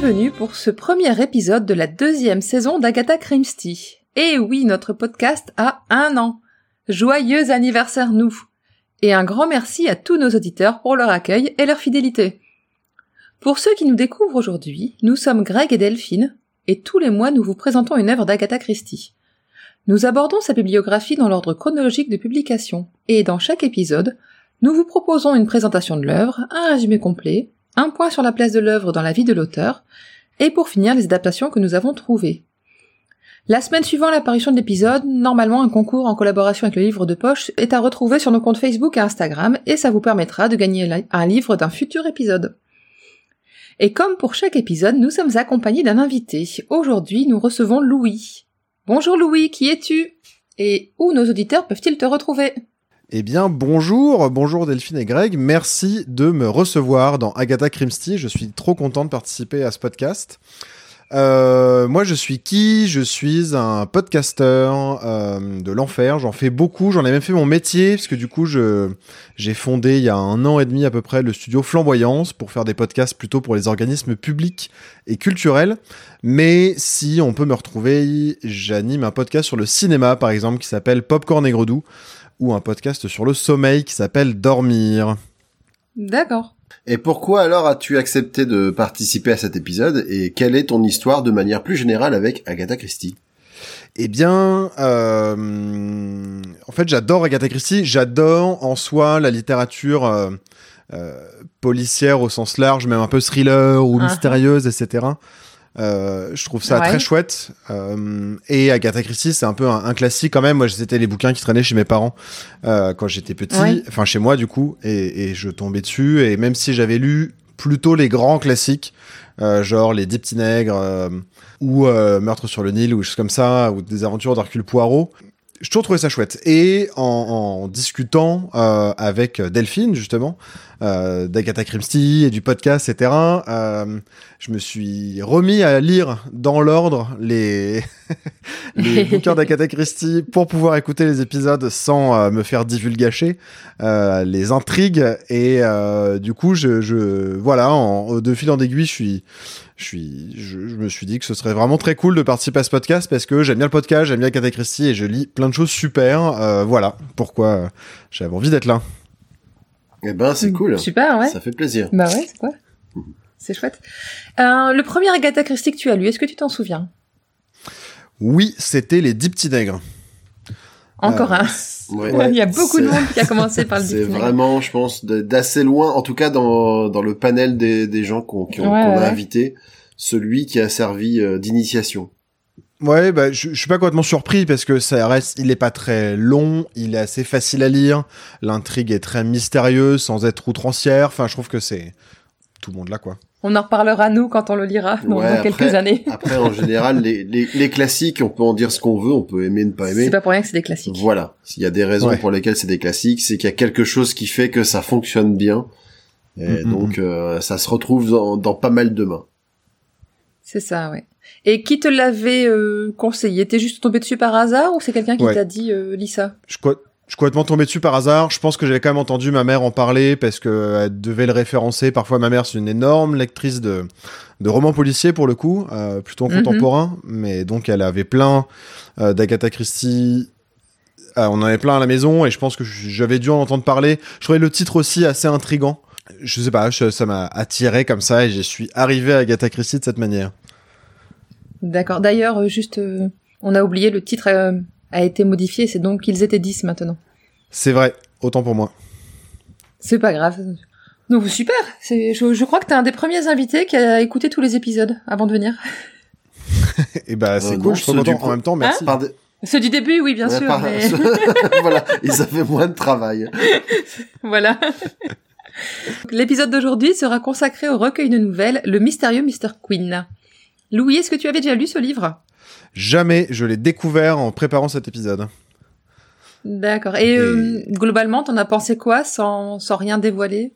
Bienvenue pour ce premier épisode de la deuxième saison d'Agatha Christie. Et oui, notre podcast a un an. Joyeux anniversaire nous. Et un grand merci à tous nos auditeurs pour leur accueil et leur fidélité. Pour ceux qui nous découvrent aujourd'hui, nous sommes Greg et Delphine, et tous les mois nous vous présentons une œuvre d'Agatha Christie. Nous abordons sa bibliographie dans l'ordre chronologique de publication, et dans chaque épisode, nous vous proposons une présentation de l'œuvre, un résumé complet, un point sur la place de l'œuvre dans la vie de l'auteur, et pour finir les adaptations que nous avons trouvées. La semaine suivant l'apparition de l'épisode, normalement un concours en collaboration avec le livre de poche est à retrouver sur nos comptes Facebook et Instagram, et ça vous permettra de gagner un livre d'un futur épisode. Et comme pour chaque épisode, nous sommes accompagnés d'un invité. Aujourd'hui, nous recevons Louis. Bonjour Louis, qui es-tu? Et où nos auditeurs peuvent-ils te retrouver? Eh bien, bonjour, bonjour Delphine et Greg. Merci de me recevoir dans Agatha Christie. Je suis trop content de participer à ce podcast. Euh, moi, je suis qui Je suis un podcasteur euh, de l'enfer. J'en fais beaucoup. J'en ai même fait mon métier parce que du coup, je j'ai fondé il y a un an et demi à peu près le studio Flamboyance pour faire des podcasts plutôt pour les organismes publics et culturels. Mais si on peut me retrouver, j'anime un podcast sur le cinéma, par exemple, qui s'appelle Popcorn et Gredou ou un podcast sur le sommeil qui s'appelle Dormir. D'accord. Et pourquoi alors as-tu accepté de participer à cet épisode et quelle est ton histoire de manière plus générale avec Agatha Christie? Eh bien, euh, en fait, j'adore Agatha Christie. J'adore en soi la littérature euh, euh, policière au sens large, même un peu thriller ou uh-huh. mystérieuse, etc. Euh, je trouve ça très chouette. Euh, et Agatha Christie, c'est un peu un, classique quand même. Moi, c'était les bouquins qui traînaient chez mes parents euh, quand j'étais petit, enfin chez moi du coup, et, et, je tombais dessus. Et même si j'avais lu plutôt les grands classiques, euh, genre les Dix petits nègres euh, ou Meurtre sur le Nil ou choses comme ça, ou des aventures d'Hercule Poirot, je trouvé ça chouette. Et en, en discutant euh, avec Delphine, justement, euh, d'Agatha Christie et du podcast, etc., euh, je me suis remis à lire dans l'ordre les, les bouquins d'Agatha Christie pour pouvoir écouter les épisodes sans euh, me faire divulgacher euh, les intrigues. Et euh, du coup, je, je voilà, en, de fil en aiguille, je suis je, suis, je, me suis dit que ce serait vraiment très cool de participer à ce podcast parce que j'aime bien le podcast, j'aime bien Agatha Christie et je lis plein de choses super. Euh, voilà pourquoi j'avais envie d'être là. Eh ben, c'est cool. Super, ouais. Ça fait plaisir. Bah ouais, c'est quoi? C'est chouette. Euh, le premier Agatha Christie que tu as lu, est-ce que tu t'en souviens? Oui, c'était Les Dix Petits Nègres. Encore un. Il y a beaucoup de monde qui a commencé par le C'est vraiment, je pense, d'assez loin, en tout cas dans, dans le panel des, des gens qu'on a invités, celui qui a servi euh, d'initiation. Ouais, bah, je, je, suis pas complètement surpris parce que ça reste, il est pas très long, il est assez facile à lire, l'intrigue est très mystérieuse sans être outrancière. Enfin, je trouve que c'est tout le monde là, quoi. On en reparlera nous quand on le lira dans, quelques années. après, en général, les, les, les, classiques, on peut en dire ce qu'on veut, on peut aimer, ne pas aimer. C'est pas pour rien que c'est des classiques. Voilà. S'il y a des raisons pour lesquelles c'est des classiques, c'est qu'il y a quelque chose qui fait que ça fonctionne bien. Et mm, mm, donc, mm. Euh, ça se retrouve dans, dans pas mal de mains. C'est ça, ouais. Et qui te l'avait euh, conseillé? T'es juste tombé dessus par hasard ou c'est quelqu'un qui t'a dit euh, lis ça? Je je suis complètement tombé dessus par hasard. Je pense que j'avais quand même entendu ma mère en parler parce qu'elle devait le référencer. Parfois, ma mère, c'est une énorme lectrice de, de romans policiers pour le coup, euh, plutôt en mhm. contemporain. Mais donc, elle avait plein euh, d'Agatha Christie. Euh, on en avait plein à la maison et je pense que j'avais dû en entendre parler. Je trouvais le titre aussi assez intrigant. Je sais pas, ça m'a attiré comme ça et je suis arrivé à Agatha Christie de cette manière. D'accord. D'ailleurs, juste On a oublié, le titre a été modifié, c'est donc Ils étaient 10 maintenant. C'est vrai, autant pour moi. C'est pas grave. Donc super, je, je crois que t'es un des premiers invités qui a écouté tous les épisodes avant de venir. Et bah c'est Euh, cool, non, je suis content en même temps, merci. Par des- Ceux du début, oui, bien Ouais, sûr, par- mais voilà, ils avaient moins de travail. voilà. L'épisode d'aujourd'hui sera consacré au recueil de nouvelles Le mystérieux Mr. Queen. Louis, est-ce que tu avais déjà lu ce livre? Jamais je l'ai découvert en préparant cet épisode. D'accord. Et, Et- euh, globalement, t'en as pensé quoi sans, sans rien dévoiler?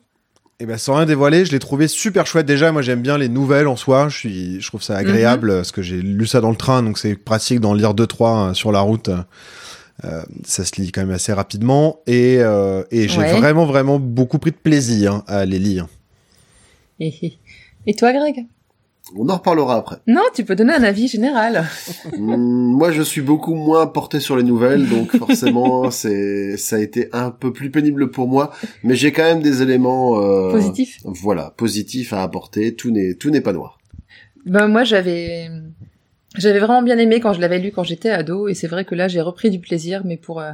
Et ben sans rien dévoiler, je l'ai trouvé super chouette. Déjà, moi j'aime bien les nouvelles en soi. Je suis, je trouve ça agréable Mhm. parce que j'ai lu ça dans le train, donc c'est pratique d'en lire deux trois euh, sur la route. Euh, ça se lit quand même assez rapidement et, euh, et j'ai Ouais. vraiment vraiment beaucoup pris de plaisir à les lire. Et toi, Greg? On en reparlera après. Non, tu peux donner un avis général. Hmm, moi, je suis beaucoup moins porté sur les nouvelles, donc forcément, c'est ça a été un peu plus pénible pour moi. Mais j'ai quand même des éléments euh, Positif. Voilà, positifs à apporter. Tout n'est tout n'est pas noir. Ben moi j'avais j'avais vraiment bien aimé quand je l'avais lu quand j'étais ado et c'est vrai que là j'ai repris du plaisir mais pour euh,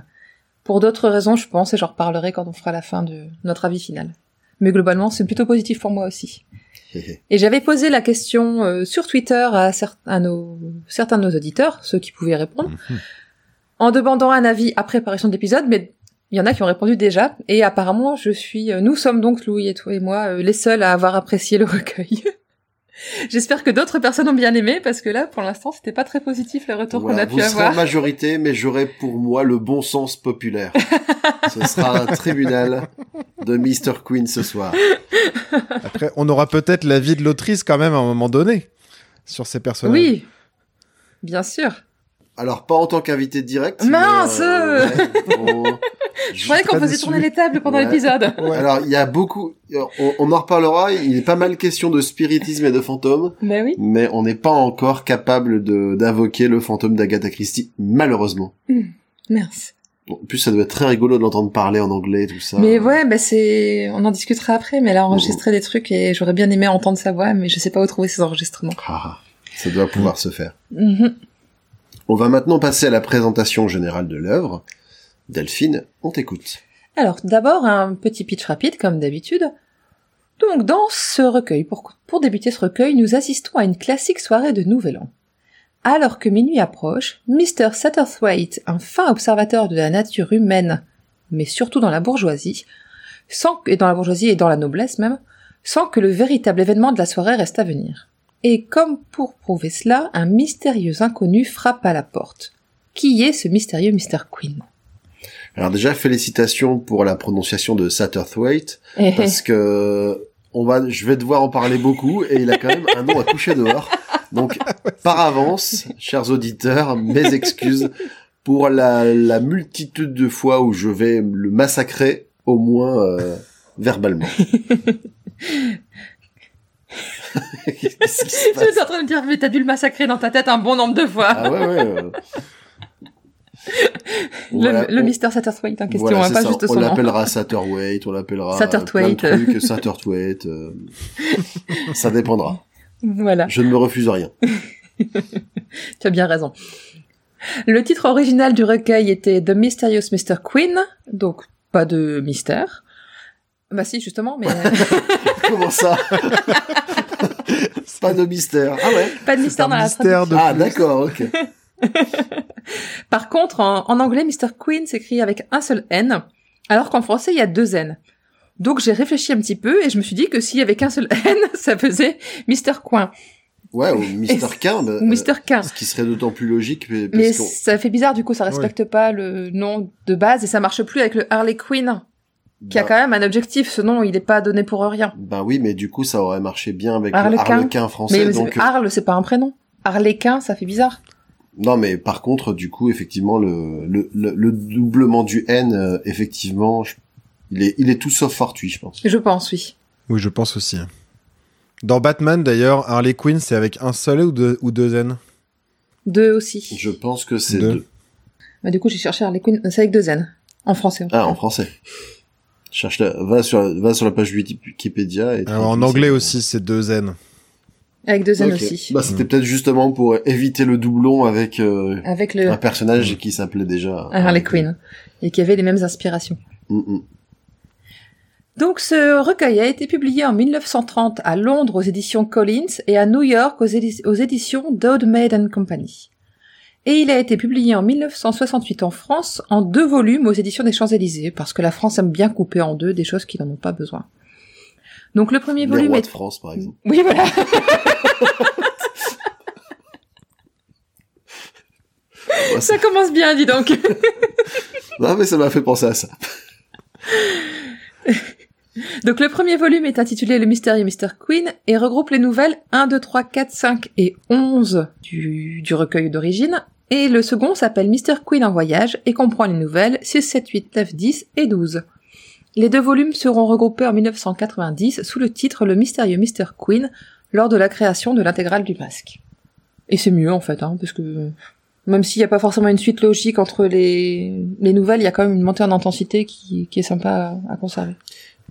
pour d'autres raisons je pense et j'en reparlerai quand on fera la fin de notre avis final. Mais globalement c'est plutôt positif pour moi aussi. Et j'avais posé la question euh, sur Twitter à, cer- à nos, certains de nos auditeurs, ceux qui pouvaient répondre, en demandant un avis après préparation de l'épisode, mais il y en a qui ont répondu déjà, et apparemment je suis, euh, nous sommes donc Louis et toi et moi euh, les seuls à avoir apprécié le recueil. J'espère que d'autres personnes ont bien aimé, parce que là, pour l'instant, c'était pas très positif le retour Voilà, qu'on a vous pu serez avoir. en majorité, mais j'aurai pour moi le bon sens populaire. ce sera un tribunal de Mr. Queen ce soir. Après, on aura peut-être l'avis de l'autrice quand même à un moment donné sur ces personnages. Oui, bien sûr. Alors pas en tant qu'invité direct. Mince mais, euh, ouais, on- Je croyais qu'on faisait tourner les tables pendant Ouais. l'épisode. Ouais. Alors il y a beaucoup, on, on en reparlera. Il est pas mal question de spiritisme et de fantômes, Ben oui. mais on n'est pas encore capable de d'invoquer le fantôme d'Agatha Christie, malheureusement. Merci. Bon, en plus, ça doit être très rigolo de l'entendre parler en anglais, tout ça. Mais ouais, bah c'est, on en discutera après, mais elle a enregistré des trucs et j'aurais bien aimé entendre sa voix, mais je sais pas où trouver ces enregistrements. Ah, ça doit pouvoir se faire. On va maintenant passer à la présentation générale de l'œuvre. Delphine, on t'écoute. Alors, d'abord, un petit pitch rapide, comme d'habitude. Donc, dans ce recueil, pour, pour débuter ce recueil, nous assistons à une classique soirée de Nouvel An. Alors que minuit approche, Mr. Satterthwaite, un fin observateur de la nature humaine, mais surtout dans la bourgeoisie, sans, et dans la bourgeoisie et dans la noblesse même, sans que le véritable événement de la soirée reste à venir. Et comme pour prouver cela, un mystérieux inconnu frappe à la porte. Qui est ce mystérieux Mr. Queen Alors déjà, félicitations pour la prononciation de Satterthwaite, Eh, parce que on va, je vais devoir en parler beaucoup, et il a quand même un nom à coucher dehors. Donc, par avance, chers auditeurs, mes excuses pour la, la multitude de fois où je vais le massacrer, au moins euh, verbalement. Qu'est-ce qui se Je suis en train de me dire, mais t'as dû le massacrer dans ta tête un bon nombre de fois. Ah ouais, ouais. euh. le Voilà, le on- Mr. Satterthwaite en question, Voilà, hein, pas ça. juste on son nom. l'appellera Satterthwaite, on l'appellera Satterthwaite. plein de trucs, Satterthwaite, euh, ça dépendra. Voilà, Je ne me refuse rien. tu as bien raison. Le titre original du recueil était The Mysterious Mr. Queen, donc pas de mystère. Bah si, justement, mais Comment ça Pas de mystère. Ah ouais pas de mystère dans la mystère traduction. de Ah d'accord, ok. Par contre, en, en anglais, Mr. Queen s'écrit avec un seul N, alors qu'en français, il y a deux N. Donc j'ai réfléchi un petit peu et je me suis dit que s'il y avait qu'un seul N, ça faisait Mr. Coin Ouais, ou Mister Quin, bah, ou Mr. Quin. euh, ce qui serait d'autant plus logique mais- Mais parce ça fait bizarre, du coup, ça respecte pas le nom de base et ça marche plus avec le Harley Quinn, qui a Bah, quand même un objectif. Ce nom, il est pas donné pour rien. bah oui, mais du coup ça aurait marché bien avec Harlequin. le Harlequin français. Mais donc... euh, Arle, c'est pas un prénom. Harlequin, ça fait bizarre. Non, mais par contre, du coup, effectivement, le, le, le, le doublement du N, euh, effectivement, je- il est, il est tout sauf fortuit, je pense. Je pense, oui. Oui, je pense aussi. Dans Batman, d'ailleurs, Harley Quinn, c'est avec un seul ou deux, ou deux N? Deux aussi. Je pense que c'est Deux. deux. Bah, du coup, j'ai cherché Harley Quinn, c'est avec deux N. En français. Ah, en français. Cherche la, va sur, va sur la page Wikipédia et Alors, En anglais aussi, c'est deux N. Avec deux N aussi. Bah, c'était Mm. peut-être justement pour éviter le doublon avec euh, Avec le un personnage qui s'appelait déjà Harley Quinn. Et qui avait les mêmes inspirations. Mm, mm. Donc ce recueil a été publié en 1930 à Londres aux éditions Collins et à New York aux, édi- aux éditions Dowd Maid and Company. Et il a été publié en 1968 en France en deux volumes aux éditions des Champs-Élysées parce que la France aime bien couper en deux des choses qui n'en ont pas besoin. Donc le premier volume rois est de France, par exemple. Oui, voilà. Ça commence bien, dis donc. Non, mais ça m'a fait penser à ça. Donc le premier volume est intitulé Le mystérieux Mr. Queen et regroupe les nouvelles 1, 2, 3, 4, 5 et 11 du, du recueil d'origine. Et le second s'appelle Mr. Queen en voyage et comprend les nouvelles 6, 7, 8, 9, 10 et 12. Les deux volumes seront regroupés en 1990 sous le titre Le mystérieux Mr. Queen lors de la création de l'intégrale du masque. Et c'est mieux en fait, hein, parce que même s'il n'y a pas forcément une suite logique entre les, les nouvelles, il y a quand même une montée en intensité qui, est sympa à conserver.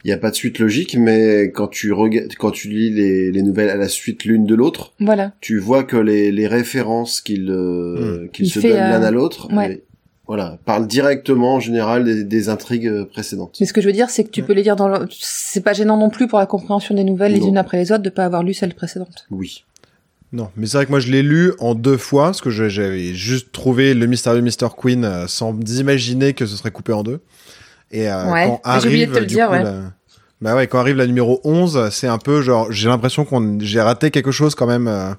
Il n'y a pas de suite logique, mais quand tu regardes, quand tu lis les, les nouvelles à la suite l'une de l'autre, Voilà. tu vois que les, les références qu'ils euh, qu'ils Il se fait, donnent euh, l'un à l'autre, ouais. et, voilà, parlent directement en général des, des intrigues euh, précédentes. Mais ce que je veux dire, c'est que tu peux les lire dans le... C'est pas gênant non plus pour la compréhension des nouvelles les unes après les autres de pas avoir lu celles précédentes. Oui. Non, mais c'est vrai que moi je l'ai lu en deux fois, parce que j'avais juste trouvé le mystérieux Mr. Queen euh, sans imaginer que ce serait coupé en deux. Et euh, Ouais, quand mais j'ai oublié de arrive, te le du dire, coup, ouais. la- Bah ouais, quand arrive la numéro 11, c'est un peu genre, j'ai l'impression qu'on, j'ai raté quelque chose quand même, euh,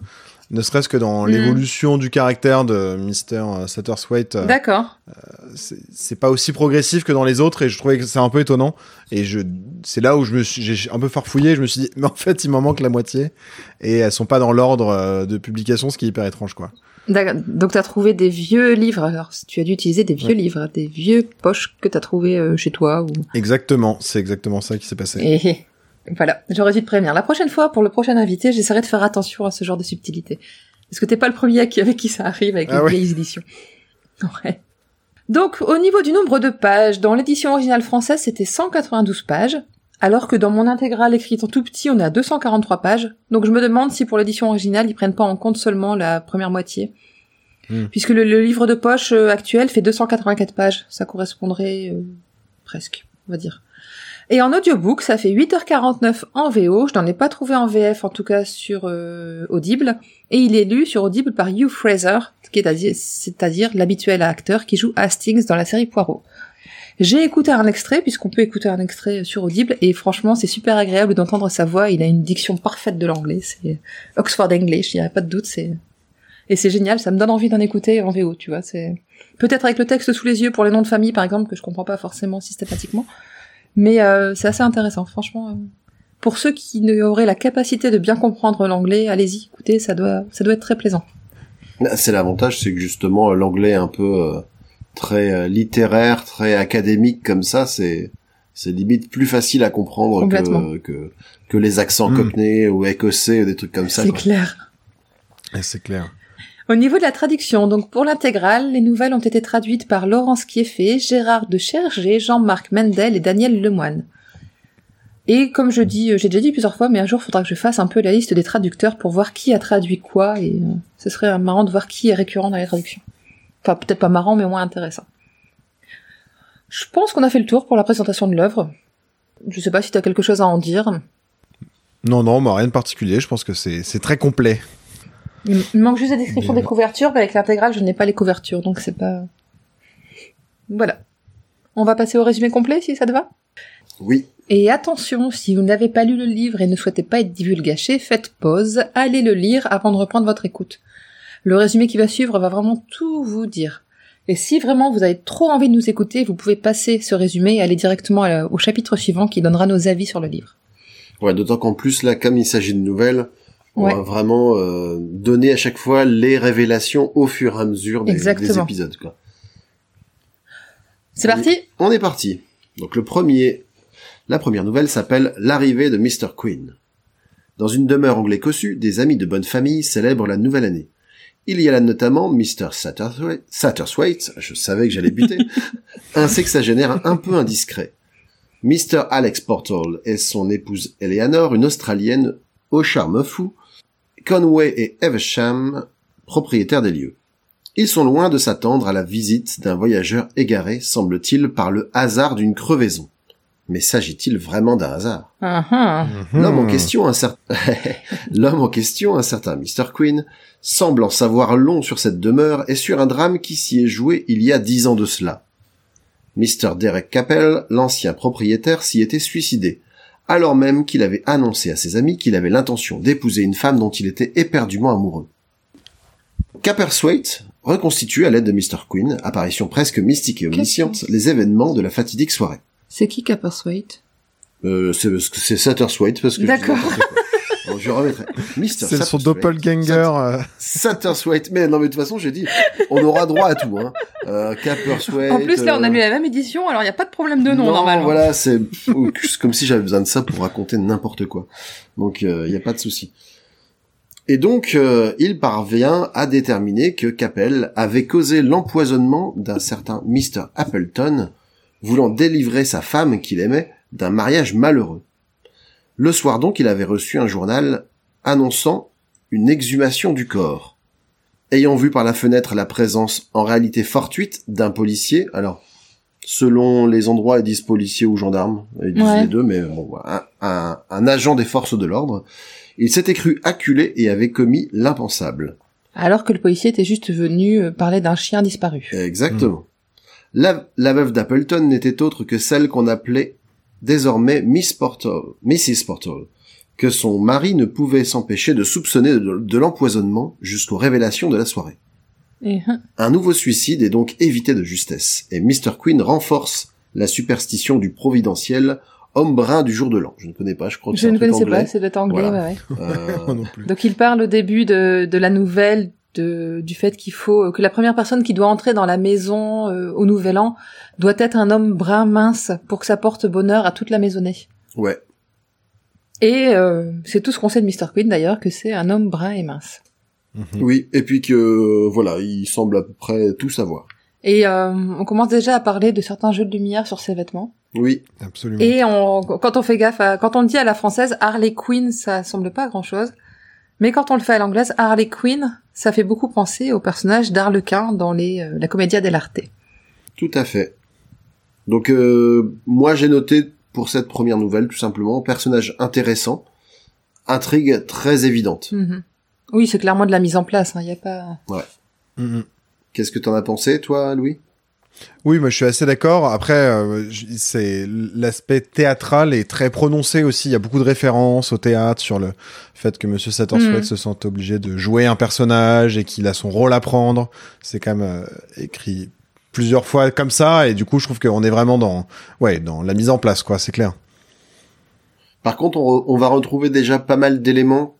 ne serait-ce que dans Mm. l'évolution du caractère de Mr. Satterthwaite. euh, D'accord. c'est c'est pas aussi progressif que dans les autres et je trouvais que c'est un peu étonnant et je c'est là où je me suis j'ai un peu farfouillé je me suis dit mais en fait il m'en manque la moitié et elles sont pas dans l'ordre euh, de publication ce qui est hyper étrange quoi Donc t'as trouvé des vieux livres. Alors tu as dû utiliser des vieux Ouais. livres, des vieux poches que t'as trouvé euh, chez toi ou. exactement c'est exactement ça qui s'est passé Et voilà. J'aurais dû te prévenir. La prochaine fois, pour le prochain invité, j'essaierai de faire attention à ce genre de subtilité. Parce que t'es pas le premier avec qui, ça arrive avec Ah les ouais. vieilles éditions. Ouais. Donc, au niveau du nombre de pages, dans l'édition originale française, c'était 192 pages, alors que dans mon intégrale écrite en tout petit, on est à 243 pages. Donc, je me demande si pour l'édition originale, ils prennent pas en compte seulement la première moitié. Hmm. Puisque le, le livre de poche euh, actuel fait 284 pages. Ça correspondrait euh, presque, on va dire. Et en audiobook, ça fait 8h49 en VO. Je n'en ai pas trouvé en VF, en tout cas sur euh, Audible. Et il est lu sur Audible par Hugh Fraser, c'est-à-dire l'habituel acteur qui joue Hastings dans la série Poirot. J'ai écouté un extrait, puisqu'on peut écouter un extrait sur Audible, et franchement, c'est super agréable d'entendre sa voix. Il a une diction parfaite de l'anglais. C'est Oxford English, il n'y a pas de doute. C'est et c'est génial. Ça me donne envie d'en écouter en VO, tu vois. C'est peut-être avec le texte sous les yeux pour les noms de famille, par exemple, que je comprends pas forcément systématiquement. Mais euh, c'est assez intéressant, franchement. euh. Pour ceux qui auraient la capacité de bien comprendre l'anglais, allez-y, écoutez, ça doit, ça doit être très plaisant. C'est l'avantage, c'est que justement l'anglais un peu euh, très euh, littéraire, très académique comme ça, c'est c'est limite plus facile à comprendre que, que que les accents Mm. cockney ou écossais ou des trucs comme ça. C'est clair. C'est clair Au niveau de la traduction, donc pour l'intégrale, les nouvelles ont été traduites par Laurence Kieffé, Gérard de Chergé, Jean-Marc Mendel et Daniel Lemoine. Et comme je dis, euh, j'ai déjà dit plusieurs fois, mais un jour, il faudra que je fasse un peu la liste des traducteurs pour voir qui a traduit quoi, et euh, ce serait marrant de voir qui est récurrent dans les traductions. Enfin, peut-être pas marrant, mais au moins intéressant. Je pense qu'on a fait le tour pour la présentation de l'œuvre. Je sais pas si tu as quelque chose à en dire. non non moi rien de particulier je pense que c'est c'est très complet Il m- il manque juste la description Bien. des couvertures, mais avec l'intégrale, je n'ai pas les couvertures, donc c'est pas... Voilà. On va passer au résumé complet, si ça te va? Oui. Et attention, si vous n'avez pas lu le livre et ne souhaitez pas être divulgaché, faites pause, allez le lire avant de reprendre votre écoute. Le résumé qui va suivre va vraiment tout vous dire. Et si vraiment vous avez trop envie de nous écouter, vous pouvez passer ce résumé et aller directement à- au chapitre suivant qui donnera nos avis sur le livre. Ouais, d'autant qu'en plus là, comme il s'agit de nouvelles, on Ouais. va vraiment euh, donner à chaque fois les révélations au fur et à mesure des, épisodes. Quoi. C'est parti? On est parti. Donc le premier, la première nouvelle s'appelle L'arrivée de Mr. Queen. Dans une demeure anglais cossue, des amis de bonne famille célèbrent la nouvelle année. Il y a là notamment Mr. Satterthwaite, Satterthwaite, je savais que j'allais buter, un sexagénaire un peu indiscret. Mr. Alex Portal et son épouse Eleanor, une Australienne au charme fou, Conway et Evesham, propriétaires des lieux. Ils sont loin de s'attendre à la visite d'un voyageur égaré, semble-t-il, par le hasard d'une crevaison. Mais s'agit-il vraiment d'un hasard? Ah, ah. L'homme en Hmm. question, un certain, l'homme en question, un certain Mr. Queen, semble en savoir long sur cette demeure et sur un drame qui s'y est joué il y a dix ans de cela. Mr. Derek Capel, l'ancien propriétaire, s'y était suicidé, alors même qu'il avait annoncé à ses amis qu'il avait l'intention d'épouser une femme dont il était éperdument amoureux. Capperswaite reconstitue à l'aide de Mr. Queen, apparition presque mystique et omnisciente, les événements de la fatidique soirée. C'est qui Capperswaite Euh, c'est c'est Satterswaite parce que je dis D'accord. n'importe quoi. Bon, je remettrai. Mr. C'est son doppelganger. euh, Satterswaite. Mais non, mais de toute façon, j'ai dit, on aura droit à tout, hein. Euh, Capperswaite. En plus, là, on a euh, lu la même édition, alors il n'y a pas de problème de nom, non, normalement. voilà, c'est c'est comme si j'avais besoin de ça pour raconter n'importe quoi. Donc, il n'y a pas de souci. Et donc, euh, il parvient à déterminer que Capel avait causé l'empoisonnement d'un certain Mr. Appleton, voulant délivrer sa femme qu'il aimait d'un mariage malheureux. Le soir donc, il avait reçu un journal annonçant une exhumation du corps. Ayant vu par la fenêtre la présence en réalité fortuite d'un policier, alors selon les endroits, ils disent policier ou gendarme, ils disent Ouais. les deux, mais bon, un, un- un agent des forces de l'ordre, il s'était cru acculé et avait commis l'impensable. Alors que le policier était juste venu euh, parler d'un chien disparu. Exactement. La, la veuve d'Appleton n'était autre que celle qu'on appelait désormais Miss Portal, Mrs. Portal, que son mari ne pouvait s'empêcher de soupçonner de, de l'empoisonnement jusqu'aux révélations de la soirée. Et, hein, Un nouveau suicide est donc évité de justesse, et Mr. Queen renforce la superstition du providentiel homme brun du jour de l'an. Je ne connais pas, je crois que je c'est un ne connaissais anglais. pas, c'est d'être anglais, Voilà. ouais, ouais. Euh, Moi non plus. Donc il parle au début de, de la nouvelle de, du fait qu'il faut que la première personne qui doit entrer dans la maison euh, au Nouvel An doit être un homme brun mince pour que ça porte bonheur à toute la maisonnée. ouais. Et euh, c'est tout ce qu'on sait de Mr. Queen d'ailleurs, que c'est un homme brun et mince. Mhm. Oui, et puis que, euh, voilà, il semble à peu près tout savoir. Et euh, on commence déjà à parler de certains jeux de lumière sur ses vêtements. Oui, Absolument. Et on, quand on fait gaffe, à, quand on le dit à la française, Harley Quinn, ça semble pas grand chose. Mais quand on le fait à l'anglaise, Harley Quinn, ça fait beaucoup penser au personnage d'Arlequin dans les, euh, la Commedia dell'arte. tout à fait. Donc, euh, moi, j'ai noté pour cette première nouvelle, tout simplement, personnage intéressant, intrigue très évidente. Mhm. Oui, c'est clairement de la mise en place. Il n'y a pas. Mhm. Qu'est-ce que t'en as pensé, toi, Louis? Oui, moi je suis assez d'accord. Après, euh, c'est l'aspect théâtral est très prononcé aussi. Il y a beaucoup de références au théâtre sur le fait que Monsieur Satterswade Mhm. se sente obligé de jouer un personnage et qu'il a son rôle à prendre. C'est quand même euh, écrit plusieurs fois comme ça et du coup je trouve qu'on est vraiment dans ouais dans la mise en place quoi. C'est clair. Par contre, on, re- on va retrouver déjà pas mal d'éléments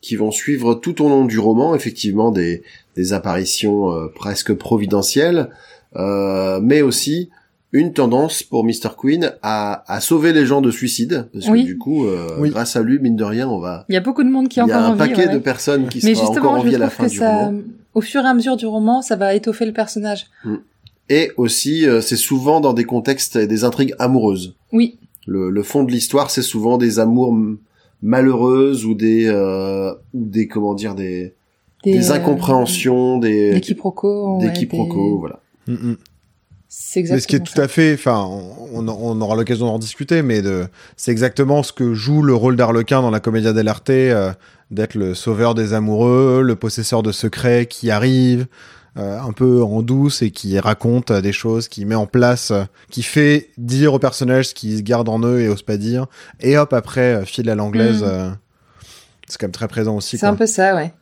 qui vont suivre tout au long du roman, effectivement des, des apparitions euh, presque providentielles, euh, mais aussi une tendance pour Mr. Queen à, à sauver les gens de suicide, parce Oui. que du coup, euh, Oui. grâce à lui, mine de rien, on va... Il y a beaucoup de monde qui est Il y a encore un en vie. paquet ouais. de personnes qui Mais sera encore en vie à la fin que du ça, roman. au fur et à mesure du roman, ça va étoffer le personnage. Et aussi, euh, c'est souvent dans des contextes et des intrigues amoureuses. Oui. Le, le fond de l'histoire, c'est souvent des amours malheureuses ou des euh, ou des comment dire des des, euh, incompréhensions, des Des quiproquos. des ouais, quiproquos, voilà. C'est Mais ce qui est exactement tout à fait, enfin, on, on aura l'occasion d'en discuter, mais de, c'est exactement ce que joue le rôle d'Arlequin dans la Commedia dell'arte, euh, d'être le sauveur des amoureux, le possesseur de secrets qui arrive, euh, un peu en douce et qui raconte euh, des choses, qui met en place, euh, qui fait dire aux personnages ce qu'ils gardent en eux et osent pas dire, et hop après euh, file à l'anglaise. Mm. euh, c'est quand même très présent aussi. C'est un peu ça, ouais.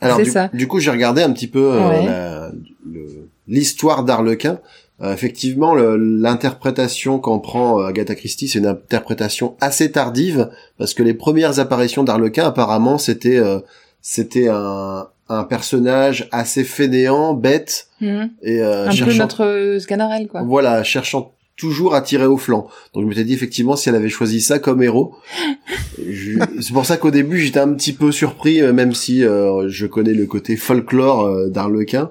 Alors C'est du, ça. du coup, j'ai regardé un petit peu euh, Ouais. la- le- l'histoire d'Arlequin. Euh, effectivement, l'interprétation qu'en prend euh, Agatha Christie, c'est une interprétation assez tardive parce que les premières apparitions d'Arlequin, apparemment, c'était euh, c'était un, un personnage assez fainéant, bête Mhm. et euh, Un peu cherchant notre euh, Sganarelle, quoi. Voilà, cherchant toujours à tirer au flanc. Donc je m'étais dit effectivement si elle avait choisi ça comme héros. je- C'est pour ça qu'au début j'étais un petit peu surpris, euh, même si euh, je connais le côté folklore euh, d'Arlequin.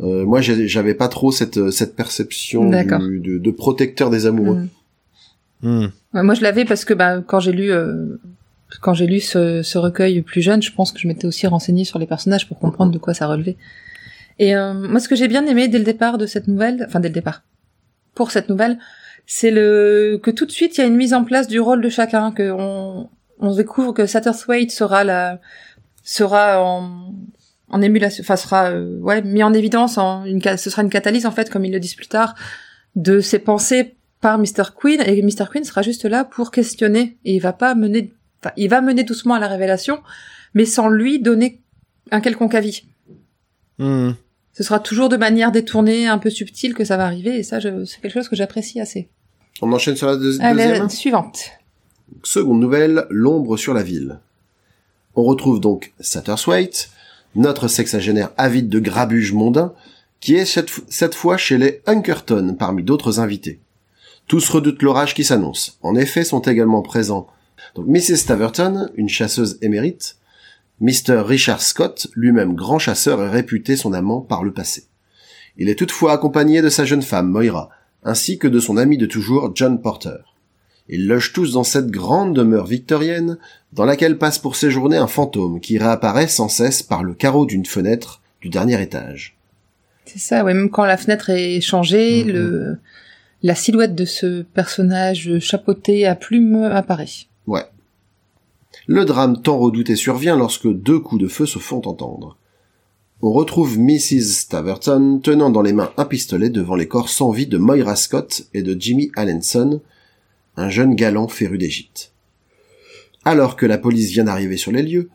Euh, moi j'avais pas trop cette cette perception du- de, de protecteur des amoureux. Mm. Ouais, moi, je l'avais parce que bah, quand j'ai lu euh, quand j'ai lu ce, ce recueil plus jeune, je pense que je m'étais aussi renseignée sur les personnages pour comprendre de quoi ça relevait. Et euh, moi, ce que j'ai bien aimé dès le départ de cette nouvelle, enfin dès le départ, pour cette nouvelle, c'est le que tout de suite il y a une mise en place du rôle de chacun, que on, on découvre que Satterthwaite sera la sera en, en émulation, enfin sera euh, ouais mis en évidence, en une, ce sera une catalyse en fait, comme ils le disent plus tard, de ses pensées par Mr. Queen et Mr. Queen sera juste là pour questionner et il va pas mener, enfin il va mener doucement à la révélation, mais sans lui donner un quelconque avis. Hmm. Ce sera toujours de manière détournée, un peu subtile que ça va arriver et ça c'est quelque chose que j'apprécie assez. On enchaîne sur la deux- Allez, deuxième. suivante. Seconde nouvelle, l'ombre sur la ville. On retrouve donc Satterswaite, notre sexagénaire avide de grabuge mondain, qui est cette, fois chez les Hunkerton parmi d'autres invités. Tous redoutent l'orage qui s'annonce. En effet, sont également présents Mrs. Staverton, une chasseuse émérite, Mr. Richard Scott, lui-même grand chasseur et réputé son amant par le passé. Il est toutefois accompagné de sa jeune femme, Moira, ainsi que de son ami de toujours, John Porter. Ils logent tous dans cette grande demeure victorienne, dans laquelle passe pour séjourner un fantôme qui réapparaît sans cesse par le carreau d'une fenêtre du dernier étage. C'est ça, ouais, même quand la fenêtre est changée, Mhm. le la silhouette de ce personnage chapeauté à plumes apparaît. Ouais. Le drame tant redouté survient lorsque deux coups de feu se font entendre. On retrouve Mrs. Staverton tenant dans les mains un pistolet devant les corps sans vie de Moira Scott et de Jimmy Allenson, un jeune galant féru d'Égypte. Alors que la police vient d'arriver sur les lieux,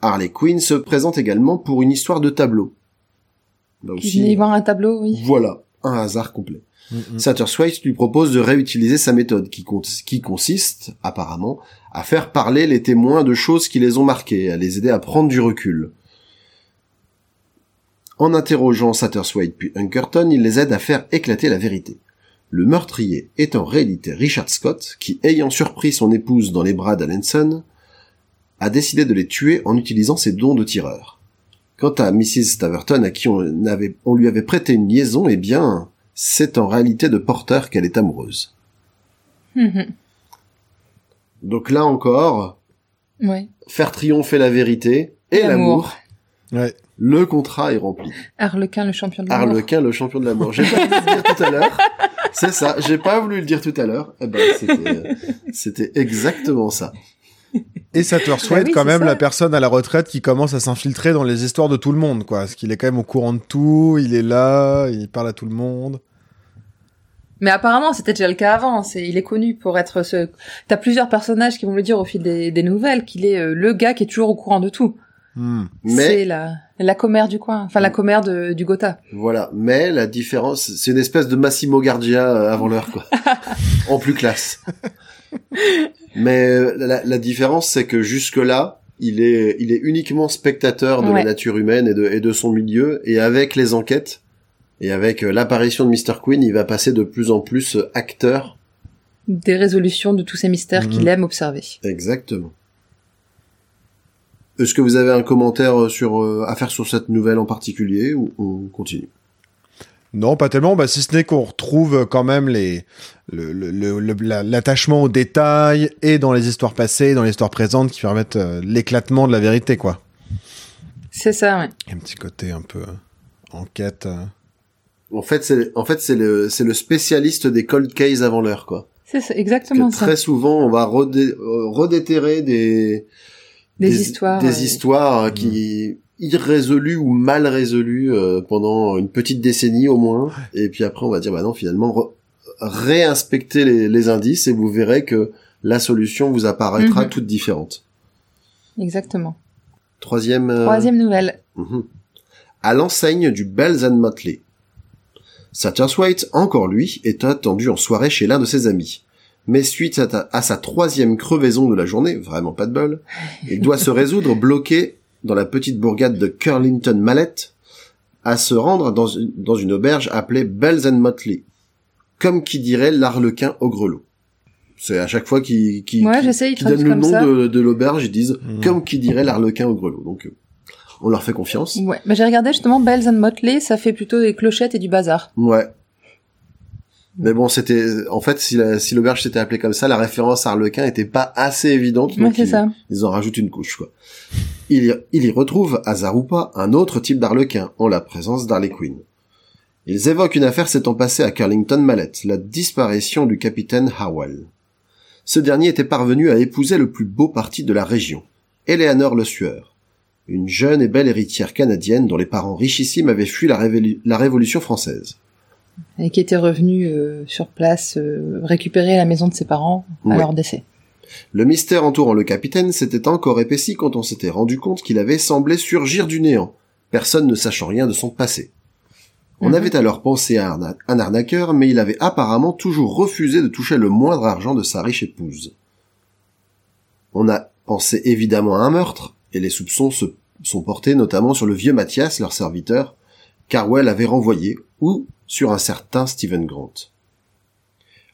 Harley Quinn se présente également pour une histoire de tableau. Là aussi, y un tableau, oui. voilà, un hasard complet. Mhm. Satterswaite lui propose de réutiliser sa méthode qui, con- qui consiste, apparemment, à faire parler les témoins de choses qui les ont marqués, à les aider à prendre du recul. En interrogeant Satterswaite puis Hunkerton, il les aide à faire éclater la vérité. Le meurtrier est en réalité Richard Scott, qui, ayant surpris son épouse dans les bras d'Allenson, a décidé de les tuer en utilisant ses dons de tireur. Quant à Mrs. Staverton, à qui on, avait, on lui avait prêté une liaison, eh bien, c'est en réalité de Porter qu'elle est amoureuse. Mhm. Donc là encore, Ouais. faire triompher la vérité et l'amour, Ouais. le contrat est rempli. Harlequin, le champion de l'amour. Arlequin, le champion de l'amour. J'ai pas voulu le dire tout à l'heure. C'est ça, j'ai pas voulu le dire tout à l'heure. Eh ben, c'était, c'était exactement ça. Et Satterswaite, Bah oui, quand c'est même, ça. la personne à la retraite qui commence à s'infiltrer dans les histoires de tout le monde, quoi. Parce qu'il est quand même au courant de tout, il est là, il parle à tout le monde. Mais apparemment, c'était déjà le cas avant. C'est, il est connu pour être ce. T'as plusieurs personnages qui vont le dire au fil des, des nouvelles qu'il est euh, le gars qui est toujours au courant de tout. Hmm. C'est Mais, la la commère du coin, enfin la commère de, du Gotha. voilà. Mais la différence, c'est une espèce de Massimo Gardia euh, avant l'heure, quoi. en plus classe. Mais la, la différence, c'est que jusque-là, il est, il est uniquement spectateur de Ouais. la nature humaine et de, et de son milieu, et avec les enquêtes, et avec euh, l'apparition de Mr. Queen, il va passer de plus en plus acteur. Des résolutions de tous ces mystères Mhm. qu'il aime observer. Exactement. Est-ce que vous avez un commentaire euh, sur, euh, à faire sur cette nouvelle en particulier, ou on continue? Non, pas tellement, bah, si ce n'est qu'on retrouve quand même les, le, le- le- le- la- l'attachement aux détails et dans les histoires passées, dans les histoires présentes qui permettent euh, l'éclatement de la vérité, quoi. C'est ça, ouais. Un petit côté un peu euh, enquête. euh. En fait, c'est, en fait, c'est le, c'est le spécialiste des cold cases avant l'heure, quoi. C'est exactement ça. très souvent, on va redé- euh, redéterrer des, Des histoires, des ouais. histoires euh, qui irrésolues ou mal résolues euh, pendant une petite décennie au moins. Et puis après, on va dire, bah non, finalement, réinspectez les, les indices et vous verrez que la solution vous apparaîtra Mhm. toute différente. Exactement. Troisième. euh, Troisième nouvelle. Mhm. À l'enseigne du Bells and Motley. Satterswaite, encore lui, est attendu en soirée chez l'un de ses amis. Mais suite à, ta- à sa troisième crevaison de la journée, vraiment pas de bol, il doit se résoudre bloqué dans la petite bourgade de Curlington Mallet à se rendre dans une, dans une auberge appelée Bells and Motley. Comme qui dirait l'arlequin au grelot. C'est à chaque fois qu'ils qui, Ouais, donnent le nom ça. de, de l'auberge, ils disent Mhm. comme qui dirait l'arlequin au grelot. Donc, on leur fait confiance. Ouais. Bah, j'ai regardé justement Bells and Motley, ça fait plutôt des clochettes et du bazar. Ouais. Mais bon, c'était en fait si la- si l'auberge s'était appelée comme ça, la référence à Harlequin était pas assez évidente. Ouais, donc ils, ça. ils en rajoutent une couche quoi. Il y, il y retrouve ou pas un autre type d'Arlequin en la présence d'Harley Quinn. Ils évoquent une affaire s'étant passée à Curlington Mallet, la disparition du capitaine Harwell. Ce dernier était parvenu à épouser le plus beau parti de la région, Eleanor Le Sueur, une jeune et belle héritière canadienne dont les parents richissimes avaient fui la Révolution française. Et qui était revenu euh, sur place euh, récupérer la maison de ses parents à Ouais. leur décès. Le mystère entourant le capitaine s'était encore épaissi quand on s'était rendu compte qu'il avait semblé surgir du néant, personne ne sachant rien de son passé. On Mhm. avait alors pensé à un, un arnaqueur, mais il avait apparemment toujours refusé de toucher le moindre argent de sa riche épouse. On a pensé évidemment à un meurtre, et les soupçons se sont portés notamment sur le vieux Mathias, leur serviteur, qu'Arwell avait renvoyé, ou sur un certain Stephen Grant.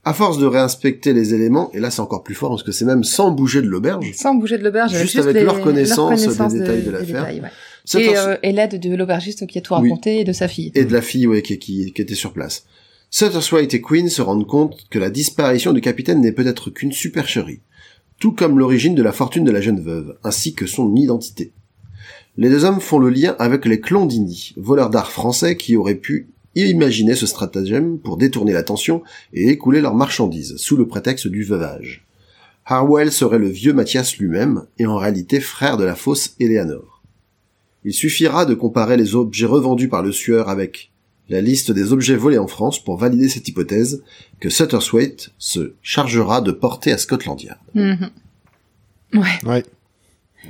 À force de réinspecter les éléments, et là c'est encore plus fort parce que c'est même sans bouger de l'auberge, Sans bouger de l'auberge, Juste avec avec les- leur connaissance des connaissance détails de l'affaire. ouais. Et, euh, et l'aide de l'aubergiste qui a tout Oui. raconté et de sa fille. et de la fille ouais, qui, qui, qui était sur place. Sutterswaite et Quinn se rendent compte que la disparition du capitaine n'est peut-être qu'une supercherie, tout comme l'origine de la fortune de la jeune veuve, ainsi que son identité. Les deux hommes font le lien avec les Clondini, voleurs d'art français qui auraient pu imaginer ce stratagème pour détourner l'attention et écouler leurs marchandises, sous le prétexte du veuvage. Harwell serait le vieux Mathias lui-même, et en réalité frère de la fausse Eleanor. Il suffira de comparer les objets revendus par le sueur avec la liste des objets volés en France pour valider cette hypothèse que Sutterswaite se chargera de porter à Scotland Yard. Mhm. Ouais. Ouais.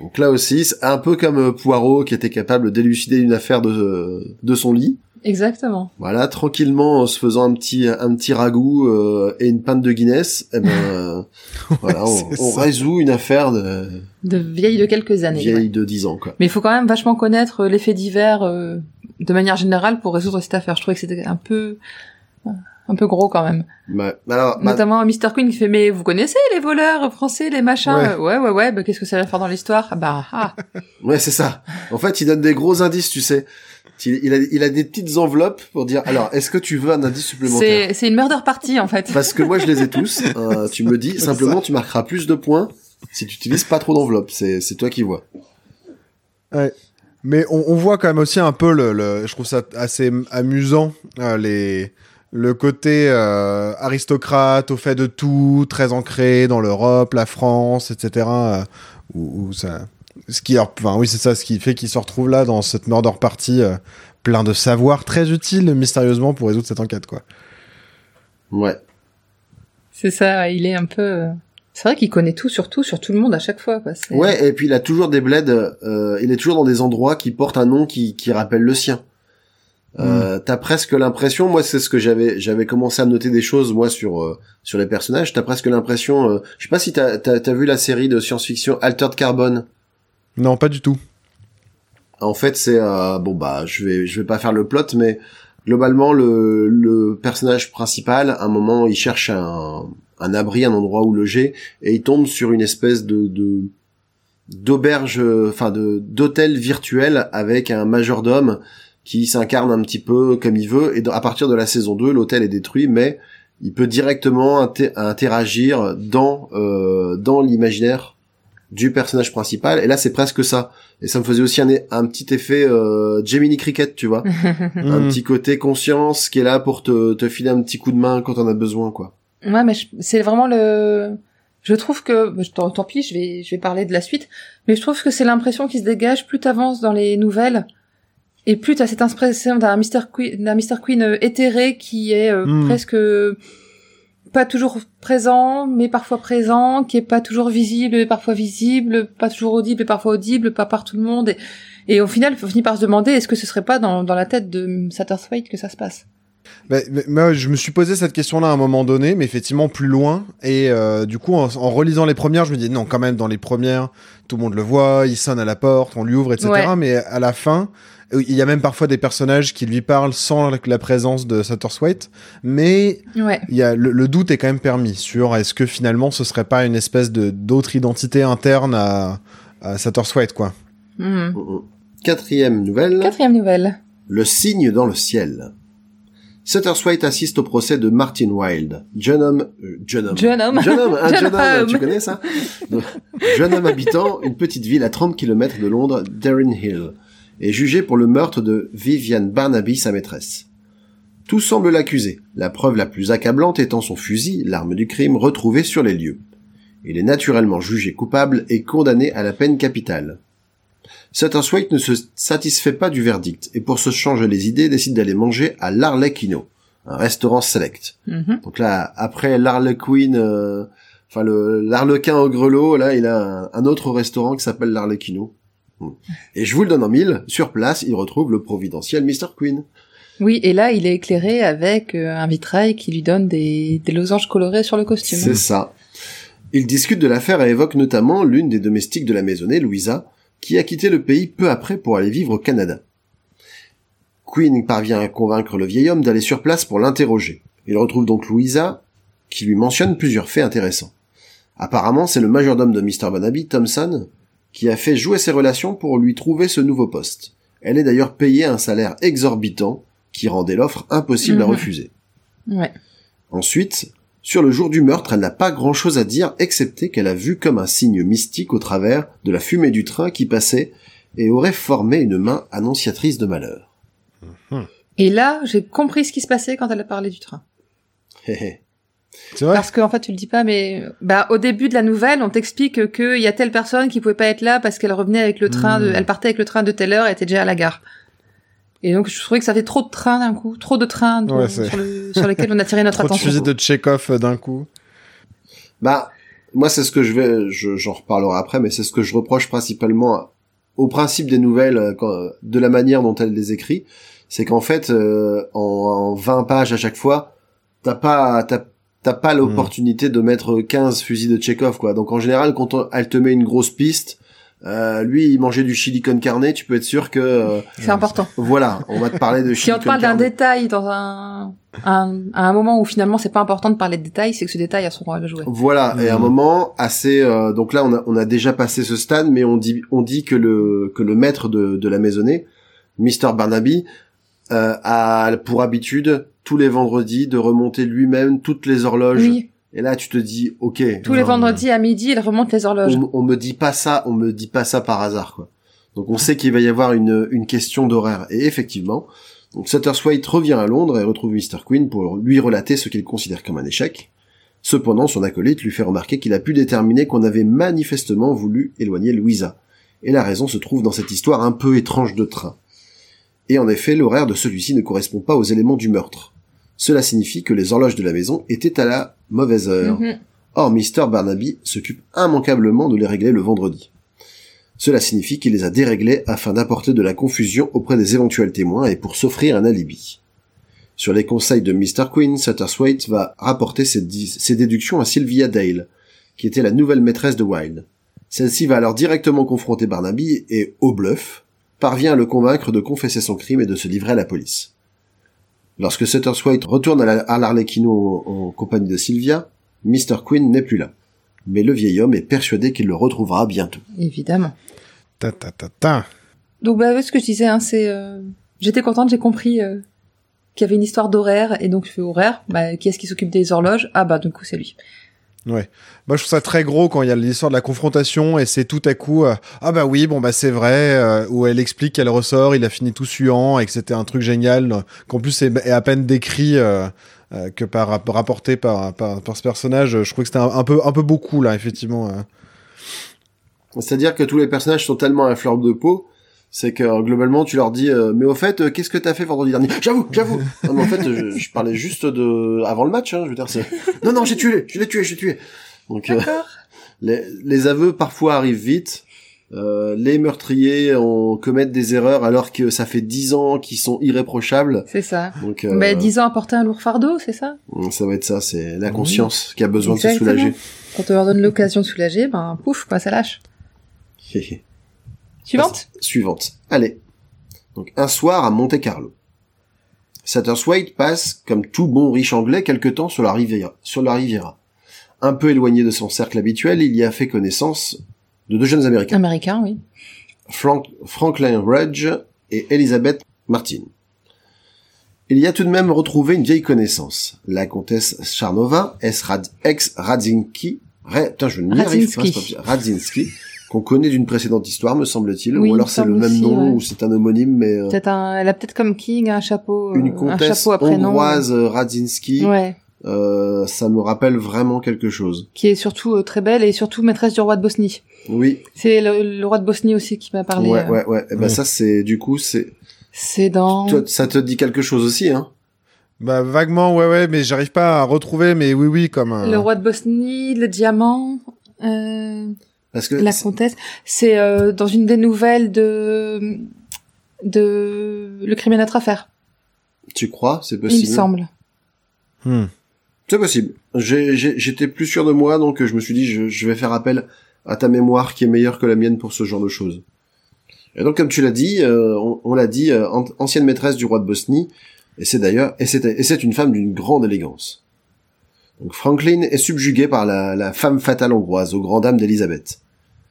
Donc là aussi, c'est un peu comme Poirot qui était capable d'élucider une affaire de, de son lit. Exactement. Voilà, tranquillement en se faisant un petit un petit ragoût euh, et une pinte de Guinness, eh ben euh, voilà, on, résout une affaire de De vieille de quelques années. vieille ouais. de 10 ans quoi. Mais il faut quand même vachement connaître l'effet divers euh, de manière générale pour résoudre cette affaire. Je trouvais que c'était un peu un peu gros quand même. Bah, alors, bah, Notamment Mr. Queen qui fait mais vous connaissez les voleurs français, les machins Ouais. Euh, Ouais ouais ouais, bah, qu'est-ce que ça va faire dans l'histoire? Ah Bah ah. Ouais, c'est ça. En fait, il donne des gros indices, tu sais. Il, il a, il a des petites enveloppes pour dire, alors, est-ce que tu veux un indice supplémentaire c'est une murder party en fait. Parce que moi, je les ai tous. Euh, tu me dis, simplement, tu marqueras plus de points si tu utilises pas trop d'enveloppes. C'est, toi qui vois. Mais on, on voit quand même aussi un peu le, le- je trouve ça assez amusant euh, les le côté euh, aristocrate au fait de tout, très ancré dans l'Europe, la France, etc. euh, où, où ça, ce qui, enfin oui c'est ça, ce qui fait qu'il se retrouve là dans cette murder party euh, plein de savoir très utile mystérieusement pour résoudre cette enquête quoi. Ouais. C'est ça, il est un peu euh, c'est vrai qu'il connaît tout sur tout sur tout le monde à chaque fois quoi. Ouais, et puis il a toujours des bleds, euh, il est toujours dans des endroits qui portent un nom qui, qui rappelle le sien. Euh, T'as presque l'impression, moi c'est ce que j'avais j'avais commencé à noter des choses moi sur euh, sur les personnages. T'as presque l'impression, euh, je sais pas si t'as t'as t'as vu la série de science-fiction Altered Carbon. Non pas du tout. En fait, c'est euh, bon bah je vais je vais pas faire le plot, mais globalement le personnage principal, à un moment, il cherche un un abri, un endroit où loger, et il tombe sur une espèce de d'auberge, enfin de d'hôtel virtuel avec un majordome qui s'incarne un petit peu comme il veut. Et à partir de la saison 2, l'hôtel est détruit, mais il peut directement inter- interagir dans euh, dans l'imaginaire du personnage principal. Et là, c'est presque ça. Et ça me faisait aussi un, un petit effet euh, Gemini Cricket, tu vois. Un Hmm. petit côté conscience qui est là pour te, te filer un petit coup de main quand on a besoin, quoi. Ouais, mais c'est vraiment le. Je trouve que bah, tant, tant pis, je vais je vais parler de la suite, mais je trouve que c'est l'impression qui se dégage plus t'avances dans les nouvelles et plus t'as cette impression d'un Mr Queen, d'un Mr Queen euh, éthéré qui est euh, Mm. presque euh, pas toujours présent, mais parfois présent, qui est pas toujours visible, parfois visible, pas toujours audible et parfois audible, pas par tout le monde. Et, et au final, on finit par se demander est-ce que ce serait pas dans, dans la tête de Satterswade que ça se passe? Mais, mais- moi, je me suis posé cette question-là à un moment donné, mais effectivement plus loin. Et euh, du coup, en, en relisant les premières, je me dis non, quand même, dans les premières, tout le monde le voit, il sonne à la porte, on lui ouvre, etc. Ouais. Mais à la fin, il y a même parfois des personnages qui lui parlent sans la, présence de Satterswaite. Mais Ouais. il y a, le, le doute est quand même permis sur est-ce que finalement ce serait pas une espèce de d'autre identité interne à, à Satterswaite, quoi? Mhm. Mm, mm. Quatrième nouvelle. Quatrième nouvelle. Le signe dans le ciel. Sutterswaite assiste au procès de Martin Wilde, jeune homme, euh, jeune homme, Jeune homme. jeune homme, un Jeune jeune homme, homme. tu connais ça? Jeune homme habitant une petite ville à 30 km de Londres, Darren Hill, est jugé pour le meurtre de Viviane Barnaby, sa maîtresse. Tout semble l'accuser, la preuve la plus accablante étant son fusil, l'arme du crime, retrouvée sur les lieux. Il est naturellement jugé coupable et condamné à la peine capitale. Sutterswaite ne se satisfait pas du verdict et pour se changer les idées décide d'aller manger à l'Arlequino, un restaurant select. Mhm. Donc là, après l'Arlequin, euh, enfin le l'Arlequin au grelot, là il a un, un autre restaurant qui s'appelle l'Arlequino. Hmm. Et je vous le donne en mille, sur place, il retrouve le providentiel Mr. Queen. Oui, et là, il est éclairé avec euh, un vitrail qui lui donne des, des losanges colorés sur le costume. C'est ça. Il discute de l'affaire et évoque notamment l'une des domestiques de la maisonnée, Louisa, qui a quitté le pays peu après pour aller vivre au Canada. Queen parvient à convaincre le vieil homme d'aller sur place pour l'interroger. Il retrouve donc Louisa, qui lui mentionne plusieurs faits intéressants. Apparemment, c'est le majordome de Mr. Barnaby, Thompson, qui a fait jouer ses relations pour lui trouver ce nouveau poste. Elle est d'ailleurs payée un salaire exorbitant qui rendait l'offre impossible à Mhm. refuser. Ouais. Ensuite, sur le jour du meurtre, elle n'a pas grand chose à dire excepté qu'elle a vu comme un signe mystique au travers de la fumée du train qui passait et aurait formé une main annonciatrice de malheur. Et là, j'ai compris ce qui se passait quand elle a parlé du train. C'est vrai Parce qu'en fait, tu le dis pas, mais bah au début de la nouvelle, on t'explique qu'il y a telle personne qui pouvait pas être là parce qu'elle revenait avec le train, de, Hmm. elle partait avec le train de telle heure et était déjà à la gare. Et donc, je trouvais que ça fait trop de trains d'un coup, trop de trains de- Ouais, sur, le- sur lesquels on a tiré notre Trop de attention. fusils de Tchekhov euh, d'un coup. Bah, moi c'est ce que je vais, je- j'en reparlerai après, mais c'est ce que je reproche principalement au principe des nouvelles, euh, de la manière dont elle les écrit, c'est qu'en fait, euh, en, en 20 pages à chaque fois, t'as pas, t'as, t'as pas l'opportunité de mettre 15 fusils de Tchekhov, quoi. Donc en général, quand on- elle te met une grosse piste, euh, lui, il mangeait du chili con carne, tu peux être sûr que, euh, C'est important. voilà, on va te parler de Si chili on te parle d'un détail dans un, un, à un moment où finalement c'est pas important de parler de détails, c'est que ce détail a son rôle à jouer. Voilà, et à un Mhm. moment assez euh, donc là on a on a déjà passé ce stade mais on dit on dit que le que le maître de de la maisonnée, Mr Barnaby euh, a pour habitude tous les vendredis de remonter lui-même toutes les horloges Oui, et là tu te dis OK, tous les vendredis à midi, il remonte les horloges. on, on me dit pas ça, on me dit pas ça par hasard quoi. Donc on sait qu'il va y avoir une une question d'horaire et effectivement donc Sutterswaite revient à Londres et retrouve Mr Queen pour lui relater ce qu'il considère comme un échec. Cependant, son acolyte lui fait remarquer qu'il a pu déterminer qu'on avait manifestement voulu éloigner Louisa. Et la raison se trouve dans cette histoire un peu étrange de train. Et en effet, l'horaire de celui-ci ne correspond pas aux éléments du meurtre. Cela signifie que les horloges de la maison étaient à la mauvaise heure. Mhm. Or, Mr. Barnaby s'occupe immanquablement de les régler le vendredi. Cela signifie qu'il les a déréglés afin d'apporter de la confusion auprès des éventuels témoins et pour s'offrir un alibi. Sur les conseils de Mr. Queen, Sutterswaite va rapporter ses déductions à Sylvia Dale, qui était la nouvelle maîtresse de Wilde. Celle-ci va alors directement confronter Barnaby et, au bluff, parvient à le convaincre de confesser son crime et de se livrer à la police. Lorsque Sutterswaite retourne à la- à l'Arlequino en, en compagnie de Sylvia, Mr. Queen n'est plus là. Mais le vieil homme est persuadé qu'il le retrouvera bientôt. Évidemment. Ta ta ta ta. Donc bah ce que je disais, hein, c'est, euh, j'étais contente, j'ai compris euh, qu'il y avait une histoire d'horaire et donc je fais horaire. Bah qui est-ce qui s'occupe des horloges? Ah bah du coup c'est lui. Ouais. Moi, je trouve ça très gros quand il y a l'histoire de la confrontation et c'est tout à coup euh, ah bah oui bon bah c'est vrai euh, où elle explique qu'elle ressort, il a fini tout suant et que c'était un truc génial euh, qu'en plus est, est à peine décrit que par rapporté par, par par ce personnage. Je trouve que c'était un, peu un peu beaucoup là effectivement. C'est-à-dire que tous les personnages sont tellement à fleur de peau, c'est que euh, globalement tu leur dis euh, mais au fait euh, qu'est-ce que t'as fait vendredi dernier? J'avoue, j'avoue. non mais en fait je, je parlais juste de avant le match, hein, je veux dire c'est non non j'ai tué, je l'ai tué, j'ai tué. Donc euh, les, les aveux parfois arrivent vite. Euh, les meurtriers on commettent des erreurs alors que ça fait dix ans qu'ils sont irréprochables. C'est ça. Donc euh, Bah 10 ans à porter un lourd fardeau, c'est ça? Ça va être ça, c'est la conscience qui a besoin de se soulager. Quand on leur donne l'occasion de soulager, ben pouf, quoi, ça lâche. Suivante Suivante. Allez. Donc, un soir à Monte Carlo. Satterswaite passe, comme tout bon riche anglais, quelque temps sur la Riviera. Sur la Riviera. Un peu éloigné de son cercle habituel, il y a fait connaissance de deux jeunes Américains, Américain, oui. Frank- Franklin Rudge et Elizabeth Martin. il y a tout de même retrouvé une vieille connaissance. La comtesse Charnova, ex Radzinski, Putain, je n'y arrive pas, Radzinski. Qu'on connaît d'une précédente histoire, me semble-t-il, Oui, ou alors c'est le même aussi, nom, ouais. ou c'est un homonyme, mais euh, Peut-être un, elle a peut-être comme King un chapeau, euh, une un comtesse chapeau à prénom. hongroise euh, Radzinski, Ouais. euh, ça me rappelle vraiment quelque chose. Qui est surtout euh, très belle et surtout maîtresse du roi de Bosnie. Oui, C'est le, le roi de Bosnie aussi qui m'a parlé. ouais, euh, ouais, ouais. Et ben Ouais. ça, c'est du coup, c'est C'est dans. toi, ça te dit quelque chose aussi, hein? Bah vaguement, ouais, ouais, mais j'arrive pas à retrouver, mais oui, oui, comme. euh, Le roi de Bosnie, le diamant, euh, Parce que la comtesse. C'est euh, dans une des nouvelles de de le crime à notre affaire. tu crois, c'est Il me possible. semble. hmm. C'est possible. J'ai- j'ai- J'étais plus sûr de moi, donc euh, je me suis dit, je, je vais faire appel à ta mémoire qui est meilleure que la mienne pour ce genre de choses. Et donc, comme tu l'as dit, euh, on, on l'a dit, euh, an- ancienne maîtresse du roi de Bosnie, et c'est d'ailleurs, et c'est et c'est une femme d'une grande élégance. Donc, Franklin est subjuguée par la, femme fatale hongroise, aux grandes dames d'Elizabeth.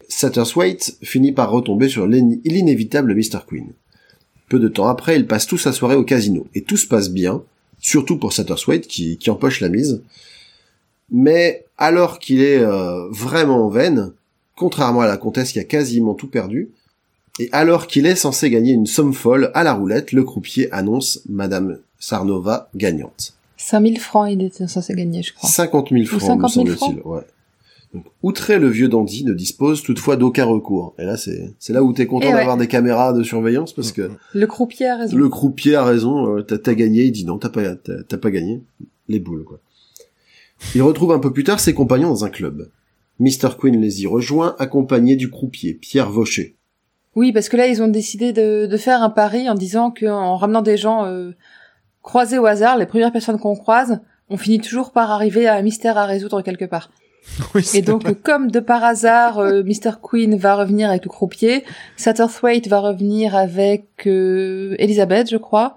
Satterswaite finit par retomber sur l'in- l'inévitable Mr. Queen. Peu de temps après, ils passent tous sa soirée au casino, et tout se passe bien, surtout pour Satterswaite qui, qui empoche la mise. Mais alors qu'il est euh, vraiment en veine, contrairement à la comtesse qui a quasiment tout perdu, et alors qu'il est censé gagner une somme folle à la roulette, le croupier annonce Madame Sarnova gagnante. 5000 francs, il était censé gagner, je crois. 50 000 francs, 50 000 me semble-t-il. Ouais. Donc, outré, le vieux dandy ne dispose toutefois d'aucun recours. Et là, c'est c'est là où t'es content ouais. d'avoir des caméras de surveillance parce que Le croupier a raison. le croupier a raison, euh, t'as t'as gagné, il dit non, t'as pas, t'as t'as pas gagné. Les boules, quoi. Il retrouve un peu plus tard ses compagnons dans un club. Mr. Queen les y rejoint, accompagné du croupier, Pierre Vaucher. Oui, parce que là, ils ont décidé de, de faire un pari en disant qu'en ramenant des gens euh, croisés au hasard, les premières personnes qu'on croise, on finit toujours par arriver à un mystère à résoudre quelque part. Oui, c'est Et donc, comme de par hasard, euh, Mr. Queen va revenir avec le croupier, Satterthwaite va revenir avec euh, Elizabeth, je crois.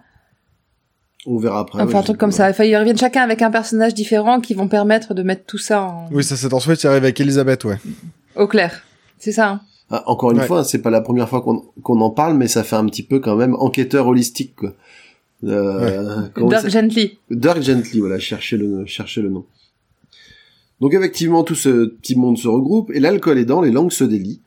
On verra après. Enfin, ouais, un truc comme ça. Enfin, ils reviennent chacun avec un personnage différent qui vont permettre de mettre tout ça en... Oui, ça c'est en souhait, il arrive avec Elisabeth, ouais. au clair. C'est ça. Hein Ah, encore une Ouais. fois, c'est pas la première fois qu'on qu'on en parle, mais ça fait un petit peu quand même enquêteur holistique, quoi. Euh, Dirk Gently. Dirk Gently, voilà, cherchez le, cherchez le nom. Donc effectivement, tout ce petit monde se regroupe, et l'alcool aidant, les langues se délient,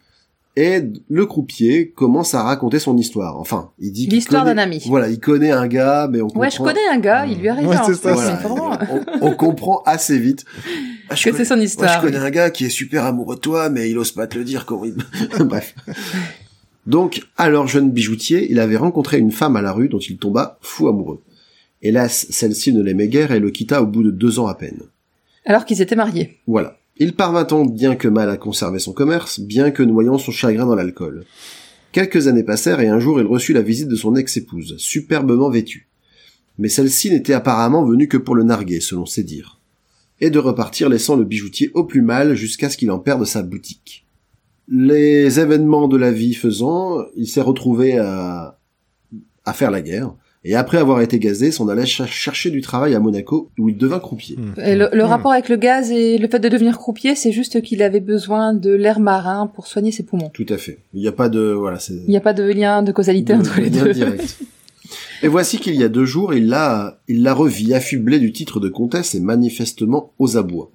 et le croupier commence à raconter son histoire. Enfin, il dit L'histoire d'un ami. Voilà, il connaît un gars, mais on comprend... Ouais, je connais un gars, il lui arrive Ouais, un ça, Voilà, c'est vraiment- on, on comprend assez vite. Ah, je que connais- c'est son moi, histoire. je connais un gars qui est super amoureux de toi, mais il ose pas te le dire comment il... Bref. Donc, alors jeune bijoutier, il avait rencontré une femme à la rue dont il tomba fou amoureux. Hélas, celle-ci ne l'aimait guère et le quitta au bout de deux ans à peine. Alors qu'ils étaient mariés. Voilà. Il parvint tant bien que mal à conserver son commerce, bien que noyant son chagrin dans l'alcool. Quelques années passèrent et un jour il reçut la visite de son ex-épouse, superbement vêtue. Mais celle-ci n'était apparemment venue que pour le narguer, selon ses dires. Et de repartir laissant le bijoutier au plus mal jusqu'à ce qu'il en perde sa boutique. Les événements de la vie faisant, il s'est retrouvé à, à faire la guerre, et après avoir été gazé, s'en allait ch- chercher du travail à Monaco, où il devint croupier. Hmm. Et le, le Hmm. rapport avec le gaz et le fait de devenir croupier, c'est juste qu'il avait besoin de l'air marin pour soigner ses poumons. Tout à fait. Il n'y a pas de, voilà, c'est, Il n'y a pas de lien de causalité de- entre les deux. direct. Et voici qu'il y a deux jours, il l'a, il la revit affublée du titre de comtesse et manifestement aux abois.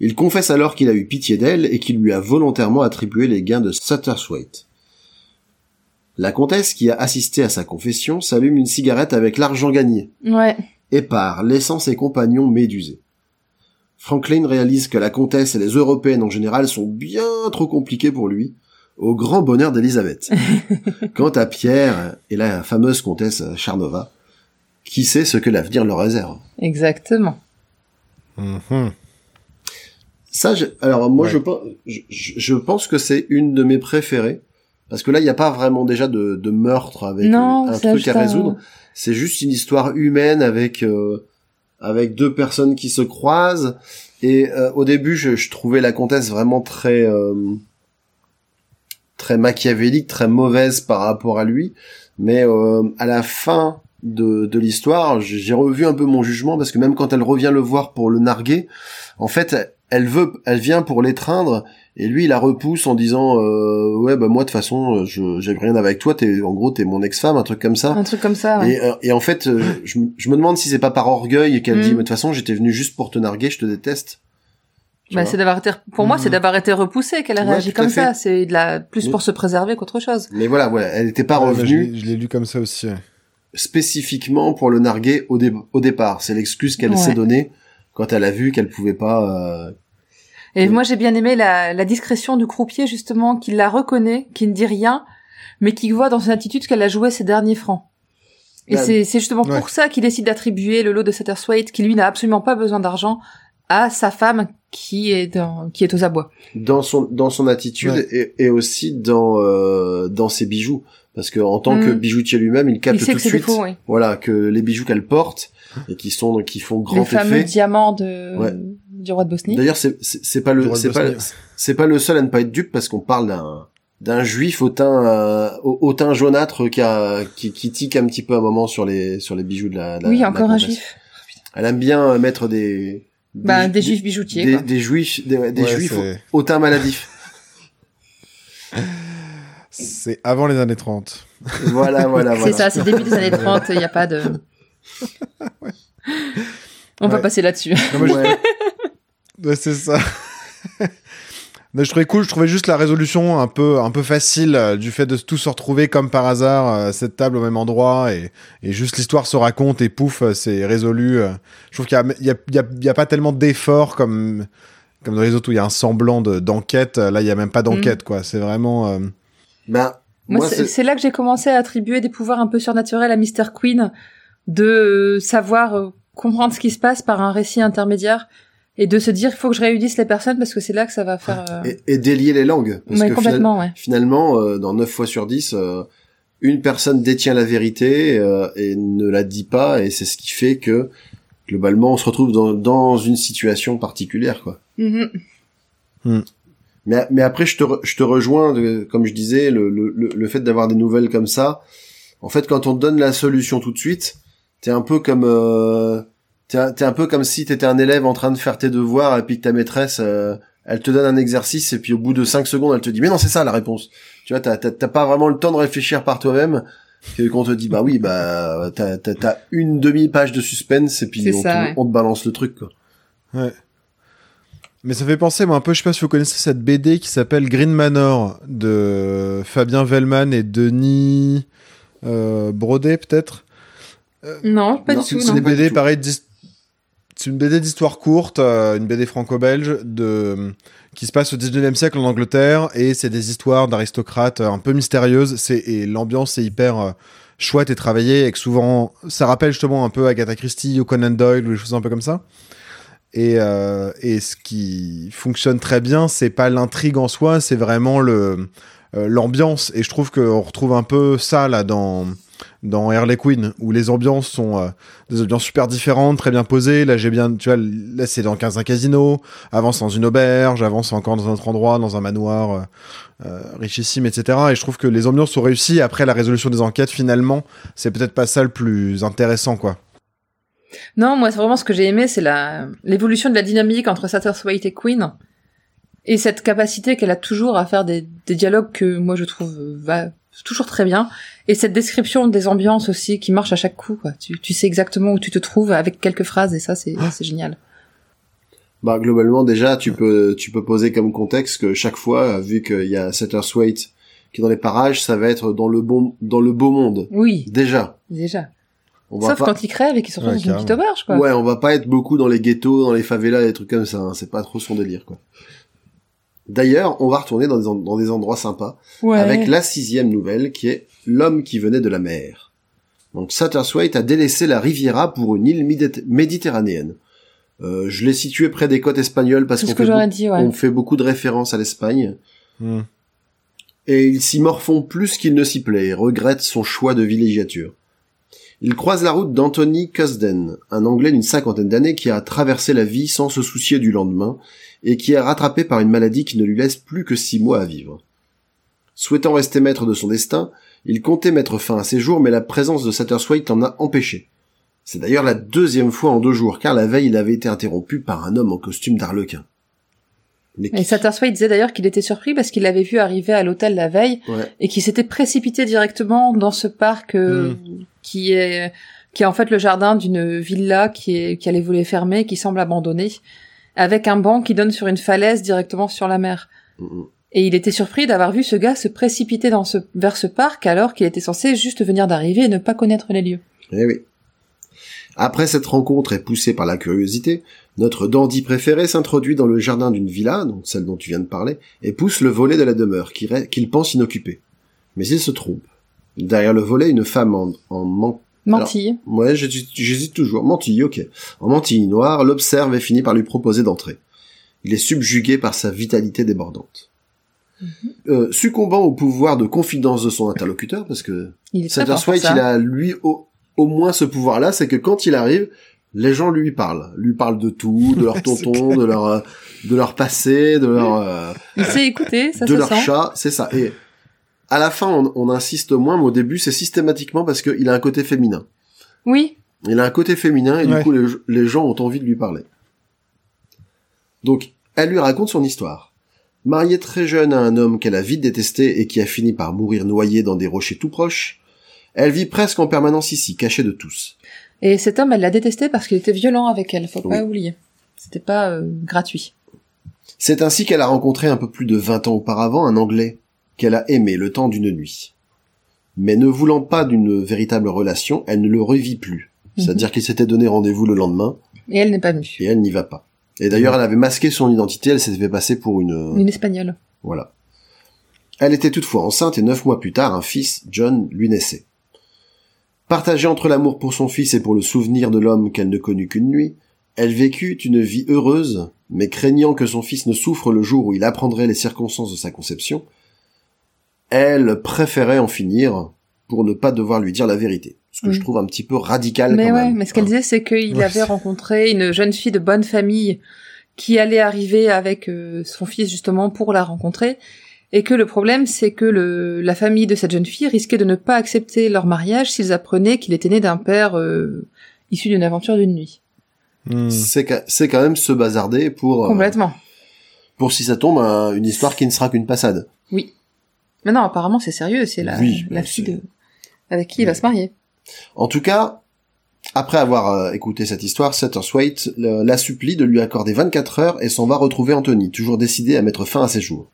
Il confesse alors qu'il a eu pitié d'elle et qu'il lui a volontairement attribué les gains de Satterswaite. La comtesse, qui a assisté à sa confession, s'allume une cigarette avec l'argent gagné Ouais. et part, laissant ses compagnons médusés. Franklin réalise que la comtesse et les européennes en général sont bien trop compliquées pour lui, au grand bonheur d'Elisabeth. Quant à Pierre et la fameuse comtesse Charnova, qui sait ce que l'avenir leur réserve? Exactement. Mhm. Ça, je- alors moi Ouais. je, pense- je, je- pense que c'est une de mes préférées, parce que là il n'y a pas vraiment déjà de, de meurtre avec non, un truc à un- résoudre. C'est juste une histoire humaine avec euh, avec deux personnes qui se croisent. Et euh, au début, je, je trouvais la comtesse vraiment très euh, très machiavélique, très mauvaise par rapport à lui. Mais euh, à la fin de, de l'histoire, j'ai revu un peu mon jugement parce que même quand elle revient le voir pour le narguer, en fait, elle veut, elle vient pour l'étreindre et lui il la repousse en disant euh, ouais bah moi de toute façon je j'ai rien avec toi t'es en gros t'es mon ex-femme un truc comme ça. Un truc comme ça. Ouais. Et, euh, et en fait euh, je, me- je me demande si c'est pas par orgueil et qu'elle Mm. dit mais de toute façon j'étais venu juste pour te narguer je te déteste. Tu Bah, c'est d'avoir été, pour moi, c'est d'avoir été repoussée qu'elle a Ouais, réagi comme ça. C'est de la, plus Oui. pour se préserver qu'autre chose. Mais voilà voilà elle était pas Ouais, revenue l'ai- je l'ai lu comme ça aussi. ouais. spécifiquement pour le narguer au, dé- au départ. C'est l'excuse qu'elle Ouais. s'est donnée quand elle a vu qu'elle pouvait pas. euh, Et moi, j'ai bien aimé la, la discrétion du croupier, justement, qui la reconnaît, qui ne dit rien, mais qui voit dans son attitude qu'elle a joué ses derniers francs. Et Bah, c'est, justement ouais. pour ça qu'il décide d'attribuer le lot de Satterswaite, qui lui n'a absolument pas besoin d'argent, à sa femme qui est dans, qui est aux abois. dans son dans son attitude Ouais. et, et aussi dans euh, dans ses bijoux parce que en tant Mm. que bijoutier lui-même il capte Il tout de c'est suite oui. voilà que les bijoux qu'elle porte et qui sont qui font grand Les fameux effet diamants de, Ouais. du roi de Bosnie. d'ailleurs c'est c'est c'est pas le de c'est pas c'est pas le seul à ne pas être dupe parce qu'on parle d'un d'un juif au teint euh, au, au teint jaunâtre qui a qui, qui tique un petit peu un moment sur les sur les bijoux de la, de la- oui, de la encore un juif. elle aime bien euh, mettre des Bah, des juifs bijoutiers, des, quoi. des juifs des, des Ouais, juifs c'est- au, au teint maladif C'est avant les années 30. voilà voilà C'est voilà ça, c'est début des années 30, il n'y a pas de... On va Ouais. passer là-dessus. Ouais. Ouais, c'est ça. Mais je trouvais cool, je trouvais juste la résolution un peu, un peu facile euh, du fait de tous se retrouver comme par hasard euh, à cette table au même endroit et, et juste l'histoire se raconte et pouf, euh, c'est résolu. euh. Je trouve qu'il y a, il y a, il y a, il y a pas tellement d'efforts comme, comme dans les autres où il y a un semblant de- d'enquête. Là, il y a même pas d'enquête, quoi. C'est vraiment. euh, Bah, Moi, moi, c'est c'est- c'est là que j'ai commencé à attribuer des pouvoirs un peu surnaturels à Mr. Queen, de euh, savoir euh, comprendre ce qui se passe par un récit intermédiaire et de se dire il faut que je réunisse les personnes parce que c'est là que ça va faire. euh, et, et délier les langues. Parce ouais, que complètement, ouais. final- finalement, euh, dans 9 fois sur 10, euh, une personne détient la vérité euh, et ne la dit pas, et c'est ce qui fait que, globalement, on se retrouve dans, dans une situation particulière, quoi. Mhm. Mais, mais après, je te, re- je te rejoins, de, comme je disais, le, le, le le fait d'avoir des nouvelles comme ça. En fait, quand on te donne la solution tout de suite, t'es un peu comme, euh, t'es un- peu comme si t'étais un élève en train de faire tes devoirs et puis que ta maîtresse, euh, elle te donne un exercice et puis au bout de 5 secondes, elle te dit mais non, c'est ça la réponse. Tu vois, t'as t'as- t'as pas vraiment le temps de réfléchir par toi-même. Que qu'on te dit bah oui bah t'as t'as t'as une demi page de suspense et puis on, ça, te, ouais. on te balance le truc quoi. Mais ça fait penser, moi, un peu, je sais pas si vous connaissez cette BD qui s'appelle Green Manor de Fabien Vellman et Denis euh, Brodet, peut-être? Non, pas Non, du tout. ce C'est une BD pareil, c'est une BD d'histoire courte, euh, une BD franco-belge de qui se passe au 19e siècle en Angleterre et c'est des histoires d'aristocrates euh, un peu mystérieuses. C'est et l'ambiance est hyper euh, chouette et travaillée et que souvent ça rappelle justement un peu Agatha Christie ou Conan Doyle ou des choses un peu comme ça. Et, euh, et ce qui fonctionne très bien, c'est pas l'intrigue en soi, c'est vraiment le euh, l'ambiance. Et je trouve qu'on retrouve un peu ça là dans dans Harley Quinn, où les ambiances sont euh, des ambiances super différentes, très bien posées. Là, j'ai bien, tu vois, là c'est dans 15 un casino, avance dans une auberge, avance encore dans un autre endroit, dans un manoir euh, euh, richissime, etc. Et je trouve que les ambiances sont réussies. Après la résolution des enquêtes, finalement, c'est peut-être pas ça le plus intéressant, quoi. Non, moi, c'est vraiment ce que j'ai aimé, c'est la l'évolution de la dynamique entre Satterswaite et Queen. Et cette capacité qu'elle a toujours à faire des, des dialogues que moi je trouve va toujours très bien. Et cette description des ambiances aussi qui marche à chaque coup. Quoi. Tu, tu sais exactement où tu te trouves avec quelques phrases et ça c'est c'est génial. Bah globalement déjà tu peux tu peux poser comme contexte que chaque fois vu qu'il y a Satterswaite qui est dans les parages ça va être dans le bon dans le beau monde Oui, déjà déjà. on va Sauf pas quand ils crèvent et qu'ils Ouais, dans une petite auberge quoi. ouais on va pas être beaucoup dans les ghettos dans les favelas des trucs comme ça hein. c'est pas trop son délire quoi d'ailleurs on va retourner dans des, dans des endroits sympas Ouais. avec la sixième nouvelle qui est l'homme qui venait de la mer donc Satterswaite a délaissé la Riviera pour une île médit- méditerranéenne euh, je l'ai situé près des côtes espagnoles parce qu'on ouais. fait beaucoup de références à l'Espagne Hmm. et il s'y morfond plus qu'il ne s'y plaît et regrette son choix de villégiature. Il croise la route d'Anthony Cusden, un Anglais d'une cinquantaine d'années qui a traversé la vie sans se soucier du lendemain et qui est rattrapé par une maladie qui ne lui laisse plus que six mois à vivre. Souhaitant rester maître de son destin, il comptait mettre fin à ses jours mais la présence de Satterswaite l'en a empêché. C'est d'ailleurs la deuxième fois en deux jours car la veille il avait été interrompu par un homme en costume d'arlequin. Mais Et Sattersway disait d'ailleurs qu'il était surpris parce qu'il l'avait vu arriver à l'hôtel la veille Ouais. et qu'il s'était précipité directement dans ce parc euh, qui est qui est en fait le jardin d'une villa qui est qui a les volets fermés, qui semble abandonnée, avec un banc qui donne sur une falaise directement sur la mer. Mm, mm. Et il était surpris d'avoir vu ce gars se précipiter dans ce, vers ce parc alors qu'il était censé juste venir d'arriver et ne pas connaître les lieux. Eh oui. Après cette rencontre et poussé par la curiosité, notre dandy préféré s'introduit dans le jardin d'une villa, donc celle dont tu viens de parler, et pousse le volet de la demeure, qui re- qu'il pense inoccupé. Mais il se trompe. Derrière le volet, une femme en, en man- Mentille. Ouais, j'hésite j'hésite toujours. Mantille, ok. En mantille noire, l'observe et finit par lui proposer d'entrer. Il est subjugué par sa vitalité débordante. Euh, succombant au pouvoir de confidence de son interlocuteur, parce que pour Satterswhite, ça. il a lui au, au moins ce pouvoir-là, c'est que quand il arrive, les gens lui parlent, lui parlent de tout, de leur tonton, de leur euh, de leur passé, de leur euh, Il sait écouter, ça de se leur sent. chat, c'est ça. Et à la fin, on, on insiste moins, mais au début, c'est systématiquement parce qu'il a un côté féminin. Oui, Il a un côté féminin et Ouais. du coup, les, les gens ont envie de lui parler. Donc, elle lui raconte son histoire. Mariée très jeune à un homme qu'elle a vite détesté et qui a fini par mourir noyé dans des rochers tout proches, elle vit presque en permanence ici, cachée de tous. Et cet homme, elle l'a détesté parce qu'il était violent avec elle, faut Oui. pas oublier. C'était pas euh, gratuit. C'est ainsi qu'elle a rencontré un peu plus de 20 ans auparavant un Anglais qu'elle a aimé le temps d'une nuit. Mais ne voulant pas d'une véritable relation, elle ne le revit plus. Mhm. C'est-à-dire qu'il s'était donné rendez-vous le lendemain Et elle n'est pas venue. et elle n'y va pas. Et d'ailleurs, elle avait masqué son identité, elle s'était fait passer pour une... Une espagnole. Voilà. Elle était toutefois enceinte et neuf mois plus tard, un fils, John, lui naissait. Partagée entre l'amour pour son fils et pour le souvenir de l'homme qu'elle ne connut qu'une nuit, elle vécut une vie heureuse, mais craignant que son fils ne souffre le jour où il apprendrait les circonstances de sa conception, elle préférait en finir pour ne pas devoir lui dire la vérité. Ce que Mm. je trouve un petit peu radical Mais quand ouais, même. mais ce qu'elle disait, c'est qu'il Ouais. avait rencontré une jeune fille de bonne famille qui allait arriver avec euh, son fils justement pour la rencontrer. Et que le problème, c'est que le, la famille de cette jeune fille risquait de ne pas accepter leur mariage s'ils apprenaient qu'il était né d'un père euh, issu d'une aventure d'une nuit. Hmm. C'est quand même se bazarder pour, euh, Complètement. pour si ça tombe, un- une histoire qui ne sera qu'une passade. Oui. Mais non, apparemment, c'est sérieux. C'est la, Oui, la fille de... avec qui il va se marier. En tout cas, après avoir euh, écouté cette histoire, Satterswaite le- la supplie de lui accorder 24 heures et s'en va retrouver Anthony, toujours décidé à mettre fin à ses jours.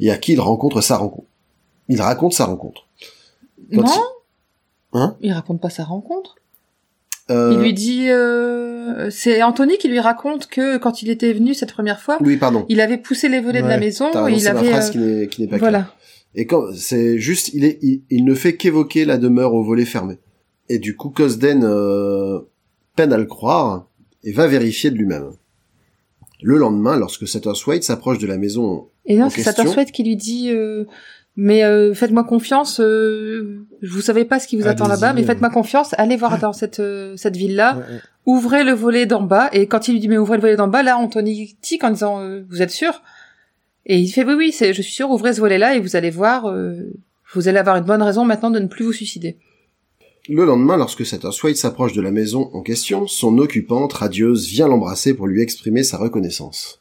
Et à qui il rencontre sa rencontre. Il raconte sa rencontre. Quand non il- Hein? Il raconte pas sa rencontre. Euh, Il lui dit... euh, C'est Anthony qui lui raconte que quand il était venu cette première fois, Oui, pardon. il avait poussé les volets de la maison et il avait... phrase euh, qui n'est, pas. Voilà. Et quand, c'est juste, il est, il, il ne fait qu'évoquer la demeure au volet fermé. Et du coup, Cosden, euh, peine à le croire et va vérifier de lui-même. Le lendemain, lorsque Satterswaite s'approche de la maison Et non, en c'est. Satterswhite qui lui dit euh, mais euh, faites-moi confiance, euh, vous savez pas ce qui vous attend Allez-y, là-bas, mais faites-moi confiance, allez voir dans cette euh, cette ville-là, Ouais, ouais. ouvrez le volet d'en bas et quand il lui dit mais ouvrez le volet d'en bas, là Anthony tique en disant euh, vous êtes sûr? Et il fait oui oui, c'est je suis sûr, ouvrez ce volet-là et vous allez voir euh, vous allez avoir une bonne raison maintenant de ne plus vous suicider. Le lendemain, lorsque Satterswaite s'approche de la maison en question, son occupante, radieuse, vient l'embrasser pour lui exprimer sa reconnaissance.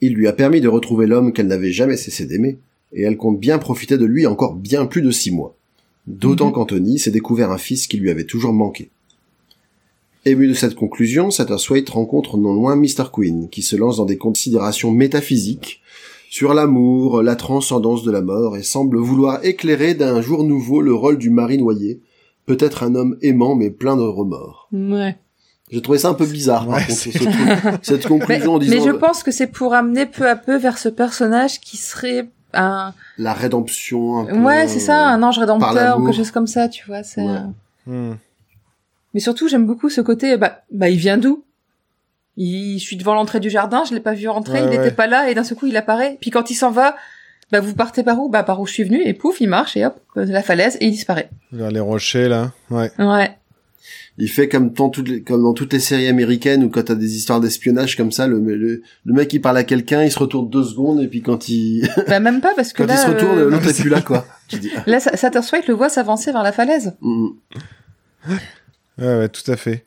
Il lui a permis de retrouver l'homme qu'elle n'avait jamais cessé d'aimer, et elle compte bien profiter de lui encore bien plus de six mois. D'autant Mhm. qu'Anthony s'est découvert un fils qui lui avait toujours manqué. Ému de cette conclusion, Satterswaite rencontre non loin Mr. Queen, qui se lance dans des considérations métaphysiques sur l'amour, la transcendance de la mort, et semble vouloir éclairer d'un jour nouveau le rôle du mari noyé, peut-être un homme aimant mais plein de remords. Ouais. J'ai trouvé ça un peu bizarre, par Ouais, contre, c'est- ce truc- cette Mais, conclusion en disant mais je pense que c'est pour amener peu à peu vers ce personnage qui serait un la rédemption. Un peu, ouais c'est ça un ange par rédempteur ou quelque chose comme ça tu vois c'est Ouais. un- Hmm. Mais surtout, j'aime beaucoup ce côté, bah, bah il vient d'où? Il, Je suis devant l'entrée du jardin, je l'ai pas vu rentrer, Ouais, il ouais. était pas là, et d'un seul coup, il apparaît. Puis quand il s'en va, bah vous partez par où? Bah par où je suis venu, et pouf, il marche, et hop, euh, la falaise, et il disparaît. Vers les rochers, là. Ouais. Ouais. Il fait comme dans toutes les, comme dans toutes les séries américaines où quand t'as des histoires d'espionnage comme ça, le, le, le mec il parle à quelqu'un, il se retourne deux secondes et puis quand il bah même pas, parce que quand là, il se retourne, euh, l'autre est plus là quoi. Tu dis, là, Sa- Satterswhite le voit s'avancer vers la falaise. mm, Ouais, ouais, tout à fait.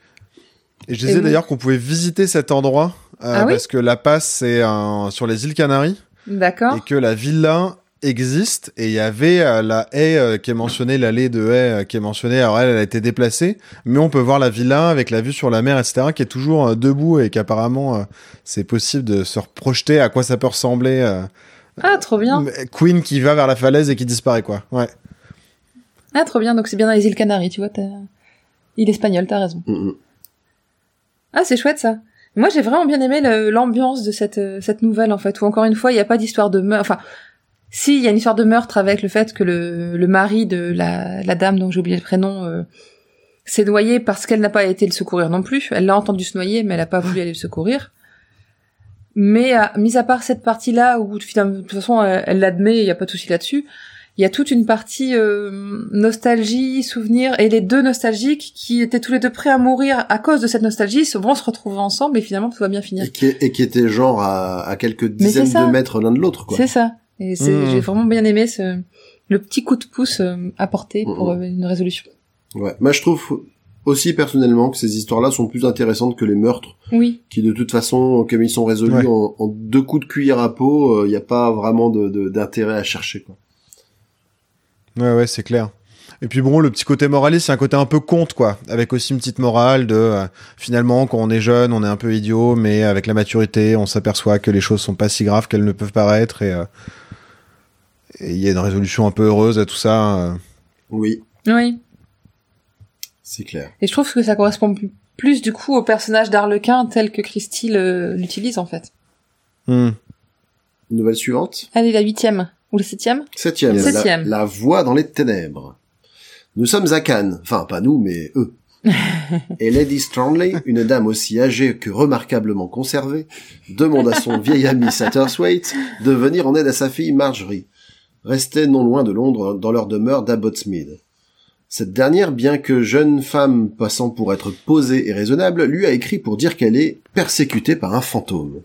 Et je disais oui. d'ailleurs qu'on pouvait visiter cet endroit euh, Ah oui parce que La Paz c'est un- sur les îles Canaries D'accord. et que la villa existe et il y avait euh, la haie euh, qui est mentionnée, l'allée de haie euh, qui est mentionnée. Alors elle, elle a été déplacée, mais on peut voir la villa avec la vue sur la mer, etc., qui est toujours euh, debout et qu'apparemment euh, c'est possible de se projeter à quoi ça peut ressembler. euh, Ah, trop bien. Queen qui va vers la falaise et qui disparaît, quoi. Ouais. Ah, trop bien. Donc c'est bien dans les îles Canaries, tu vois. Il est espagnol, t'as raison. Mm, mm. Ah, c'est chouette ça. Moi, j'ai vraiment bien aimé l'ambiance de cette euh, cette nouvelle en fait, où encore une fois, il n'y a pas d'histoire de meurtre. Enfin, si, il y a une histoire de meurtre avec le fait que le, le mari de la, la dame dont j'ai oublié le prénom euh, s'est noyé parce qu'elle n'a pas été le secourir non plus. Elle l'a entendu se noyer, mais elle n'a pas voulu aller le secourir. Mais euh, mis à part cette partie-là où finalement, de toute façon, elle l'admet, il n'y a pas de souci là-dessus. Il y a toute une partie euh, nostalgie, souvenir, et les deux nostalgiques qui étaient tous les deux prêts à mourir à cause de cette nostalgie se- vont se retrouver ensemble et finalement tout va bien finir. Et qui, et qui était genre à, à quelques dizaines de mètres l'un de l'autre, quoi. C'est ça. Et c'est, Mmh. j'ai vraiment bien aimé ce, le petit coup de pouce euh, apporté pour Mmh. euh, une résolution. Ouais. Moi, je trouve aussi personnellement que ces histoires-là sont plus intéressantes que les meurtres, Oui. qui de toute façon, comme ils sont résolus Ouais. en, en deux coups de cuillère à peau, il n'y a pas vraiment de- de- d'intérêt à chercher, quoi. Ouais, ouais, c'est clair. Et puis bon, le petit côté moraliste, c'est un côté un peu conte, quoi. Avec aussi une petite morale de, euh, finalement, quand on est jeune, on est un peu idiot, mais avec la maturité, on s'aperçoit que les choses sont pas si graves qu'elles ne peuvent paraître, et euh, et il y a une résolution un peu heureuse à tout ça. euh. Oui, Oui. c'est clair. Et je trouve que ça correspond plus, du coup au personnage d'Arlequin tel que Christy le- l'utilise en fait. Hmm. Nouvelle suivante? Allez, la huitième. Ou la septième Septième. La- Septième. La, voix dans les ténèbres. Nous sommes à Cannes. Enfin, pas nous, mais eux. Et Lady Strangely, une dame aussi âgée que remarquablement conservée, demande à son vieil ami Satterthwaite de venir en aide à sa fille Marjorie, restée non loin de Londres dans leur demeure d'Abbotsmead. Cette dernière, bien que jeune femme passant pour être posée et raisonnable, lui a écrit pour dire qu'elle est persécutée par un fantôme.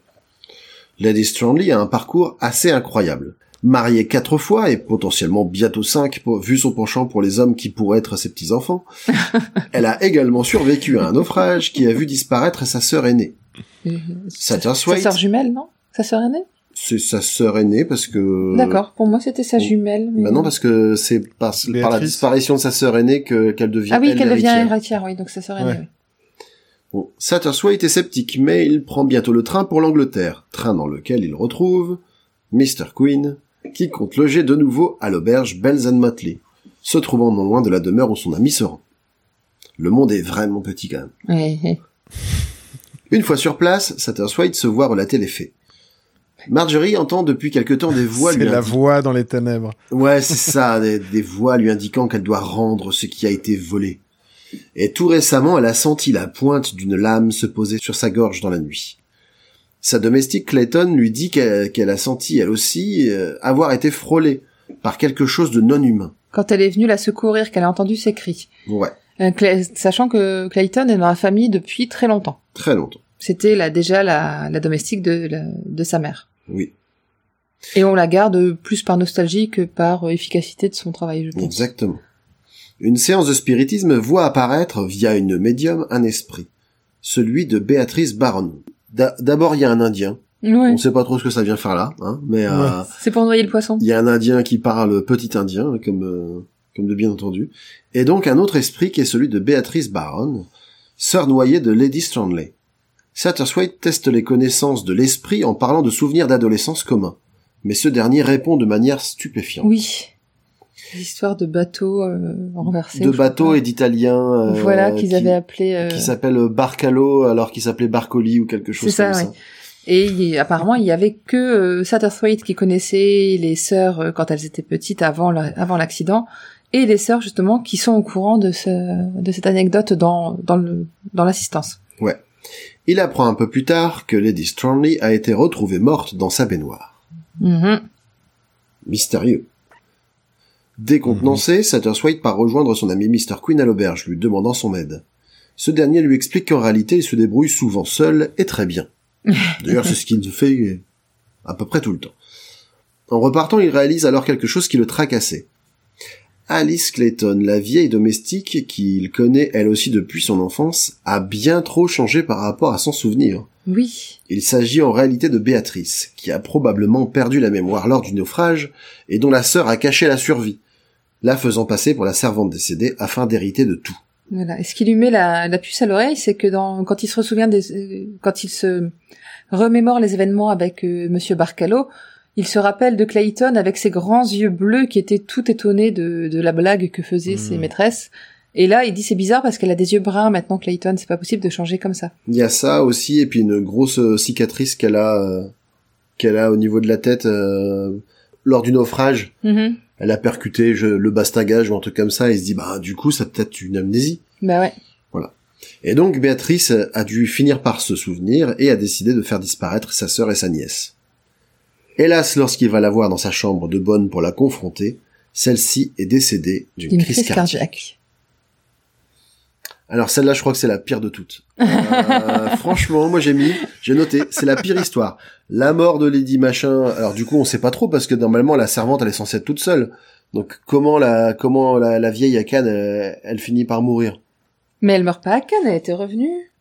Lady Strangely a un parcours assez incroyable. Mariée quatre fois et potentiellement bientôt cinq, vu son penchant pour les hommes qui pourraient être ses petits-enfants, elle a également survécu à un naufrage qui a vu disparaître sa sœur aînée. Sa Satterthwaite, sœur jumelle, non? Sa sœur aînée? C'est sa sœur aînée parce que... D'accord. Pour moi, c'était sa jumelle. mais- Bah non, parce que c'est par, par la disparition de sa sœur aînée que qu'elle devient Ah oui, elle, qu'elle devient héritière, oui, donc sa sœur aînée. Ouais. oui. Bon, Satterthwaite est sceptique, mais il prend bientôt le train pour l'Angleterre, train dans lequel il retrouve Mr. Queen, qui compte loger de nouveau à l'auberge Bells and Motley, se trouvant non loin de la demeure où son ami se rend. Le monde est vraiment petit quand même. Une fois sur place, Satterthwaite se voit relater les faits. Marjorie entend depuis quelque temps des voix C'est lui la indiquant- voix dans les ténèbres. Ouais, c'est ça, des, des voix lui indiquant qu'elle doit rendre ce qui a été volé. Et tout récemment, elle a senti la pointe d'une lame se poser sur sa gorge dans la nuit. Sa domestique Clayton lui dit qu'elle a senti, elle aussi, euh, avoir été frôlée par quelque chose de non humain. Quand elle est venue la secourir, qu'elle a entendu ses cris. Ouais, Euh, sachant que Clayton est dans la famille depuis très longtemps. très longtemps. C'était là déjà la, la domestique de, la- de sa mère. Oui, Et on la garde plus par nostalgie que par efficacité de son travail, je pense. exactement. Une séance de spiritisme voit apparaître, via une médium, un esprit. Celui de Béatrice Baron. D'a- D'abord, il y a un Indien. Ouais. On sait pas trop ce que ça vient faire là, hein, mais... euh, C'est pour noyer le poisson. Il y a un Indien qui parle petit Indien, comme euh, comme de bien entendu, et donc un autre esprit qui est celui de Béatrice Baron, sœur noyée de Lady Strangely. Satterthwaite teste les connaissances de l'esprit en parlant de souvenirs d'adolescence communs, mais ce dernier répond de manière stupéfiante. Oui. L'histoire de bateaux euh, renversés. de bateaux et d'Italiens euh, voilà, qu'ils qui, avaient appelé... euh, qui s'appellent Barcalo alors qu'ils s'appelaient Barcoli ou quelque chose C'est comme ça, ça. ouais. Et il- apparemment, il y avait que euh, Satterthwaite qui connaissait les sœurs quand elles étaient petites avant la- avant l'accident, et les sœurs justement qui sont au courant de ce de cette anecdote dans dans le dans l'assistance. Il apprend un peu plus tard que Lady Strangely a été retrouvée morte dans sa baignoire. Mhm. Mystérieux. Décontenancé, Satterthwaite part rejoindre son ami Mr. Queen à l'auberge, lui demandant son aide. Ce dernier lui explique qu'en réalité, il se débrouille souvent seul et très bien. D'ailleurs, c'est ce qu'il fait à peu près tout le temps. En repartant, il réalise alors quelque chose qui le tracassait. Alice Clayton, la vieille domestique qu'il connaît elle aussi depuis son enfance, a bien trop changé par rapport à son souvenir. Oui. Il s'agit en réalité de Béatrice, qui a probablement perdu la mémoire lors du naufrage et dont la sœur a caché la survie, la faisant passer pour la servante décédée afin d'hériter de tout. Voilà. Et ce qui lui met la, la puce à l'oreille, c'est que dans, quand il se souvient des, euh, quand il se remémore les événements avec euh, Monsieur Barcalo, il se rappelle de Clayton avec ses grands yeux bleus qui étaient tout étonnés de, de la blague que faisaient ses Hmm. maîtresses. Et là, il dit c'est bizarre parce qu'elle a des yeux bruns maintenant, Clayton. C'est pas possible de changer comme ça. Il y a ça aussi, et puis une grosse euh, cicatrice qu'elle a, euh, qu'elle a au niveau de la tête euh, lors du naufrage. Mhm. Elle a percuté je- le bastingage ou un truc comme ça, et il se dit bah du coup ça peut être une amnésie. Bah ouais. Et donc Béatrice a dû finir par se souvenir et a décidé de faire disparaître sa sœur et sa nièce. Hélas, lorsqu'il va la voir dans sa chambre de bonne pour la confronter, celle-ci est décédée d'une D'une crise crise cardiaque. cardiaque. Alors celle-là, je crois que c'est la pire de toutes. Euh, franchement, moi j'ai mis, j'ai noté, c'est la pire histoire. La mort de Lady Machin. Alors du coup, on sait pas trop parce que normalement la servante elle est censée être toute seule. Donc comment la comment la, la vieille à Cannes elle, elle finit par mourir? Mais elle meurt pas à Cannes. Elle était revenue.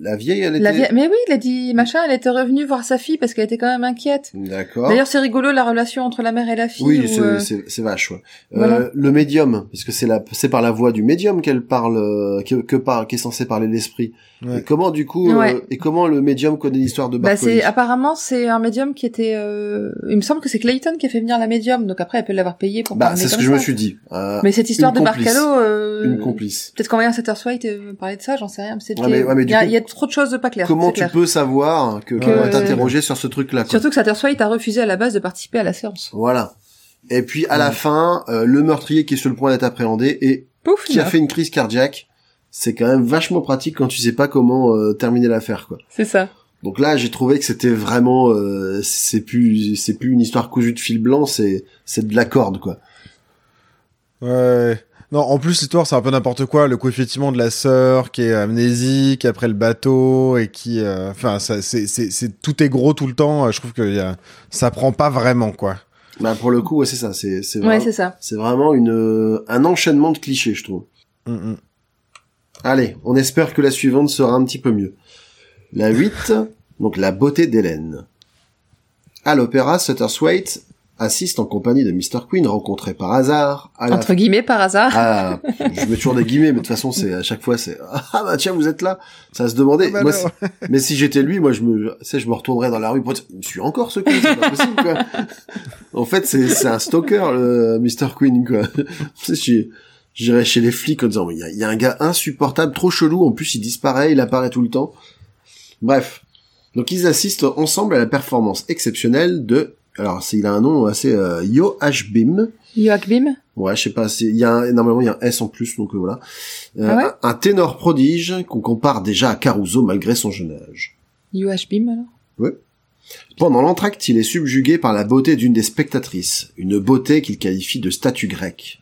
La vieille elle était. La Mais oui, il a dit machin. Elle était revenue voir sa fille parce qu'elle était quand même inquiète. D'accord. D'ailleurs, c'est rigolo la relation entre la mère et la fille. Oui, c'est, euh, c'est, c'est vache. Ouais. Voilà. Euh, le médium, parce que c'est la, c'est par la voix du médium qu'elle parle, euh, que, que par, qui est censé parler l'esprit. Ouais. Et comment du coup, euh, Ouais. et comment le médium connaît l'histoire de Bah Barcoli c'est apparemment c'est un médium qui était. euh, Il me semble que c'est Clayton qui a fait venir la médium. Donc après, elle peut l'avoir payé pour. Bah, parler c'est ce comme que je me suis dit. Euh, Mais cette histoire de complice. Barcalo. euh, Une complice. Peut-être qu'Aurélien Satterswhite euh, parlait de ça, j'en sais rien. mais mais- ouais, mais il, du y a, coup, il y a trop de choses de pas claires. Comment tu clair. peux savoir que, Que- va t'interroger sur ce truc-là quoi. Surtout que Satterswhite a refusé à la base de participer à la séance. Voilà. Et puis à la fin, euh, le meurtrier qui est sur le point d'être appréhendé et Pouf, qui a fait une crise cardiaque, c'est quand même vachement pratique quand tu sais pas comment euh, terminer l'affaire quoi. C'est ça. Donc là, j'ai trouvé que c'était vraiment, euh, c'est plus, c'est plus une histoire cousue de fil blanc, c'est, c'est de la corde, quoi. Ouais. Non, en plus, l'histoire, c'est un peu n'importe quoi. Le coup, effectivement, de la sœur qui est amnésique après le bateau et qui... euh, Enfin, ça, c'est, c'est, c'est, tout est gros tout le temps. Euh, Je trouve que y a... ça prend pas vraiment, quoi. Bah pour le coup, ouais, c'est ça, c'est, c'est, Ouais, vraiment, c'est ça. c'est vraiment une, euh, un enchaînement de clichés, je trouve. Mm, mm. Allez, on espère que la suivante sera un petit peu mieux. La 8, donc la beauté d'Hélène. À l'opéra, Sutterswaite assiste en compagnie de Mr. Queen, rencontré par hasard, à la Entre guillemets, par hasard. Ah, je mets toujours des guillemets, mais de toute façon, c'est à chaque fois, c'est ah bah tiens, vous êtes là. Ça se demandait. Ah bah moi, mais si j'étais lui, moi, je me, tu sais, je me retournerais dans la rue pour dire, je suis encore ce con, c'est pas possible, quoi. En fait, c'est c'est un stalker, le Mr. Queen, quoi. Tu sais, je- J'irais chez les flics en disant, il y a, il y a un gars insupportable, trop chelou, en plus il disparaît, il apparaît tout le temps. Bref. Donc ils assistent ensemble à la performance exceptionnelle de, alors il a un nom assez, euh, Yo Bim. Joachim. Ouais, je sais pas, il y a un- normalement il y a un S en plus, donc euh, voilà. Euh, Ah ouais un, un ténor prodige qu'on compare déjà à Caruso malgré son jeune âge. Joachim, alors? Pendant l'entracte, il est subjugué par la beauté d'une des spectatrices, une beauté qu'il qualifie de statue grecque.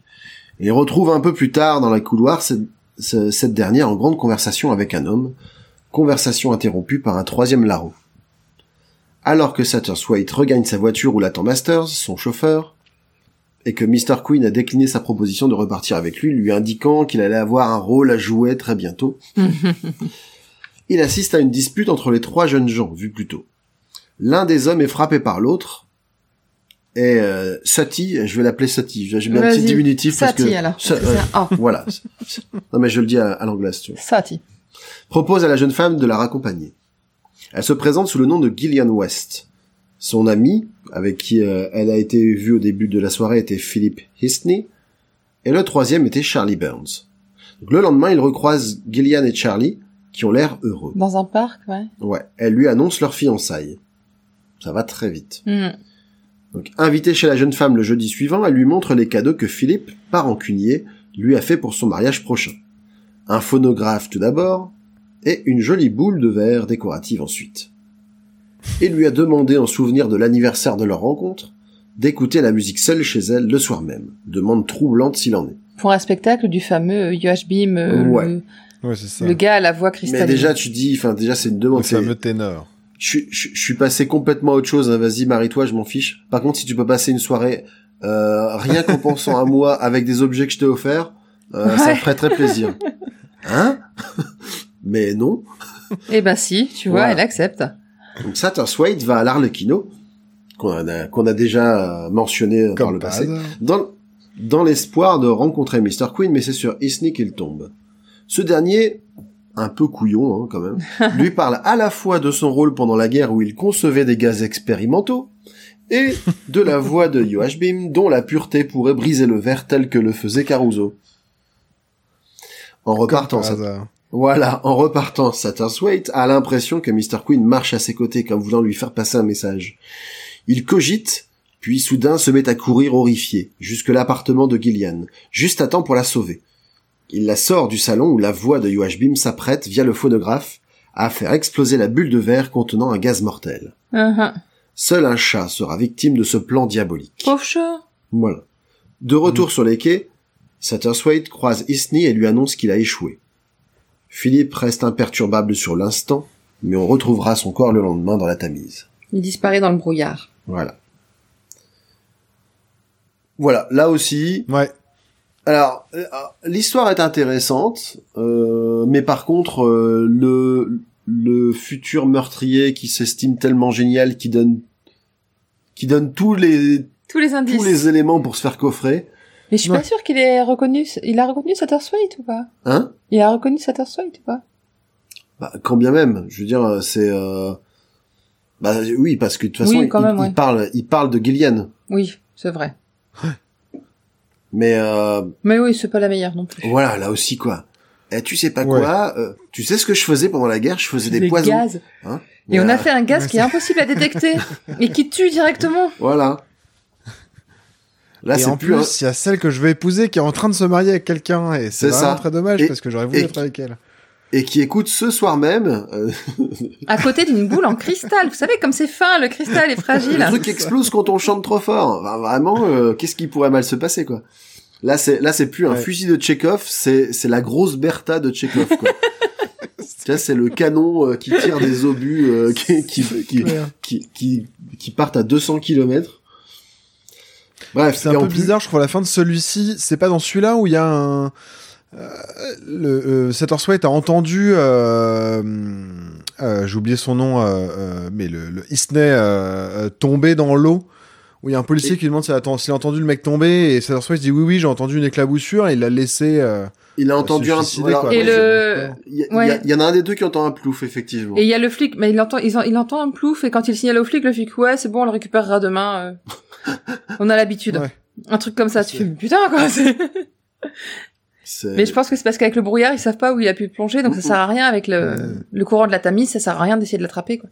Il retrouve un peu plus tard dans la couloir cette, ce- cette dernière en grande conversation avec un homme, conversation interrompue par un troisième larron. Alors que Satterswaite regagne sa voiture où l'attend Masters, son chauffeur, et que Mr. Queen a décliné sa proposition de repartir avec lui, lui indiquant qu'il allait avoir un rôle à jouer très bientôt, il assiste à une dispute entre les trois jeunes gens, vus plus tôt. L'un des hommes est frappé par l'autre, et euh, Sati, je vais l'appeler Sati, j'ai mis un petit diminutif parce que... Sati, alors. Sa-. Oh, voilà. Non mais je le dis à, à l'anglaise, tu vois. Sati. Propose à la jeune femme de la raccompagner. Elle se présente sous le nom de Gillian West. Son ami, avec qui euh, elle a été vue au début de la soirée, était Philip Hisney, et le troisième était Charlie Burns. Donc, le lendemain, il recroise Gillian et Charlie, qui ont l'air heureux. Dans un parc, ouais. Ouais, elle lui annonce leur fiançailles. Ça va très vite. Hmm. Donc, invitée chez la jeune femme le jeudi suivant, elle lui montre les cadeaux que Philippe, par rancunier, lui a fait pour son mariage prochain. Un phonographe tout d'abord, et une jolie boule de verre décorative ensuite. Il lui a demandé en souvenir de l'anniversaire de leur rencontre, d'écouter la musique seule chez elle le soir même. Demande troublante s'il en est. Pour un spectacle du fameux Joachim, euh, Ouais. le, Ouais, c'est ça. le gars à la voix Mais cristalline. déjà, tu dis, enfin, déjà, c'est une Le demande. c'est- fameux ténor. je, suis- je, je suis passé complètement à autre chose. hein. Vas-y, marie-toi, je m'en fiche. Par contre, si tu peux passer une soirée euh, rien qu'en pensant à moi avec des objets que je t'ai offerts, euh, ça me ferait très plaisir. Hein? Mais non. Eh ben si, tu vois, Voilà. elle accepte. Donc Satterthwaite va à l'Arlequino, qu'on a, déjà euh, mentionné par Comme le par passé, hasard. dans, dans l'espoir de rencontrer Mr. Queen, mais c'est sur Isney qu'il tombe. Ce dernier, un peu couillon hein, quand même, lui parle à la fois de son rôle pendant la guerre où il concevait des gaz expérimentaux, et de la voix de Joachim dont la pureté pourrait briser le verre tel que le faisait Caruso. En repartant, Comme hasard. Voilà, en repartant, Satterthwaite a l'impression que Mr. Queen marche à ses côtés comme voulant lui faire passer un message. Il cogite, puis soudain se met à courir horrifié, jusque l'appartement de Gillian, juste à temps pour la sauver. Il la sort du salon où la voix de Joachim s'apprête, via le phonographe, à faire exploser la bulle de verre contenant un gaz mortel. Uh-huh. Seul un chat sera victime de ce plan diabolique. Pauvre chat. Voilà. De retour sur les quais, Satterthwaite croise Isney et lui annonce qu'il a échoué. Philippe reste imperturbable sur l'instant, mais on retrouvera son corps le lendemain dans la Tamise. Il disparaît dans le brouillard. Voilà. Voilà, là aussi, Ouais. alors euh, l'histoire est intéressante, euh, mais par contre euh, le le futur meurtrier qui s'estime tellement génial, qui donne qui donne tous les Tous les indices. tous les éléments pour se faire coffrer, Mais je suis Ouais. pas sûre qu'il ait reconnu. Il a reconnu Satterthwaite ou pas? Hein? Il a reconnu Satterthwaite ou pas? Bah, quand bien même, je veux dire, c'est euh... bah oui, parce que de toute façon, Oui, il, quand même, il- il ouais. parle, il parle de Gillian, Oui, c'est vrai. mais euh, Mais oui, c'est pas la meilleure non plus. voilà, là aussi quoi. Et tu sais pas Ouais. quoi euh, Tu sais ce que je faisais pendant la guerre? Je faisais des Les poisons. gaz. Hein? Et on a fait un gaz qui est impossible à détecter et qui tue directement. Voilà. Là, et c'est en plus. il y a celle que je vais épouser qui est en train de se marier avec quelqu'un et c'est C'est vraiment ça. très dommage Et- parce que j'aurais voulu être avec elle. Et qui écoute ce soir même. euh, À côté d'une boule en cristal. Vous savez, comme c'est fin, le cristal est le fragile. truc explose quand on chante trop fort. Enfin, vraiment, euh, qu'est-ce qui pourrait mal se passer quoi Là, c'est là, c'est plus un Ouais. fusil de Tchekhov, c'est c'est la grosse Bertha de Tchekhov quoi. C'est le canon euh, qui tire des obus euh, qui, qui, qui, qui, qui partent à 200 km. Bref, C'est un peu plus- bizarre, je crois, la fin de celui-ci. C'est pas dans celui-là où il y a un. Euh, le euh, a entendu. Euh, euh, J'ai oublié son nom, euh, euh, mais le, le Isney tomber dans l'eau. Où il y a un policier Et- qui demande s'il a, entendu le mec tomber et Satterthwaite dit oui oui j'ai entendu une éclaboussure et il l'a laissé. Il a entendu un. quoi. Et le- Il y, Ouais. en a un des deux qui entend un plouf, effectivement. Et il y a le flic, mais il entend, il, en- il entend un plouf et quand il signale au flic, le flic, ouais, c'est bon, on le récupérera demain. euh. on a l'habitude. Ouais. Un truc comme ça, tu fais, putain, quoi. C'est- Mais je pense que c'est parce qu'avec le brouillard, ils savent pas où il a pu plonger, donc ça sert à rien avec le, Euh. le courant de la Tamise, ça sert à rien d'essayer de l'attraper, quoi.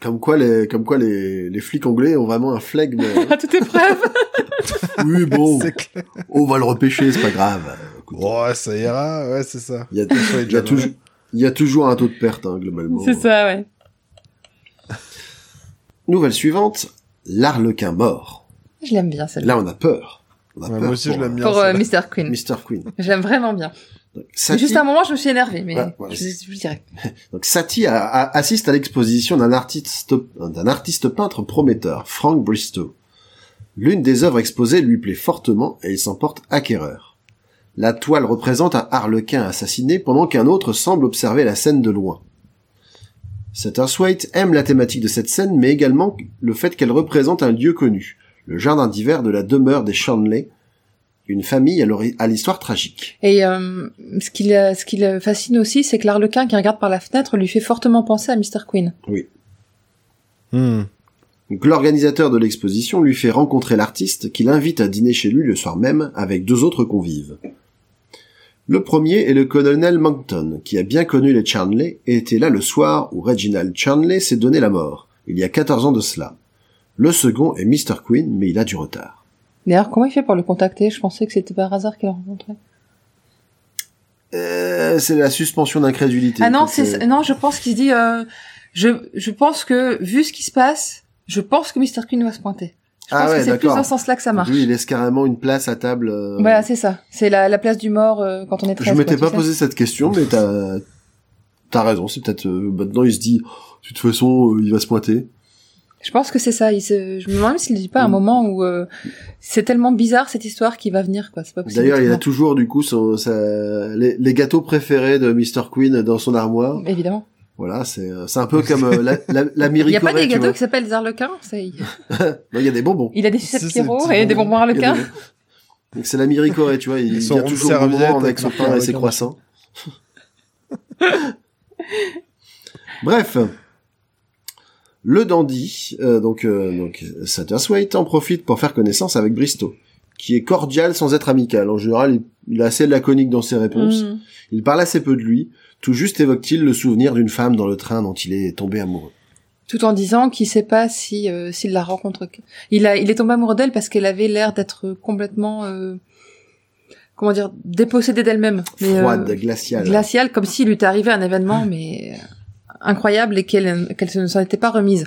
Comme quoi, les, comme quoi les, les flics anglais ont vraiment un flegme. À toute épreuve. oui, bon, C'est clair. on va le repêcher, c'est pas grave. Écoute, Oh, ça ira, ouais, c'est ça. Il y a, y toujours, il y a toujours un taux de perte, hein, globalement. c'est ça, ouais. Nouvelle suivante, l'arlequin mort. Je l'aime bien, celle-là. Là, on a peur. On a Ouais, peur moi aussi, pour, je l'aime bien. Pour euh. Mr. Queen. Mr. Queen. Je l'aime vraiment bien. Satie, Juste à un moment, je me suis énervée, mais Ouais, ouais, je, je vous dirai. donc Satie a- a- assiste à l'exposition d'un artiste, d'un artiste peintre prometteur, Frank Bristow. L'une des œuvres exposées lui plaît fortement et il s'en porte acquéreur. La toile représente un harlequin assassiné pendant qu'un autre semble observer la scène de loin. Satterthwaite aime la thématique de cette scène, mais également le fait qu'elle représente un lieu connu, le jardin d'hiver de la demeure des Shanley, une famille à l'histoire tragique. Et euh, ce qui le, ce qui le fascine aussi, c'est que l'arlequin qui regarde par la fenêtre lui fait fortement penser à Mr. Queen. Hmm. Donc, l'organisateur de l'exposition lui fait rencontrer l'artiste qui l'invite à dîner chez lui le soir même avec deux autres convives. Le premier est le colonel Moncton, qui a bien connu les Charnley et était là le soir où Reginald Charnley s'est donné la mort, il y a 14 ans de cela. Le second est Mr. Queen, mais il a du retard. D'ailleurs, comment il fait pour le contacter? Je pensais que c'était par hasard qu'il le rencontrait. Euh, c'est la suspension d'incrédulité. Ah non, c'est non, je pense qu'il se dit. Euh, je je pense que vu ce qui se passe, je pense que Mr. Queen va se pointer. Je Ah pense ouais, que c'est plus dans ce sens-là que ça marche. Lui, il laisse carrément une place à table. euh, Voilà, c'est ça. C'est la, la place du mort euh, quand on est très. Je m'étais pas posé cette question, mais t'as t'as raison. C'est peut-être euh, maintenant il se dit, de toute façon, euh, il va se pointer. Je pense que c'est ça. Il se... Je me demande même s'il dit pas un Mm. moment où euh, c'est tellement bizarre cette histoire qui va venir, quoi. C'est pas possible. D'ailleurs, il a toujours du coup son, sa- les, les gâteaux préférés de Mr. Queen dans son armoire. Évidemment. Voilà, c'est euh, c'est un peu comme euh, la, la, la Il n'y a pas des gâteaux qui s'appellent ça y- Non, il y a des bonbons. Il a des sucettes c'est Pierrot et des bonbons. bonbons Il y a arlequins. des- Donc c'est la Miricorée, tu vois. Il vient toujours au moment avec avec son pain et ses arlequin croissants. Bref. Le dandy, euh, donc, euh, donc Satterthwaite en profite pour faire connaissance avec Bristow, qui est cordial sans être amical. En général, il, il est assez laconique dans ses réponses. Mm. Il parle assez peu de lui. Tout juste évoque-t-il le souvenir d'une femme dans le train dont il est tombé amoureux. Tout en disant qu'il sait pas si euh, s'il la rencontre. Il a, il est tombé amoureux d'elle parce qu'elle avait l'air d'être complètement, euh, comment dire, dépossédée d'elle-même. Mais, euh, Froide, glaciale. glaciale, comme s'il lui était arrivé un événement, mais euh, incroyable et qu'elle ne s'en était pas remise.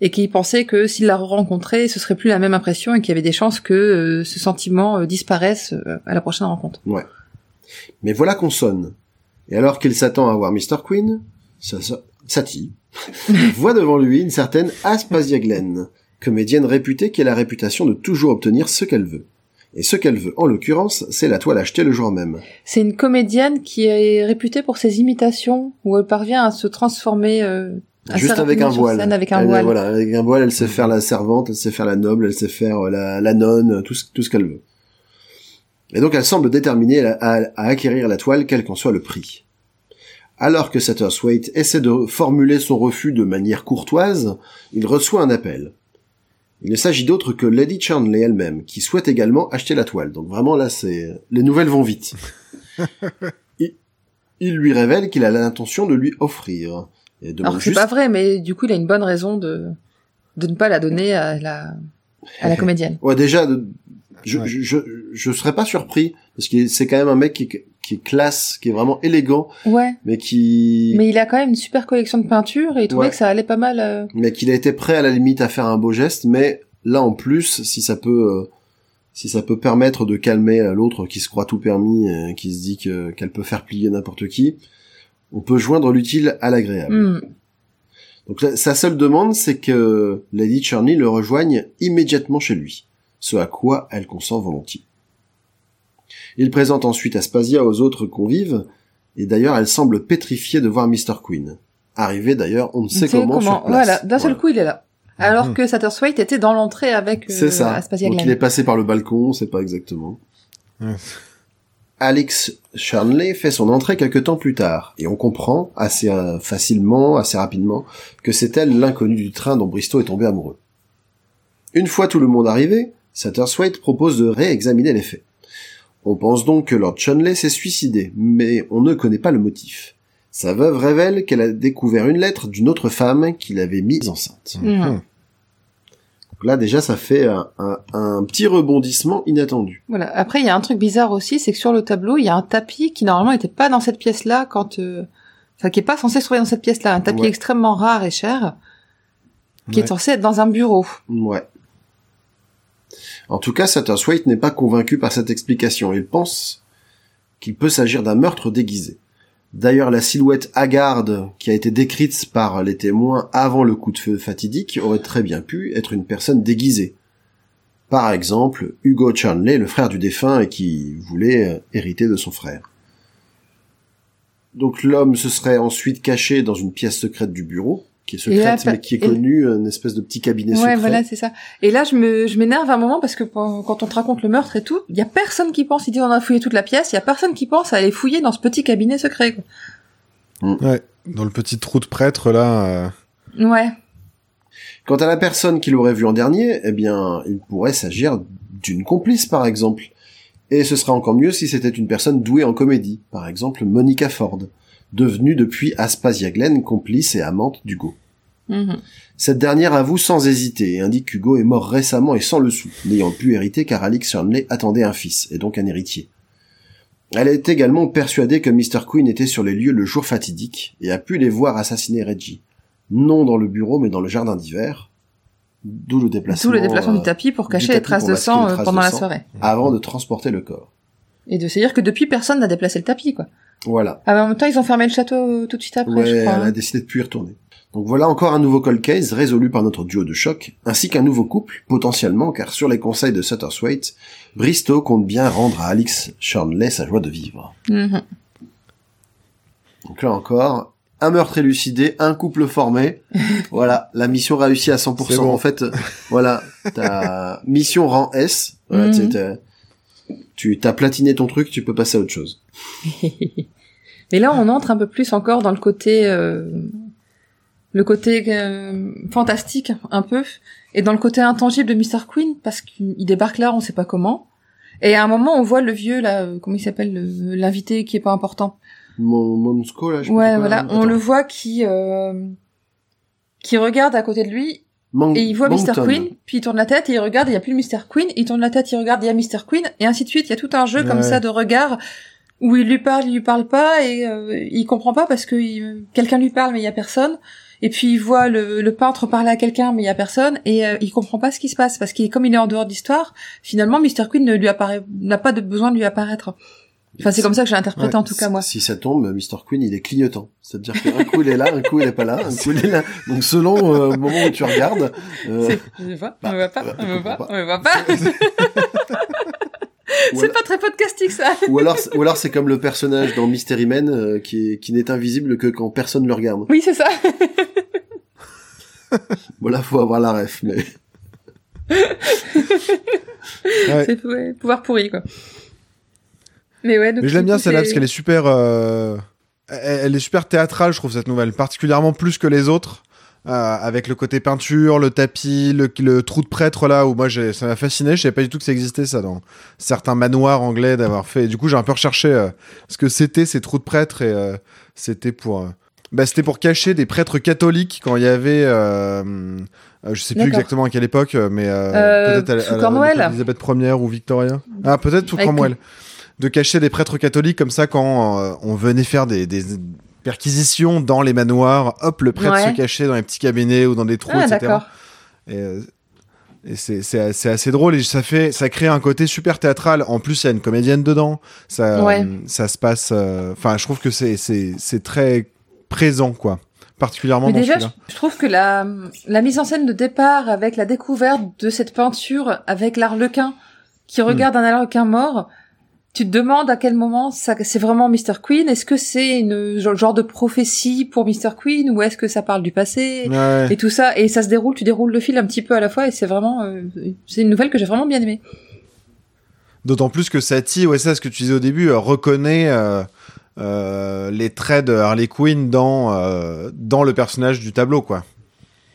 Et qu'il pensait que s'il la rencontrait, ce serait plus la même impression et qu'il y avait des chances que euh, ce sentiment euh, disparaisse euh, à la prochaine rencontre. Mais voilà qu'on sonne. Et alors qu'il s'attend à voir Mr. Queen, Satie voit devant lui une certaine Aspasia Glenn, comédienne réputée qui a la réputation de toujours obtenir ce qu'elle veut. Et ce qu'elle veut, en l'occurrence, c'est la toile achetée le jour même. C'est une comédienne qui est réputée pour ses imitations, où elle parvient à se transformer euh, Juste avec un voile. scène avec un Elle, voile. Voilà, avec un voile, elle sait faire la servante, elle sait faire la noble, elle sait faire euh, la, la nonne, tout ce, tout ce qu'elle veut. Et donc elle semble déterminée à, à- à acquérir la toile, quel qu'en soit le prix. Alors que Satterthwaite essaie de formuler son refus de manière courtoise, il reçoit un appel. Il ne s'agit d'autre que Lady Charnley elle-même, qui souhaite également acheter la toile. Donc vraiment là, c'est les nouvelles vont vite. il, il lui révèle qu'il a l'intention de lui offrir. Et Alors c'est juste pas vrai, mais du coup il a une bonne raison de de ne pas la donner à la à la comédienne. Ouais, déjà, je, Ouais. je, je, je serais pas surpris, parce que c'est quand même un mec qui, qui est classe, qui est vraiment élégant, Ouais, mais qui, mais il a quand même une super collection de peintures et il trouvait Ouais. que ça allait pas mal. euh, mais qu'il a été prêt à la limite à faire un beau geste, mais là, en plus, si ça peut, euh, si ça peut permettre de calmer euh, l'autre qui se croit tout permis, euh, qui se dit que, qu'elle peut faire plier n'importe qui, on peut joindre l'utile à l'agréable. hmm. Donc la- sa seule demande, c'est que Lady Charney le rejoigne immédiatement chez lui, ce à quoi elle consent volontiers. Il présente ensuite Aspasia aux autres convives, et d'ailleurs elle semble pétrifiée de voir Mr. Queen. Arrivé d'ailleurs, on ne sait sais comment, sur place. Voilà, d'un seul Voilà. coup il est là. Alors Mhm. que Satterthwaite était dans l'entrée avec euh, C'est ça. Aspasia Donc Glenn. il est passé par le balcon, on sait pas exactement. Alex Charnley fait son entrée quelque temps plus tard, et on comprend assez euh, facilement, assez rapidement, que c'est elle l'inconnue du train dont Bristow est tombé amoureux. Une fois tout le monde arrivé, Satterthwaite propose de réexaminer les faits. On pense donc que Lord Charnley s'est suicidé, mais on ne connaît pas le motif. Sa veuve révèle qu'elle a découvert une lettre d'une autre femme qui l'avait mise enceinte. Mhm. Donc là déjà ça fait un, un- un petit rebondissement inattendu. Voilà. Après, il y a un truc bizarre aussi, c'est que sur le tableau, il y a un tapis qui normalement n'était pas dans cette pièce-là quand, euh, enfin, qui est pas censé se trouver dans cette pièce-là. Un tapis Ouais. extrêmement rare et cher, qui est censé être dans un bureau. Ouais. En tout cas, Satterthwaite n'est pas convaincu par cette explication. Il pense qu'il peut s'agir d'un meurtre déguisé. D'ailleurs, la silhouette hagarde qui a été décrite par les témoins avant le coup de feu fatidique aurait très bien pu être une personne déguisée. Par exemple, Hugo Charnley, le frère du défunt et qui voulait euh, hériter de son frère. Donc l'homme se serait ensuite caché dans une pièce secrète du bureau, qui est là, secrète mais qui est connue, une espèce de petit cabinet Ouais, secret. voilà, c'est ça. Et là, je me, je m'énerve un moment parce que quand on te raconte le meurtre et tout, il y a personne qui pense. Il dit on a fouillé toute la pièce. Il y a personne qui pense à aller fouiller dans ce petit cabinet secret. Quoi. Ouais. Dans le petit trou de prêtre, là. euh, Ouais. Quant à la personne qui l'aurait vu en dernier, eh bien, il pourrait s'agir d'une complice, par exemple. Et ce serait encore mieux si c'était une personne douée en comédie, par exemple Monica Ford, devenue depuis Aspasia Glenn complice et amante d'Hugo. Mhm. Cette dernière avoue sans hésiter et indique qu'Hugo est mort récemment et sans le sou, n'ayant pu hériter car Alix Charnley attendait un fils, et donc un héritier. Elle est également persuadée que Mr. Queen était sur les lieux le jour fatidique et a pu les voir assassiner Reggie. Non dans le bureau mais dans le jardin d'hiver. D'où le déplacement. Le déplacement euh, du tapis pour cacher tapis les traces de sang euh, traces pendant de la sang. soirée. Avant de transporter le corps. Et de se dire que depuis personne n'a déplacé le tapis, quoi. Voilà. Ah, mais en même temps, ils ont fermé le château euh, tout de suite après, ouais, je crois. elle a hein. décidé de plus y retourner. Donc voilà encore un nouveau cold case résolu par notre duo de choc, ainsi qu'un nouveau couple, potentiellement, car sur les conseils de Sutterswaite, Bristow compte bien rendre à Alix Shornley sa joie de vivre. Mhm. Donc là encore, un meurtre élucidé, un couple formé. voilà, la mission réussie à 100%. C'est bon. En fait, euh, voilà, ta mission rang S. Voilà, tu- t'as- tu t'as platiné ton truc, tu peux passer à autre chose. Mais là, on entre un peu plus encore dans le côté, euh, le côté euh, fantastique, un peu, et dans le côté intangible de Mr. Queen, parce qu'il débarque là, on sait pas comment. Et à un moment, on voit le vieux, là, euh, comment il s'appelle, le- l'invité qui est pas important. Mon Monsko là. je Ouais, voilà, là. on le voit qui, euh, qui regarde à côté de lui, Et il voit Mr. Queen, puis il tourne la tête et il regarde, il y a plus Mr. Queen, il tourne la tête, il regarde, il y a Mr. Queen, et ainsi de suite. Il y a tout un jeu comme ça de regard où il lui parle, il lui parle pas, et euh, il comprend pas parce que il- quelqu'un lui parle mais il y a personne. Et puis il voit le, le peintre parler à quelqu'un mais il y a personne, et euh, il comprend pas ce qui se passe parce qu'il comme il est en dehors d'histoire. Finalement, Mr. Queen ne lui apparaît, n'a pas de besoin de lui apparaître. Enfin, c'est comme ça que j'ai interprété Ouais, en tout cas moi. Si ça tombe, Mr. Queen, il est clignotant. C'est-à-dire qu'un coup il est là, un coup il est pas là, un coup il est là. Donc selon euh, le moment où tu regardes, euh, Je me vois, on me voit pas, bah, on me je voit, on me voit pas. ou, C'est alors, pas très podcastique ça. ou alors, ou alors c'est comme le personnage dans Mystery Men euh, qui, est- qui n'est invisible que quand personne le regarde. Oui, c'est ça. Voilà, faut avoir la ref. Mais... Ouais. C'est ouais, pouvoir pourri, quoi. Mais ouais, donc Mais je l'aime bien celle-là parce qu'elle est super. euh, Elle est super théâtrale, je trouve cette nouvelle, particulièrement plus que les autres. euh, avec le côté peinture, le tapis, le, le trou de prêtre là où moi ça m'a fasciné. Je savais pas du tout que ça existait ça dans certains manoirs anglais d'avoir fait. Et du coup j'ai un peu recherché euh, ce que c'était ces trous de prêtre et euh, c'était pour. Bah, c'était pour cacher des prêtres catholiques quand il y avait. Je sais plus exactement à quelle époque, mais peut-être à, sous à à Elisabeth Ier ou Victoria. Ah, peut-être sous Cromwell. De cacher des prêtres catholiques comme ça quand euh, on venait faire des, des perquisitions dans les manoirs. Hop, le prêtre Ouais. se cachait dans les petits cabinets ou dans des trous, Ah, etc. d'accord. Et, euh, et c'est c'est- c'est assez drôle et ça fait ça crée un côté super théâtral. En plus, il y a une comédienne dedans. Ça Ouais. ça se passe. euh, Enfin, je trouve que c'est c'est c'est très présent quoi. Particulièrement Mais dans déjà, je, trouve que la, la mise en scène de départ avec la découverte de cette peinture avec l'arlequin qui regarde un arlequin mort, tu te demandes à quel moment ça, c'est vraiment Mr. Queen? Est-ce que c'est une genre, de prophétie pour Mr. Queen ou est-ce que ça parle du passé? Ouais. et tout ça et ça se déroule, tu déroules le fil un petit peu à la fois et c'est vraiment, euh, c'est une nouvelle que j'ai vraiment bien aimée. D'autant plus que Satie, ouais, c'est ce que tu disais au début, euh, reconnaît euh, euh, les traits de Harley Quinn dans, euh, dans le personnage du tableau, quoi.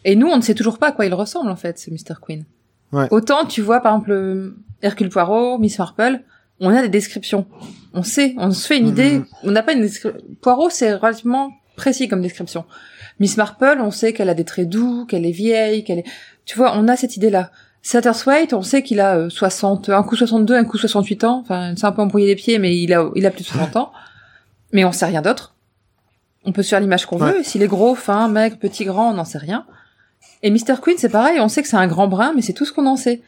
Et nous, on ne sait toujours pas à quoi il ressemble en fait, ce Mr. Queen. Ouais. Autant tu vois par exemple Hercule Poirot, Miss Marple, on a des descriptions. On sait, on se fait une Mhm. idée. On n'a pas une description. Poirot, c'est relativement précis comme description. Miss Marple, on sait qu'elle a des traits doux, qu'elle est vieille, qu'elle est. Tu vois, on a cette idée-là. Satterswaite, on sait qu'il a euh, 60, un coup 62, un coup 68 ans. Enfin, c'est un peu embrouillé les pieds, mais il a, il a plus de 60 ans. Mais on sait rien d'autre. On peut se faire l'image qu'on Ouais. veut. S'il est gros, fin, mec, petit, grand, on n'en sait rien. Et Mr. Queen, c'est pareil, on sait que c'est un grand brun, mais c'est tout ce qu'on en sait.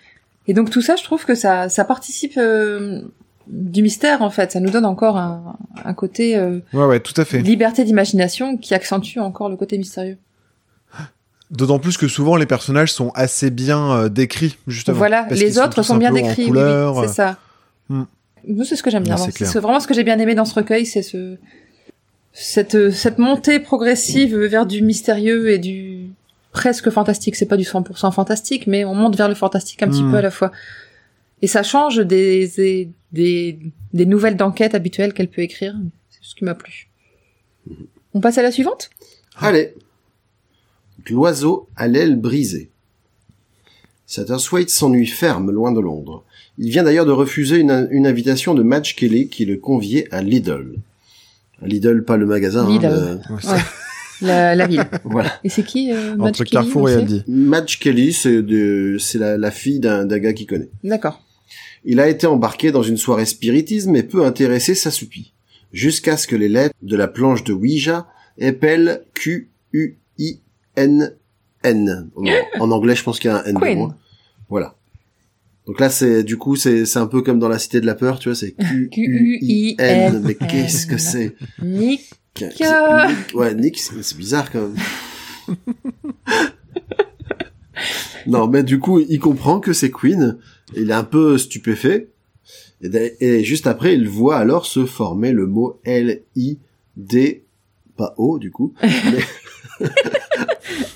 Et donc tout ça, je trouve que ça, ça participe euh, du mystère, en fait. Ça nous donne encore un, un côté euh, Ouais, ouais, tout à fait. liberté d'imagination qui accentue encore le côté mystérieux. D'autant plus que souvent les personnages sont assez bien euh, décrits, justement. voilà, les autres sont bien décrits, oui, oui, c'est ça. Nous, c'est ce que j'aime bien. C'est vraiment ce que j'ai bien aimé dans ce recueil, c'est ce cette cette montée progressive vers du mystérieux et du presque fantastique. C'est pas du 100% fantastique, mais on monte vers le fantastique un petit Hmm. peu à la fois. Et ça change des des des, des nouvelles d'enquête habituelles qu'elle peut écrire. C'est ce qui m'a plu. On passe à la suivante? Allez. L'oiseau à l'aile brisée. Satterswaite s'ennuie ferme loin de Londres. Il vient d'ailleurs de refuser une, une invitation de Madge Kelly qui le conviait à Lidl. Lidl, pas le magasin. hein, Lidl. le- Ouais. La, la ville. Voilà. Et c'est qui euh, Madge Entre Kelly, Carrefour et Aldi. Madge Kelly, c'est de, c'est la, la fille d'un, d'un gars qu'il connaît. D'accord. Il a été embarqué dans une soirée spiritisme et peu intéressé s'assoupit. Jusqu'à ce que les lettres de la planche de Ouija épellent Q-U-I-N-N. En- En anglais, je pense qu'il y a un N de Queen. moins. Voilà. Donc là, c'est du coup, c'est c'est un peu comme dans la Cité de la peur, tu vois, c'est Q U I Q-U-I-N. N. Mais qu'est-ce que c'est? Nick. Nick- Ouais, Nick, c'est bizarre quand même. non, mais du coup, il comprend que c'est Queen. Il est un peu stupéfait. Et, juste après, il voit alors se former le mot L-I-D, pas O du coup, mais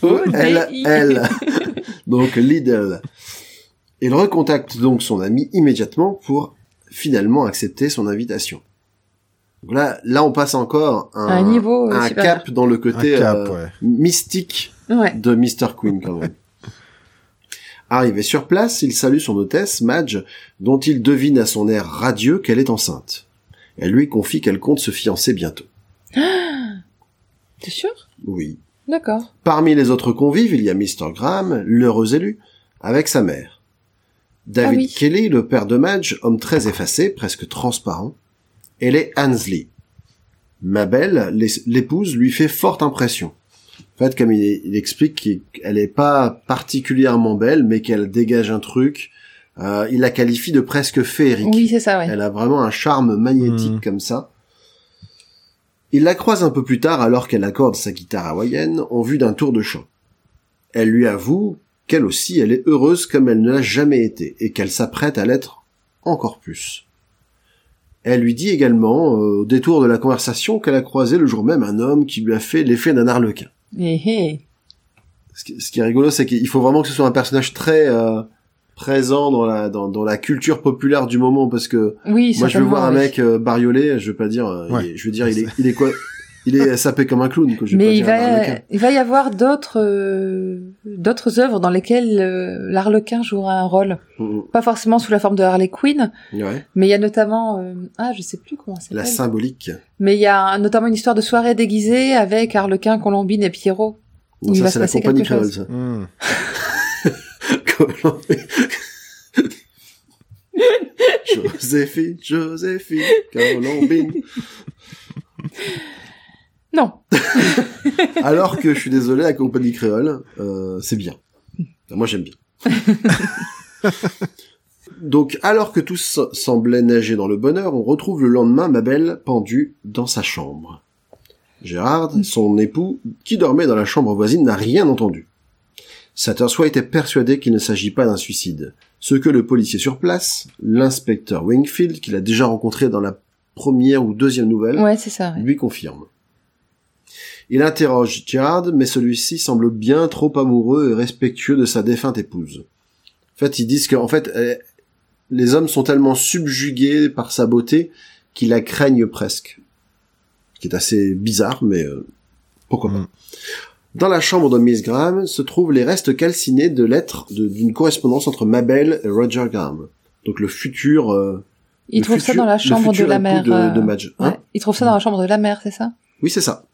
O-D-I. L-L. Donc Lidl. Il recontacte donc son ami immédiatement pour finalement accepter son invitation. Donc là, là, on passe encore un, Un niveau, euh, un cap dans le côté cap, euh, ouais. mystique Ouais. de Mr. Queen quand même. Arrivé sur place, il salue son hôtesse, Madge, dont il devine à son air radieux qu'elle est enceinte. Elle lui confie qu'elle compte se fiancer bientôt. T'es sûr? Oui. D'accord. Parmi les autres convives, il y a Mr. Graham, l'heureux élu, avec sa mère. David Ah oui. Kelly, le père de Madge, homme très effacé, presque transparent, et les Hansley. Mabel, l'épouse, lui fait forte impression. En fait, comme il, il explique qu'elle est pas particulièrement belle, mais qu'elle dégage un truc, euh, il la qualifie de presque féerique. Oui, c'est ça, ouais. Elle a vraiment un charme magnétique Mhm. comme ça. Il la croise un peu plus tard alors qu'elle accorde sa guitare hawaïenne en vue d'un tour de chant. Elle lui avoue qu'elle aussi elle est heureuse comme elle ne l'a jamais été et qu'elle s'apprête à l'être encore plus. Elle lui dit également, euh, au détour de la conversation, qu'elle a croisé le jour même un homme qui lui a fait l'effet d'un arlequin. Hé hé. Ce qui, ce qui est rigolo, c'est qu'il faut vraiment que ce soit un personnage très euh, présent dans la dans, dans la culture populaire du moment parce que Oui, moi, je veux voir un oui. mec euh, bariolé, je veux pas dire, euh, Ouais. il est- je veux dire, il est, il est quoi Il est sapé comme un clown. Je Mais il va, arlequin. il va y avoir d'autres, euh, d'autres œuvres dans lesquelles euh, l'arlequin jouera un rôle. Mm, Pas forcément sous la forme de Harley Quinn, mm. Ouais. mais il y a notamment, euh, ah, je sais plus comment ça La s'appelle. symbolique. Mais il y a notamment une histoire de soirée déguisée avec Harlequin, Colombine et Pierrot. Il ça c'est la compagnie créole. ça. Joséphine, Joséphine, Colombine. Non. Alors que je suis désolé, la compagnie créole, euh, c'est bien. Moi j'aime bien. Donc, alors que tout se- semblait nager dans le bonheur, on retrouve le lendemain Mabel pendue dans sa chambre. Gérard, son époux, qui dormait dans la chambre voisine, n'a rien entendu. Sattersway était persuadé qu'il ne s'agit pas d'un suicide. Ce que le policier sur place, l'inspecteur Wingfield, qu'il a déjà rencontré dans la première ou deuxième nouvelle, Ouais, c'est ça. ouais. lui confirme. Il interroge Gerard, mais celui-ci semble bien trop amoureux et respectueux de sa défunte épouse. En fait, ils disent que, en fait, eh, les hommes sont tellement subjugués par sa beauté qu'ils la craignent presque. Ce qui est assez bizarre, mais euh, pourquoi pas. Mm. Dans la chambre de Miss Graham se trouvent les restes calcinés de lettres de- d'une correspondance entre Mabel et Roger Graham. Donc le futur. euh, Il le trouve ça dans la chambre de la mère. de, euh, de Madge. Hein? ouais. Il trouve ça dans la chambre de la mère, c'est ça? Oui, c'est ça.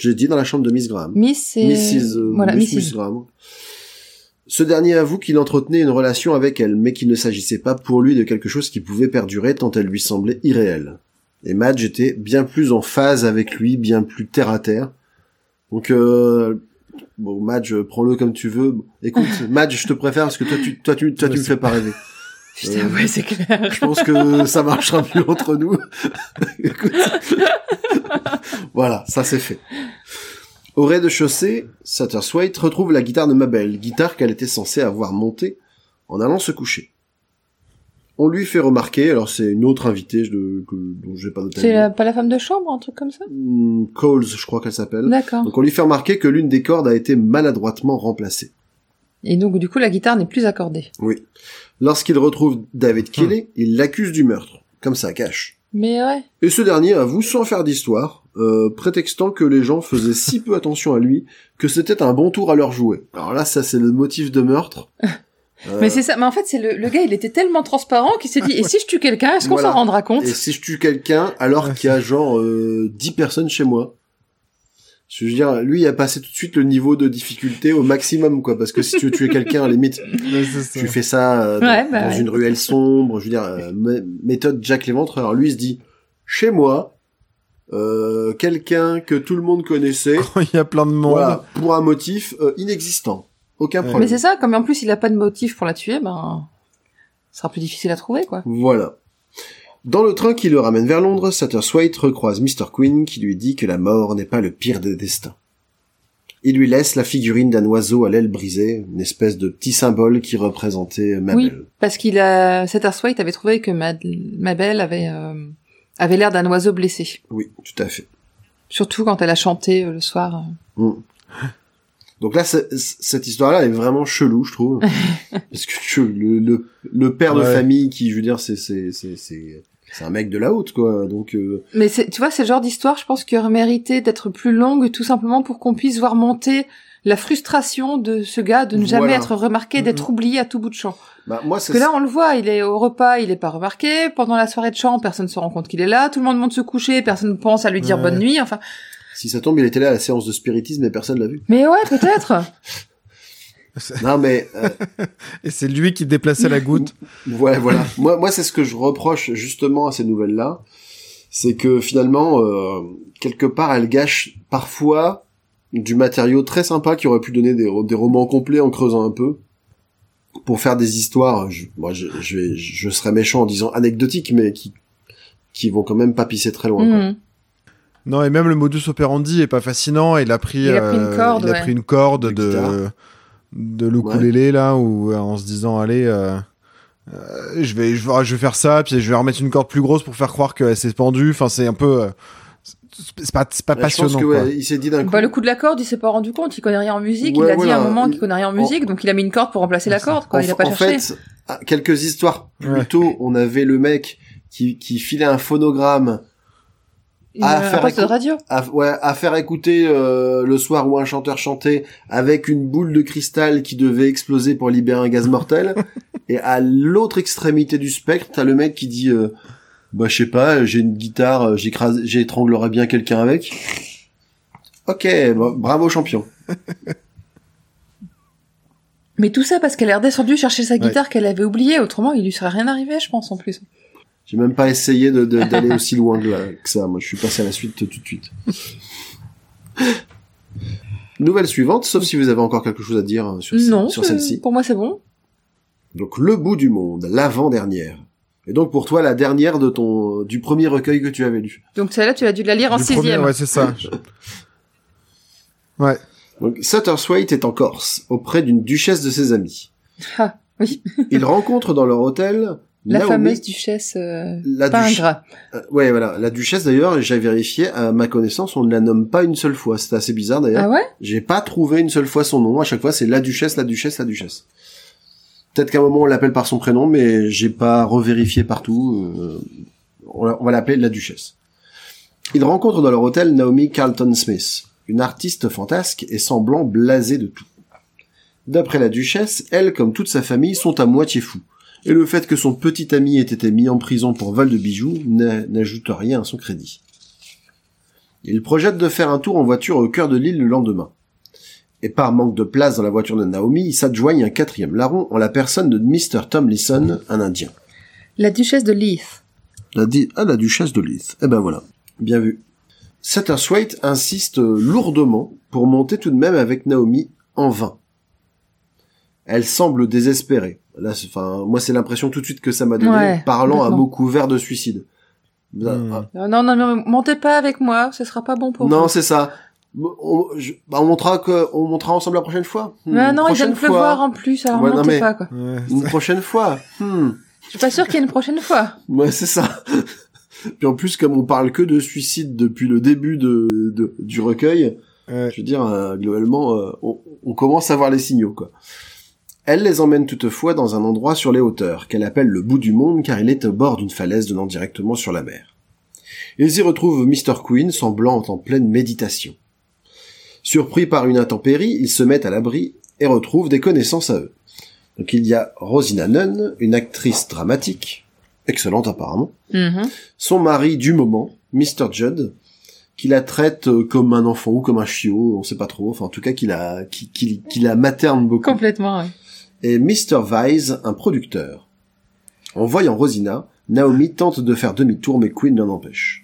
J'ai dit dans la chambre de Miss Graham. Miss et... Mrs. euh, voilà, Miss- Mrs. Miss Graham. Ce dernier avoue qu'il entretenait une relation avec elle, mais qu'il ne s'agissait pas pour lui de quelque chose qui pouvait perdurer tant elle lui semblait irréelle. Et Madge était bien plus en phase avec lui, bien plus terre à terre. Donc, euh, bon, Madge, prends-le comme tu veux. Écoute, Madge, je te préfère parce que toi, tu, toi, tu, toi, tu me fais pas rêver. Putain, Euh, ouais, c'est clair. Je pense que ça marchera mieux entre nous. Écoute. Voilà, ça c'est fait. Au rez-de-chaussée, Satterswaite retrouve la guitare de Mabel, guitare qu'elle était censée avoir montée en allant se coucher. On lui fait remarquer, alors c'est une autre invitée de, que, dont j'ai pas noté. C'est pas la femme de chambre, un truc comme ça? Hmm, Coles, je crois qu'elle s'appelle. D'accord. Donc on lui fait remarquer que l'une des cordes a été maladroitement remplacée. Et donc, du coup, la guitare n'est plus accordée. Oui. Lorsqu'il retrouve David Kelly, il l'accuse du meurtre. Comme ça, cache. Mais ouais. Et ce dernier avoue sans faire d'histoire, euh, prétextant que les gens faisaient si peu attention à lui que c'était un bon tour à leur jouer. Alors là, ça c'est le motif de meurtre. Euh, Mais c'est ça. Mais en fait, c'est le, le gars, il était tellement transparent qu'il s'est dit, et si je tue quelqu'un, est-ce qu'on Voilà. s'en rendra compte Et si je tue quelqu'un alors qu'il y a genre euh, 10 personnes chez moi Je veux dire, lui, il a passé tout de suite le niveau de difficulté au maximum, quoi. Parce que si tu veux tuer quelqu'un, à la limite, Ouais, tu fais ça euh, dans, Ouais, bah dans ouais. une ruelle sombre. Je veux dire, euh, mé- méthode Jack l'Éventreur. Lui, il se dit, chez moi, euh, quelqu'un que tout le monde connaissait, il y a plein de monde. Voilà, pour un motif euh, inexistant. Aucun Ouais. problème. Mais c'est ça, comme en plus il a pas de motif pour la tuer, ben. sera plus difficile à trouver, quoi. Voilà. Dans le train qui le ramène vers Londres, Satterswhite recroise Mr. Quinn qui lui dit que la mort n'est pas le pire des destins. Il lui laisse la figurine d'un oiseau à l'aile brisée, une espèce de petit symbole qui représentait Mabel. Oui, parce qu'il a, Satterswhite avait trouvé que Mad- Mabel avait, euh, avait l'air d'un oiseau blessé. Oui, tout à fait. Surtout quand elle a chanté euh, le soir. euh. Mm. Donc là, c'est- cette histoire-là est vraiment chelou, je trouve, parce que le, le, le père de famille qui, je veux dire, c'est c'est c'est c'est c'est un mec de la haute, quoi. Donc euh, Mais c'est, tu vois, c'est le genre d'histoire, je pense, qui aurait mérité d'être plus longue, tout simplement pour qu'on puisse voir monter la frustration de ce gars de ne jamais être remarqué, d'être oublié à tout bout de champ. bah moi, Parce que là, on le voit, il est au repas, il est pas remarqué. Pendant la soirée de chant, personne ne se rend compte qu'il est là. Tout le monde monte se coucher, personne ne pense à lui dire Ouais. bonne nuit. Enfin, si ça tombe, il était là à la séance de spiritisme et personne l'a vu. mais ouais, peut-être. Non, mais euh, Et c'est lui qui déplaçait la goutte. Ouais, voilà. moi, moi, c'est ce que je reproche justement à ces nouvelles-là, c'est que finalement, euh, quelque part, elles gâchent parfois du matériau très sympa qui aurait pu donner des, des romans complets en creusant un peu pour faire des histoires. Je, moi, je, je, vais, je serais méchant en disant anecdotiques, mais qui qui vont quand même pas pisser très loin. quoi. Mhm. Non, et même le modus operandi est pas fascinant. Il a pris, Il a pris une euh, corde, il a ouais. pris une corde De de, l'ukulélé, là, où, euh, en se disant, allez, euh, euh, je vais, je vais, je vais faire ça, puis je vais remettre une corde plus grosse pour faire croire qu'elle s'est pendue. Enfin, c'est un peu, euh, c'est pas, c'est pas Ouais, je pense passionnant, que ouais, il s'est dit d'un coup. Bah, le coup de la corde, il s'est pas rendu compte, il connaît rien en musique, Ouais, il a dit à un moment Il- qu'il connaît rien en musique, donc il a mis une corde pour remplacer la corde, quoi. en, il a pas en cherché. fait, à quelques histoires plus Ouais. tôt, on avait le mec qui, qui filait un phonogramme Il à faire de radio. à, ouais, à faire écouter euh, le soir où un chanteur chantait avec une boule de cristal qui devait exploser pour libérer un gaz mortel. et à l'autre extrémité du spectre, t'as le mec qui dit euh, bah je sais pas, j'ai une guitare, euh, j'écrase, j'étranglerais bien quelqu'un avec. Ok, bah, bravo champion. Mais tout ça parce qu'elle est redescendue chercher sa guitare qu'elle avait oubliée, autrement il lui serait rien arrivé, je pense, en plus. J'ai même pas essayé de- de- d'aller aussi loin que, que ça. Moi, je suis passé à la suite tout de suite. Nouvelle suivante, sauf si vous avez encore quelque chose à dire euh, sur, ce- non, sur celle-ci. pour moi c'est bon. Donc le bout du monde, l'avant-dernière. Et donc pour toi la dernière de ton du premier recueil que tu avais lu. Donc celle-là, tu as dû la lire en Du premier, sixième. ouais, c'est ça. ouais. Donc Satterswaite est en Corse auprès d'une duchesse de ses amis. Ah, oui. Il rencontre dans leur hôtel La Naomi- fameuse duchesse euh, la duchesse. ingrat. Euh, ouais voilà, la duchesse d'ailleurs, j'ai vérifié à ma connaissance, on ne la nomme pas une seule fois. C'est assez bizarre d'ailleurs. Ah ouais? J'ai pas trouvé une seule fois son nom. À chaque fois, c'est la duchesse, la duchesse, la duchesse. Peut-être qu'à un moment on l'appelle par son prénom, mais j'ai pas revérifié partout. euh, on va l'appeler la duchesse. Ils rencontrent dans leur hôtel Naomi Carlton Smith, une artiste fantasque et semblant blasée de tout. D'après la duchesse, elle, comme toute sa famille, sont à moitié fous. Et le fait que son petit ami ait été mis en prison pour vol de bijoux n'a- n'ajoute rien à son crédit. Il projette de faire un tour en voiture au cœur de l'île le lendemain. Et par manque de place dans la voiture de Naomi, il s'adjoigne un quatrième larron en la personne de Mr. Tomlinson, un Indien. La duchesse de Leith. La di- ah, la duchesse de Leith. Eh ben voilà. Bien vu. Satterswaite insiste lourdement pour monter tout de même avec Naomi en vain. Elle semble désespérée. Là, c'est- enfin, moi, c'est l'impression tout de suite que ça m'a donné, Ouais, parlant à mots couverts de suicide. Hmm. Ah, Non, non, non, non, montez pas avec moi, ce sera pas bon pour non, vous. c'est ça. On, je- bah, on montrera que, on montera ensemble la prochaine fois. Hmm, Ah non, il vient de pleuvoir en plus, alors Ouais, non, montez mais- pas, quoi. Ouais, Une prochaine fois. Hmm. Je suis pas sûre qu'il y ait une prochaine fois. Ouais, c'est ça. Puis en plus, comme on parle que de suicide depuis le début de, de- du recueil, ouais. je veux dire, euh, globalement, euh, on, on commence à voir les signaux, quoi. Elle les emmène toutefois dans un endroit sur les hauteurs, qu'elle appelle le bout du monde, car il est au bord d'une falaise donnant directement sur la mer. Ils y retrouvent Mr. Queen, semblant en pleine méditation. Surpris par une intempérie, ils se mettent à l'abri et retrouvent des connaissances à eux. Donc il y a Rosina Nunn, une actrice dramatique, excellente apparemment, Mhm. son mari du moment, Mr. Judd, qui la traite euh, comme un enfant ou comme un chiot, on sait pas trop, enfin en tout cas qui la, qui, qui, qui la materne beaucoup. Complètement, ouais. Et Mr. Vise, un producteur. En voyant Rosina, Naomi tente de faire demi-tour mais Queen l'en empêche.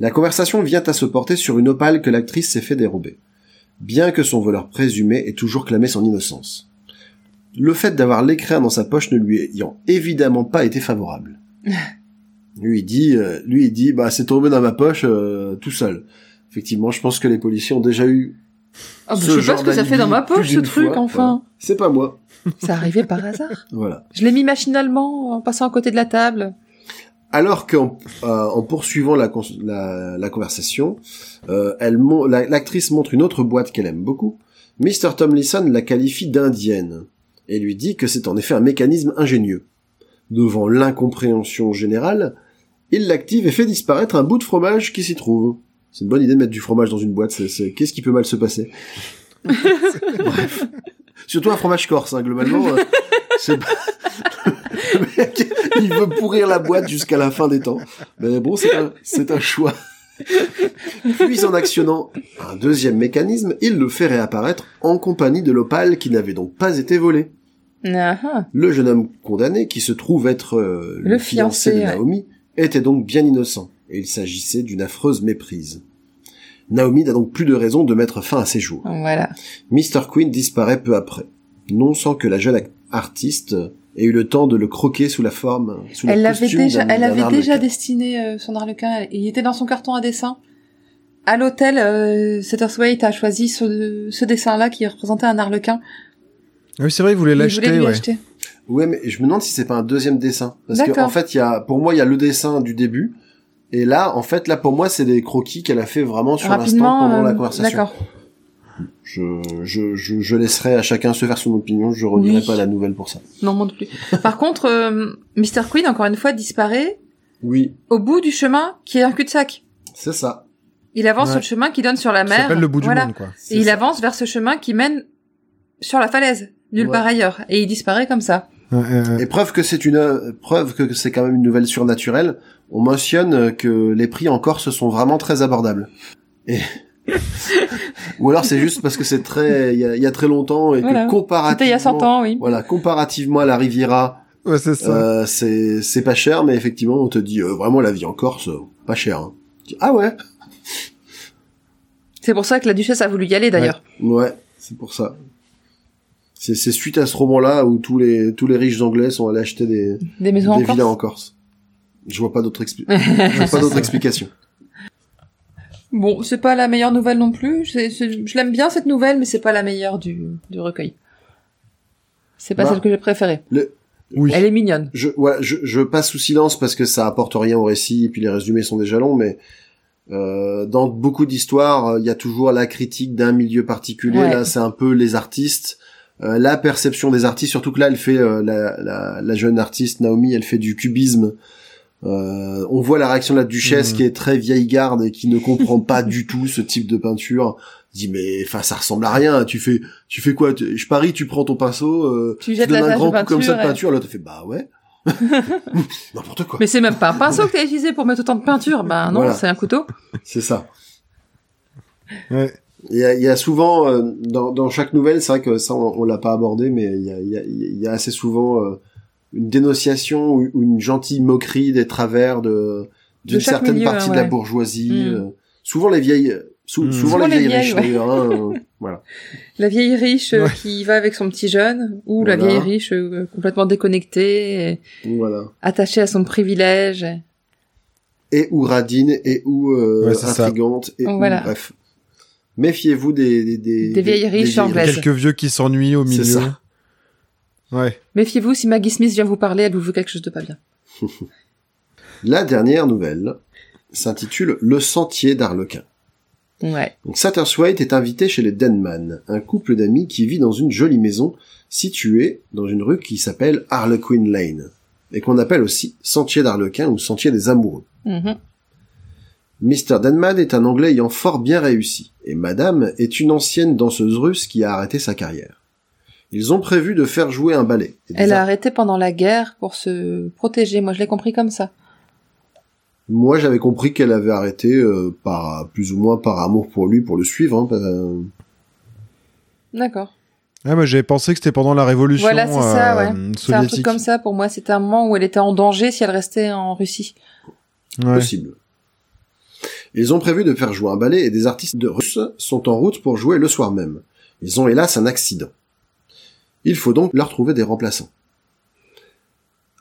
La conversation vient à se porter sur une opale que l'actrice s'est fait dérober, bien que son voleur présumé ait toujours clamé son innocence. le fait d'avoir l'écrin dans sa poche ne lui ayant évidemment pas été favorable. lui il dit, euh, lui il dit, bah c'est tombé dans ma poche euh, tout seul. Effectivement, je pense que les policiers ont déjà eu. Ah, bah, je sais pas ce que ça fait dans ma poche, ce truc, fois. enfin. Voilà. C'est pas moi. Ça arrivait par hasard. Voilà. Je l'ai mis machinalement en passant à côté de la table. Alors qu'en euh, en poursuivant la, cons- la, la conversation, euh, la- l'actrice montre une autre boîte qu'elle aime beaucoup. Mr. Tomlinson la qualifie d'indienne et lui dit que c'est en effet un mécanisme ingénieux. Devant l'incompréhension générale, il l'active et fait disparaître un bout de fromage qui s'y trouve. C'est une bonne idée de mettre du fromage dans une boîte. Qu'est-ce qui peut mal se passer? Bref. Surtout un fromage corse, hein, globalement. euh, c'est il veut pourrir la boîte jusqu'à la fin des temps. Mais bon, c'est un, c'est un choix. Puis en actionnant un deuxième mécanisme, il le fait réapparaître en compagnie de l'opale qui n'avait donc pas été volé. Ah. Le jeune homme condamné, qui se trouve être euh, le, Le fiancé, fiancé, de ouais. Naomi, était donc bien innocent, et il s'agissait d'une affreuse méprise. Naomi n'a donc plus de raison de mettre fin à ses jours. Voilà. Mr. Queen disparaît peu après, non sans que la jeune ac- artiste ait eu le temps de le croquer sous la forme, sous Elle la l'avait costume déjà, elle avait déjà destiné euh, son arlequin. Il était dans son carton à dessin. À l'hôtel, euh, Satterthwaite a choisi ce, ce dessin-là qui représentait un arlequin. Ah Oui, c'est vrai, il voulait Il voulait l'acheter, lui ouais. Ouais, mais je me demande si c'est pas un deuxième dessin. Parce que, D'accord. en fait, il y a, pour moi, il y a le dessin du début. Et là, en fait, là, pour moi, c'est des croquis qu'elle a fait vraiment sur l'instant pendant la euh, conversation. D'accord. Je, je, je, je laisserai à chacun se faire son opinion. Je relirai Oui. pas la nouvelle pour ça. Non, moi non plus. Par contre, euh, Mr. Queen, encore une fois, disparaît Oui, au bout du chemin qui est un cul-de-sac. c'est ça. Il avance Ouais. sur le chemin qui donne sur la Ça mer. s'appelle le bout du voilà. monde, quoi. Et il ça. avance vers ce chemin qui mène sur la falaise, nulle Ouais. part ailleurs. Et il disparaît comme ça. Et preuve que c'est une preuve que c'est quand même une nouvelle surnaturelle, on mentionne que les prix en Corse sont vraiment très abordables. Et ou alors c'est juste parce que c'est très il y a, il y a très longtemps et Voilà. que comparativement C'était il y a 100 ans, oui. voilà comparativement à la Riviera Ouais, c'est ça. euh, c'est c'est pas cher mais effectivement on te dit euh, vraiment la vie en Corse pas cher. hein. Dis, Ah ouais C'est pour ça que la duchesse a voulu y aller d'ailleurs. ouais c'est pour ça. C'est c'est suite à ce roman-là où tous les tous les riches anglais sont allés acheter des Des maisons des en Corse. villas en Corse. Je vois pas d'autre expli- je vois pas d'autre explication. Bon, c'est pas la meilleure nouvelle non plus. Je l'aime bien cette nouvelle, mais c'est pas la meilleure du, du recueil. C'est pas Bah. celle que j'ai préférée. Oui. Elle est mignonne. Je, ouais, je, je passe sous silence parce que ça apporte rien au récit et puis les résumés sont déjà longs, mais euh, dans beaucoup d'histoires, il y a toujours la critique d'un milieu particulier. Ouais. Là, c'est un peu les artistes, euh, la perception des artistes. Surtout que là, elle fait euh, la, la, la jeune artiste Naomi, elle fait du cubisme. Euh, on voit la réaction de la duchesse Mhm. qui est très vieille garde et qui ne comprend pas du tout ce type de peinture. Elle dit mais enfin ça ressemble à rien. Tu fais tu fais quoi? Tu- Je parie tu prends ton pinceau, euh, Tu jettes donnes la un grand coup comme ça de peinture, tu fais bah ouais. N'importe quoi. Mais c'est même pas un pinceau que t'as utilisé pour mettre autant de peinture. Ben non, Voilà. c'est un couteau. C'est ça. Ouais. Il y a, il y a souvent euh, dans, dans chaque nouvelle, c'est vrai que ça on, on l'a pas abordé, mais il y a, il y a, il y a assez souvent euh, une dénonciation ou, ou une gentille moquerie des travers de d'une certaine milieu, partie de la bourgeoisie. Mm. euh, souvent les vieilles, sou- Mm. souvent, Souvent les les vieilles vieilles, riches ouais. d'ailleurs. hein, euh, voilà. La vieille riche euh, Ouais. qui va avec son petit jeune, ou la vieille riche euh, complètement déconnectée, et Voilà. attachée à son privilège. Et ou radine, et ou euh, Ouais, c'est ça. intrigante, et ou- Voilà. bref. Méfiez-vous des des, des, Des vieilles riches anglaises. Quelques vieux qui s'ennuient au C'est milieu. ça. Ouais. Méfiez-vous, si Maggie Smith vient vous parler, elle vous veut quelque chose de pas bien. La dernière nouvelle s'intitule Le Sentier d'Arlequin. Ouais. Donc Satterswaite est invité chez les Denman, un couple d'amis qui vit dans une jolie maison située dans une rue qui s'appelle Harlequin Lane et qu'on appelle aussi Sentier d'Arlequin ou Sentier des Amoureux. Mhm. Mr. Denman est un Anglais ayant fort bien réussi et Madame est une ancienne danseuse russe qui a arrêté sa carrière. Ils ont prévu de faire jouer un ballet. Elle a ar- arrêté pendant la guerre pour se protéger. Moi, je l'ai compris comme ça. Moi, j'avais compris qu'elle avait arrêté euh, par plus ou moins par amour pour lui, pour le suivre. hein, euh, D'accord. Ah, moi, j'avais pensé que c'était pendant la révolution Voilà, c'est ça, ouais. euh, C'est un truc comme ça pour moi. C'était un moment où elle était en danger si elle restait en Russie. Ouais. possible. Ils ont prévu de faire jouer un ballet et des artistes de russes sont en route pour jouer le soir même. Ils ont hélas un accident. Il faut donc leur trouver des remplaçants.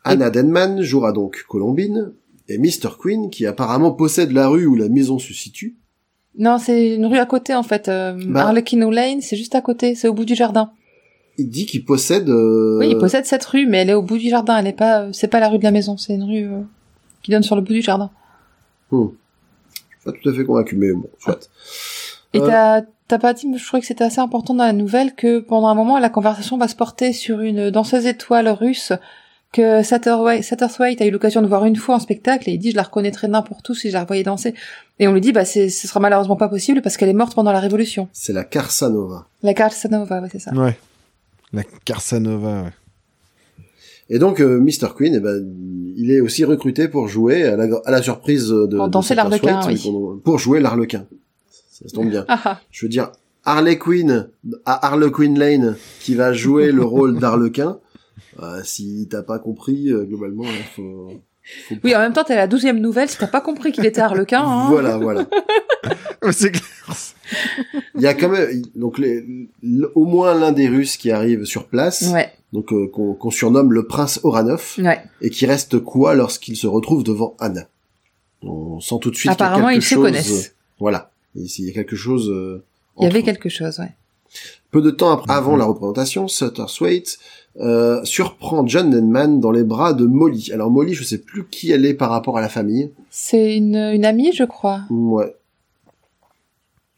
Anna Denman jouera donc Colombine, et Mr. Queen, qui apparemment possède la rue où la maison se situe, Non, c'est une rue à côté en fait. Euh, Bah. Lane, c'est juste à côté, c'est au bout du jardin. il dit qu'il possède... euh, Oui, il possède cette rue, mais elle est au bout du jardin. Elle est pas, euh, c'est pas la rue de la maison, c'est une rue euh, qui donne sur le bout du jardin. hmm. Je suis pas tout à fait convaincu, mais bon, soit. Et t'as, t'as pas dit, mais je trouvais que c'était assez important dans la nouvelle que pendant un moment, la conversation va se porter sur une danseuse étoile russe que Satterthwaite, a eu l'occasion de voir une fois en spectacle et il dit, je la reconnaîtrais n'importe où si je la revoyais danser. Et on lui dit, bah, c'est, ce sera malheureusement pas possible parce qu'elle est morte pendant la Révolution. C'est la Carsanova. La Carsanova, ouais, c'est ça. Ouais. La Carsanova, ouais. Et donc, euh, Mr. Queen, eh ben, il est aussi recruté pour jouer à la, à la surprise de... Pour danser l'Arlequin, oui. Pour jouer l'Arlequin. Ça se tombe bien. Ah ah. Je veux dire, Harley Quinn à Harlequin Lane qui va jouer le rôle d'Arlequin. Euh, si t'as pas compris, euh, globalement, il faut... faut- Oui, en même temps, t'es à la douzième nouvelle, si t'as pas compris qu'il était Harlequin, hein. Voilà, voilà. Ouais, c'est clair. Il y a quand même donc les, au moins l'un des Russes qui arrive sur place, Ouais, donc euh, qu'on surnomme le prince Oranov, ouais. et qui reste quoi lorsqu'il se retrouve devant Anna? On sent tout de suite qu'il y a Apparemment, quelque ils se connaissent. euh, Voilà, il y a quelque chose. euh, Il y avait quelque chose, ouais. Peu de temps après, avant la représentation, Sutter Swaite euh, surprend John Denman dans les bras de Molly. Alors Molly, je sais plus qui elle est par rapport à la famille. C'est une, une amie, je crois. Ouais.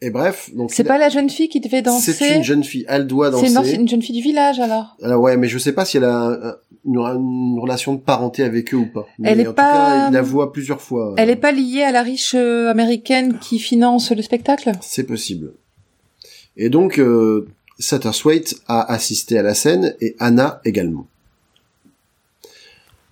Et bref, donc C'est pas la jeune fille qui devait danser. c'est une jeune fille. Elle doit C'est danser. une, une jeune fille du village, alors. Alors ouais, mais je sais pas si elle a un- une, une relation de parenté avec eux ou pas. Mais Elle est en pas- tout cas, il la voit plusieurs fois. Elle est pas liée à la riche euh, américaine qui finance le spectacle? C'est possible. Et donc, euh, Satterthwaite a assisté à la scène et Anna également.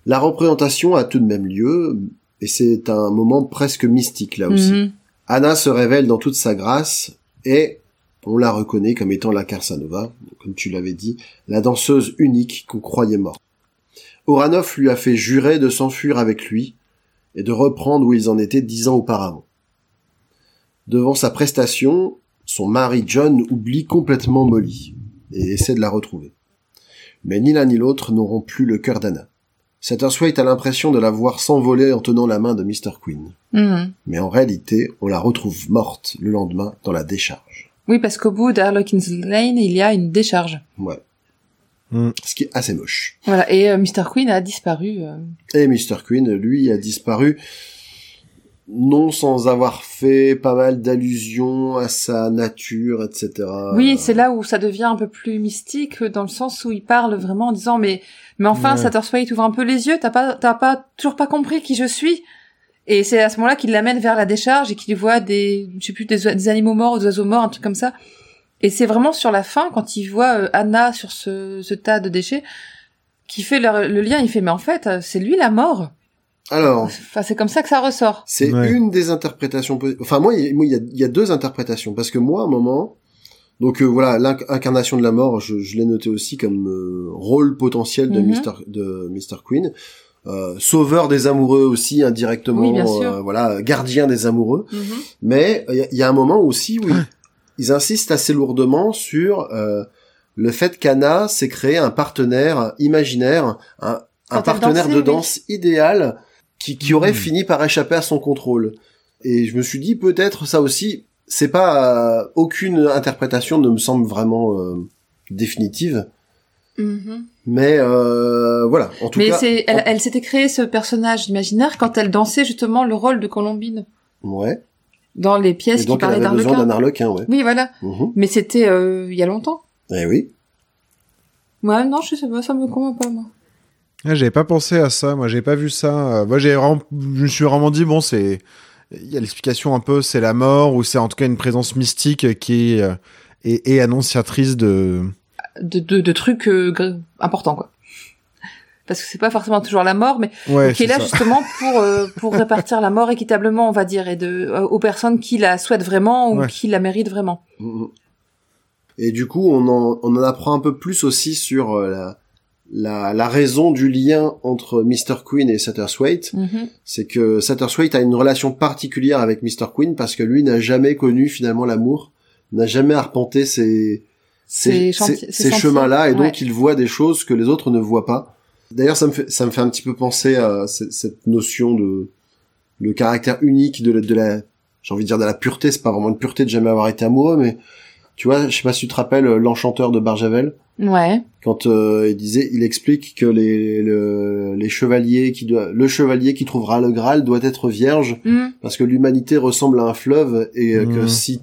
La représentation a tout de même lieu et c'est un moment presque mystique là aussi. Mhm. Anna se révèle dans toute sa grâce et on la reconnaît comme étant la Carsanova, comme tu l'avais dit, la danseuse unique qu'on croyait morte. Oranov lui a fait jurer de s'enfuir avec lui et de reprendre où ils en étaient dix ans auparavant. Devant sa prestation, son mari John oublie complètement Molly et essaie de la retrouver. Mais ni l'un ni l'autre n'auront plus le cœur d'Anna. Satterthwaite a l'impression de la voir s'envoler en tenant la main de Mr. Queen. Mhm. Mais en réalité, on la retrouve morte le lendemain dans la décharge. Oui, parce qu'au bout d'Harlequin's Lane, il y a une décharge. Ouais. Mm. Ce qui est assez moche. Voilà, et euh, Mr. Queen a disparu. euh. Et Mr. Queen, lui, a disparu non sans avoir fait pas mal d'allusions à sa nature, etc. Oui, c'est là où ça devient un peu plus mystique, dans le sens où il parle vraiment en disant mais mais enfin, Ouais. Satterthwaite ouvre un peu les yeux, t'as pas t'as pas toujours pas compris qui je suis. Et c'est à ce moment-là qu'il l'amène vers la décharge et qu'il voit des je sais plus des animaux morts, des oiseaux morts, un truc comme ça. Et c'est vraiment sur la fin quand il voit euh, Anna sur ce, ce tas de déchets qui fait le, le lien, il fait mais en fait, euh, c'est lui la mort. Alors, Enfin, c'est comme ça que ça ressort. c'est Ouais. une des interprétations. Enfin, moi, il moi, il y a, il y a deux interprétations. Parce que moi, à un moment... Donc euh, voilà, l'incarnation de la mort, je, je l'ai noté aussi comme euh, rôle potentiel de Mhm. Mr. de Mr. Queen. Euh, sauveur des amoureux aussi indirectement, Oui, bien sûr. euh, voilà, gardien des amoureux. Mhm. Mais il y, a- il y a un moment aussi où ils, ils insistent assez lourdement sur euh, le fait qu'Anna s'est créé un partenaire imaginaire, un, partenaire de oui. danse idéal qui, qui aurait Mhm. fini par échapper à son contrôle. Et je me suis dit peut-être ça aussi, c'est pas euh, aucune interprétation ne me semble vraiment euh, définitive. Mhm. Mais euh, voilà, en tout Mais cas, c'est, elle, elle s'était créé ce personnage imaginaire quand elle dansait justement le rôle de Colombine ouais. dans les pièces qui donc elle parlaient d'Arlequin. d'un arlequin, ouais. Oui, voilà. Mhm. Mais c'était euh, il y a longtemps. Eh oui. Ouais, non, je sais pas, ça me convainc pas moi. Ah, j'avais pas pensé à ça, moi j'ai pas vu ça. Euh, Moi j'ai vraiment, je me suis vraiment dit bon c'est, il y a l'explication un peu, c'est la mort ou c'est en tout cas une présence mystique qui est, euh, est, est annonciatrice de. De, de, de trucs euh, importants quoi. Parce que c'est pas forcément toujours la mort, mais Ouais. qui est là ça. justement pour euh, pour répartir la mort équitablement, on va dire, et de euh, aux personnes qui la souhaitent vraiment ou Ouais. qui la méritent vraiment. Et du coup, on en, on en apprend un peu plus aussi sur euh, la, la, la raison du lien entre Mr. Queen et Satterthwaite. Mhm. C'est que Satterthwaite a une relation particulière avec Mr. Queen parce que lui n'a jamais connu finalement l'amour, n'a jamais arpenté ses, Ces ces, chemins-là et donc Ouais. il voit des choses que les autres ne voient pas. D'ailleurs, ça me fait ça me fait un petit peu penser à ce- cette notion de le caractère unique de la, de la j'ai envie de dire de la pureté. C'est pas vraiment une pureté de jamais avoir été amoureux, mais tu vois, je sais pas si tu te rappelles euh, l'enchanteur de Barjavel Ouais. quand euh, il disait, il explique que les le, les chevaliers qui doit, le chevalier qui trouvera le Graal doit être vierge Hmm. parce que l'humanité ressemble à un fleuve et euh, que Mhm. si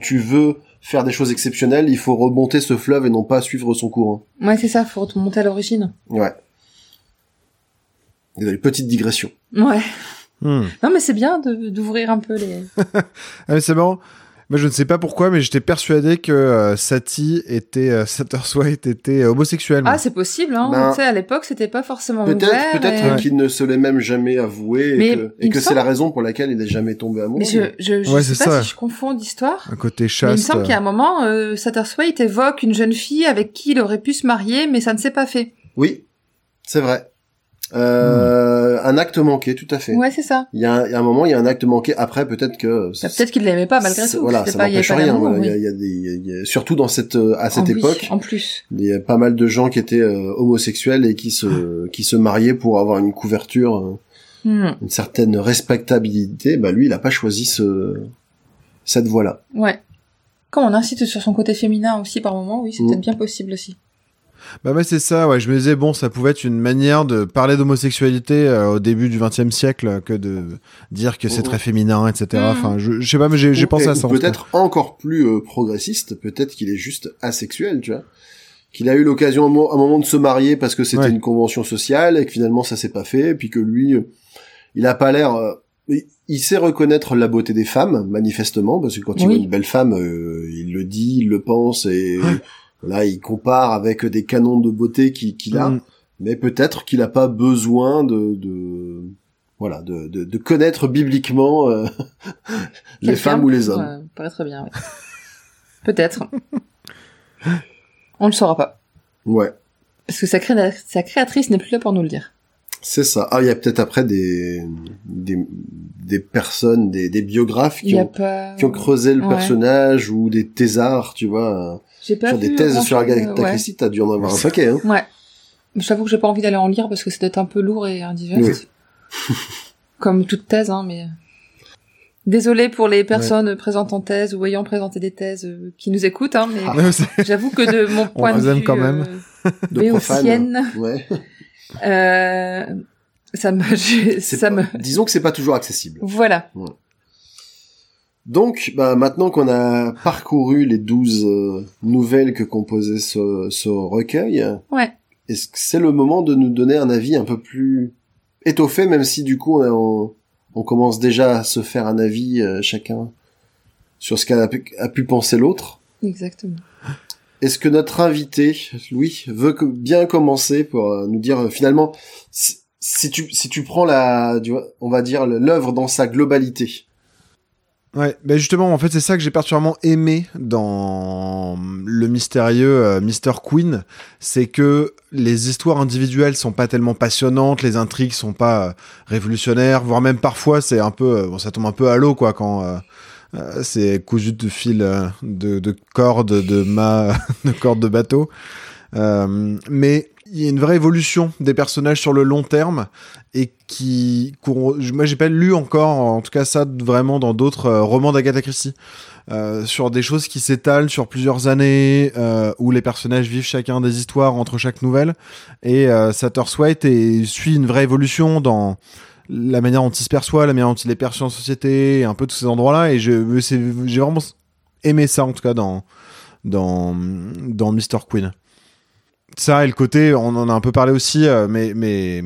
tu veux faire des choses exceptionnelles, il faut remonter ce fleuve et non pas suivre son courant. Ouais, c'est ça, faut remonter à l'origine. Ouais. Désolé, petite digression. Ouais. Hmm. Non, mais c'est bien d'ouvrir un peu les... Ah, mais c'est marrant. Moi, je ne sais pas pourquoi, mais j'étais persuadé que euh, Satie était, euh, Satterthwaite était homosexuel. Ah, c'est possible, hein. Ben, tu sais, à l'époque, c'était pas forcément Peut-être, ouvert. peut-être et- qu'il ne se l'est même jamais avoué Mais et que, et c'est semble- la raison pour laquelle il n'est jamais tombé amoureux. Mais je, je, je Ouais, sais c'est pas ça. si je confonds d'histoire. un côté Mais il me semble qu'il y a un moment, euh, Satterthwaite évoque une jeune fille avec qui il aurait pu se marier, mais ça ne s'est pas fait. Oui, c'est vrai. Euh, Un acte manqué, tout à fait. Ouais, c'est ça. Il y, a un, il y a un moment, il y a un acte manqué. Après, peut-être que Bah, Peut-être qu'il l'aimait pas malgré tout. Voilà, ça n'empêche rien. Il y a- il y a des, il y a- surtout dans cette euh, à cette En plus, époque, En plus. il y a pas mal de gens qui étaient euh, homosexuels et qui se qui se mariaient pour avoir une couverture, euh, Hmm. une certaine respectabilité. Bah lui, il a pas choisi ce cette voie-là. Ouais. Comme on insiste sur son côté féminin aussi par moment, oui, c'est Mm. peut-être bien possible aussi. Bah, moi, c'est ça, ouais. Je me disais, bon, ça pouvait être une manière de parler d'homosexualité euh, au début du XXe siècle que de dire que c'est très féminin, etc. Mhm. Enfin, je, je sais pas, mais j'ai pensé et- à ça. en. Peut-être encore plus euh, progressiste. Peut-être qu'il est juste asexuel, tu vois. Qu'il a eu l'occasion à un moment de se marier parce que c'était Ouais. une convention sociale et que finalement ça s'est pas fait. Et puis que lui, euh, il a pas l'air. euh, il- sait reconnaître la beauté des femmes, manifestement, parce que quand il voit une belle femme, euh, il le dit, il le pense, et Ouais. Là, il compare avec des canons de beauté qu'il a. Mhm. Mais peut-être qu'il a pas besoin de, de voilà, de, de, de connaître bibliquement euh, les femmes ou les hommes. euh, bien, ouais. Peut-être. on ne le saura pas. Ouais, Parce que sa, cré- sa créatrice n'est plus là pour nous le dire. c'est ça. Ah, il y a peut-être après des, des, des personnes, des, des biographes qui ont, pas... qui ont creusé le Ouais. personnage ou des thésards, tu vois. J'ai pas Sur vu des thèses sur Agatha ouais. Christie, t'as dû en avoir un paquet, hein. Ouais. Je t'avoue que j'ai pas envie d'aller en lire parce que c'est peut-être un peu lourd et indigeste. Comme toute thèse, hein, mais... Désolé pour les personnes présentes en thèse ou ayant présenté des thèses euh, qui nous écoutent, hein, mais Ouais, c'est- j'avoue que de mon On point de vue quand même. euh, De béotienne, Ouais. euh, ça me... ça pas- me... Disons que c'est pas toujours accessible. Voilà. Donc, bah, maintenant qu'on a parcouru les douze euh, nouvelles que composait ce, ce recueil, Ouais. est-ce que c'est le moment de nous donner un avis un peu plus étoffé, même si du coup on, on- on commence déjà à se faire un avis euh, chacun sur ce qu'a pu, a pu penser l'autre? Exactement. Est-ce que notre invité, Louis, veut que- bien commencer pour euh, nous dire euh, finalement si, si tu si tu prends la, on va dire l'œuvre dans sa globalité? Ouais, ben justement, en fait, c'est ça que j'ai particulièrement aimé dans le mystérieux euh, Mr. Queen, c'est que les histoires individuelles sont pas tellement passionnantes, les intrigues sont pas euh, révolutionnaires, voire même parfois c'est un peu, euh, bon, ça tombe un peu à l'eau quoi quand euh, c'est cousu de fil de, de cordes de mâts, de cordes de bateau. Mais il y a une vraie évolution des personnages sur le long terme et qui, qu'on- moi j'ai pas lu encore, en tout cas ça vraiment dans d'autres euh, romans d'Agatha Christie, euh, sur des choses qui s'étalent sur plusieurs années, euh, où les personnages vivent chacun des histoires entre chaque nouvelle, et euh, Satterthwaite et suit une vraie évolution dans la manière dont il se perçoit, la manière dont il est perçu en société, un peu tous ces endroits-là, et je, j'ai vraiment aimé ça en tout cas dans dans dans Mr Queen. Ça et le côté, on en a un peu parlé aussi, euh, mais mais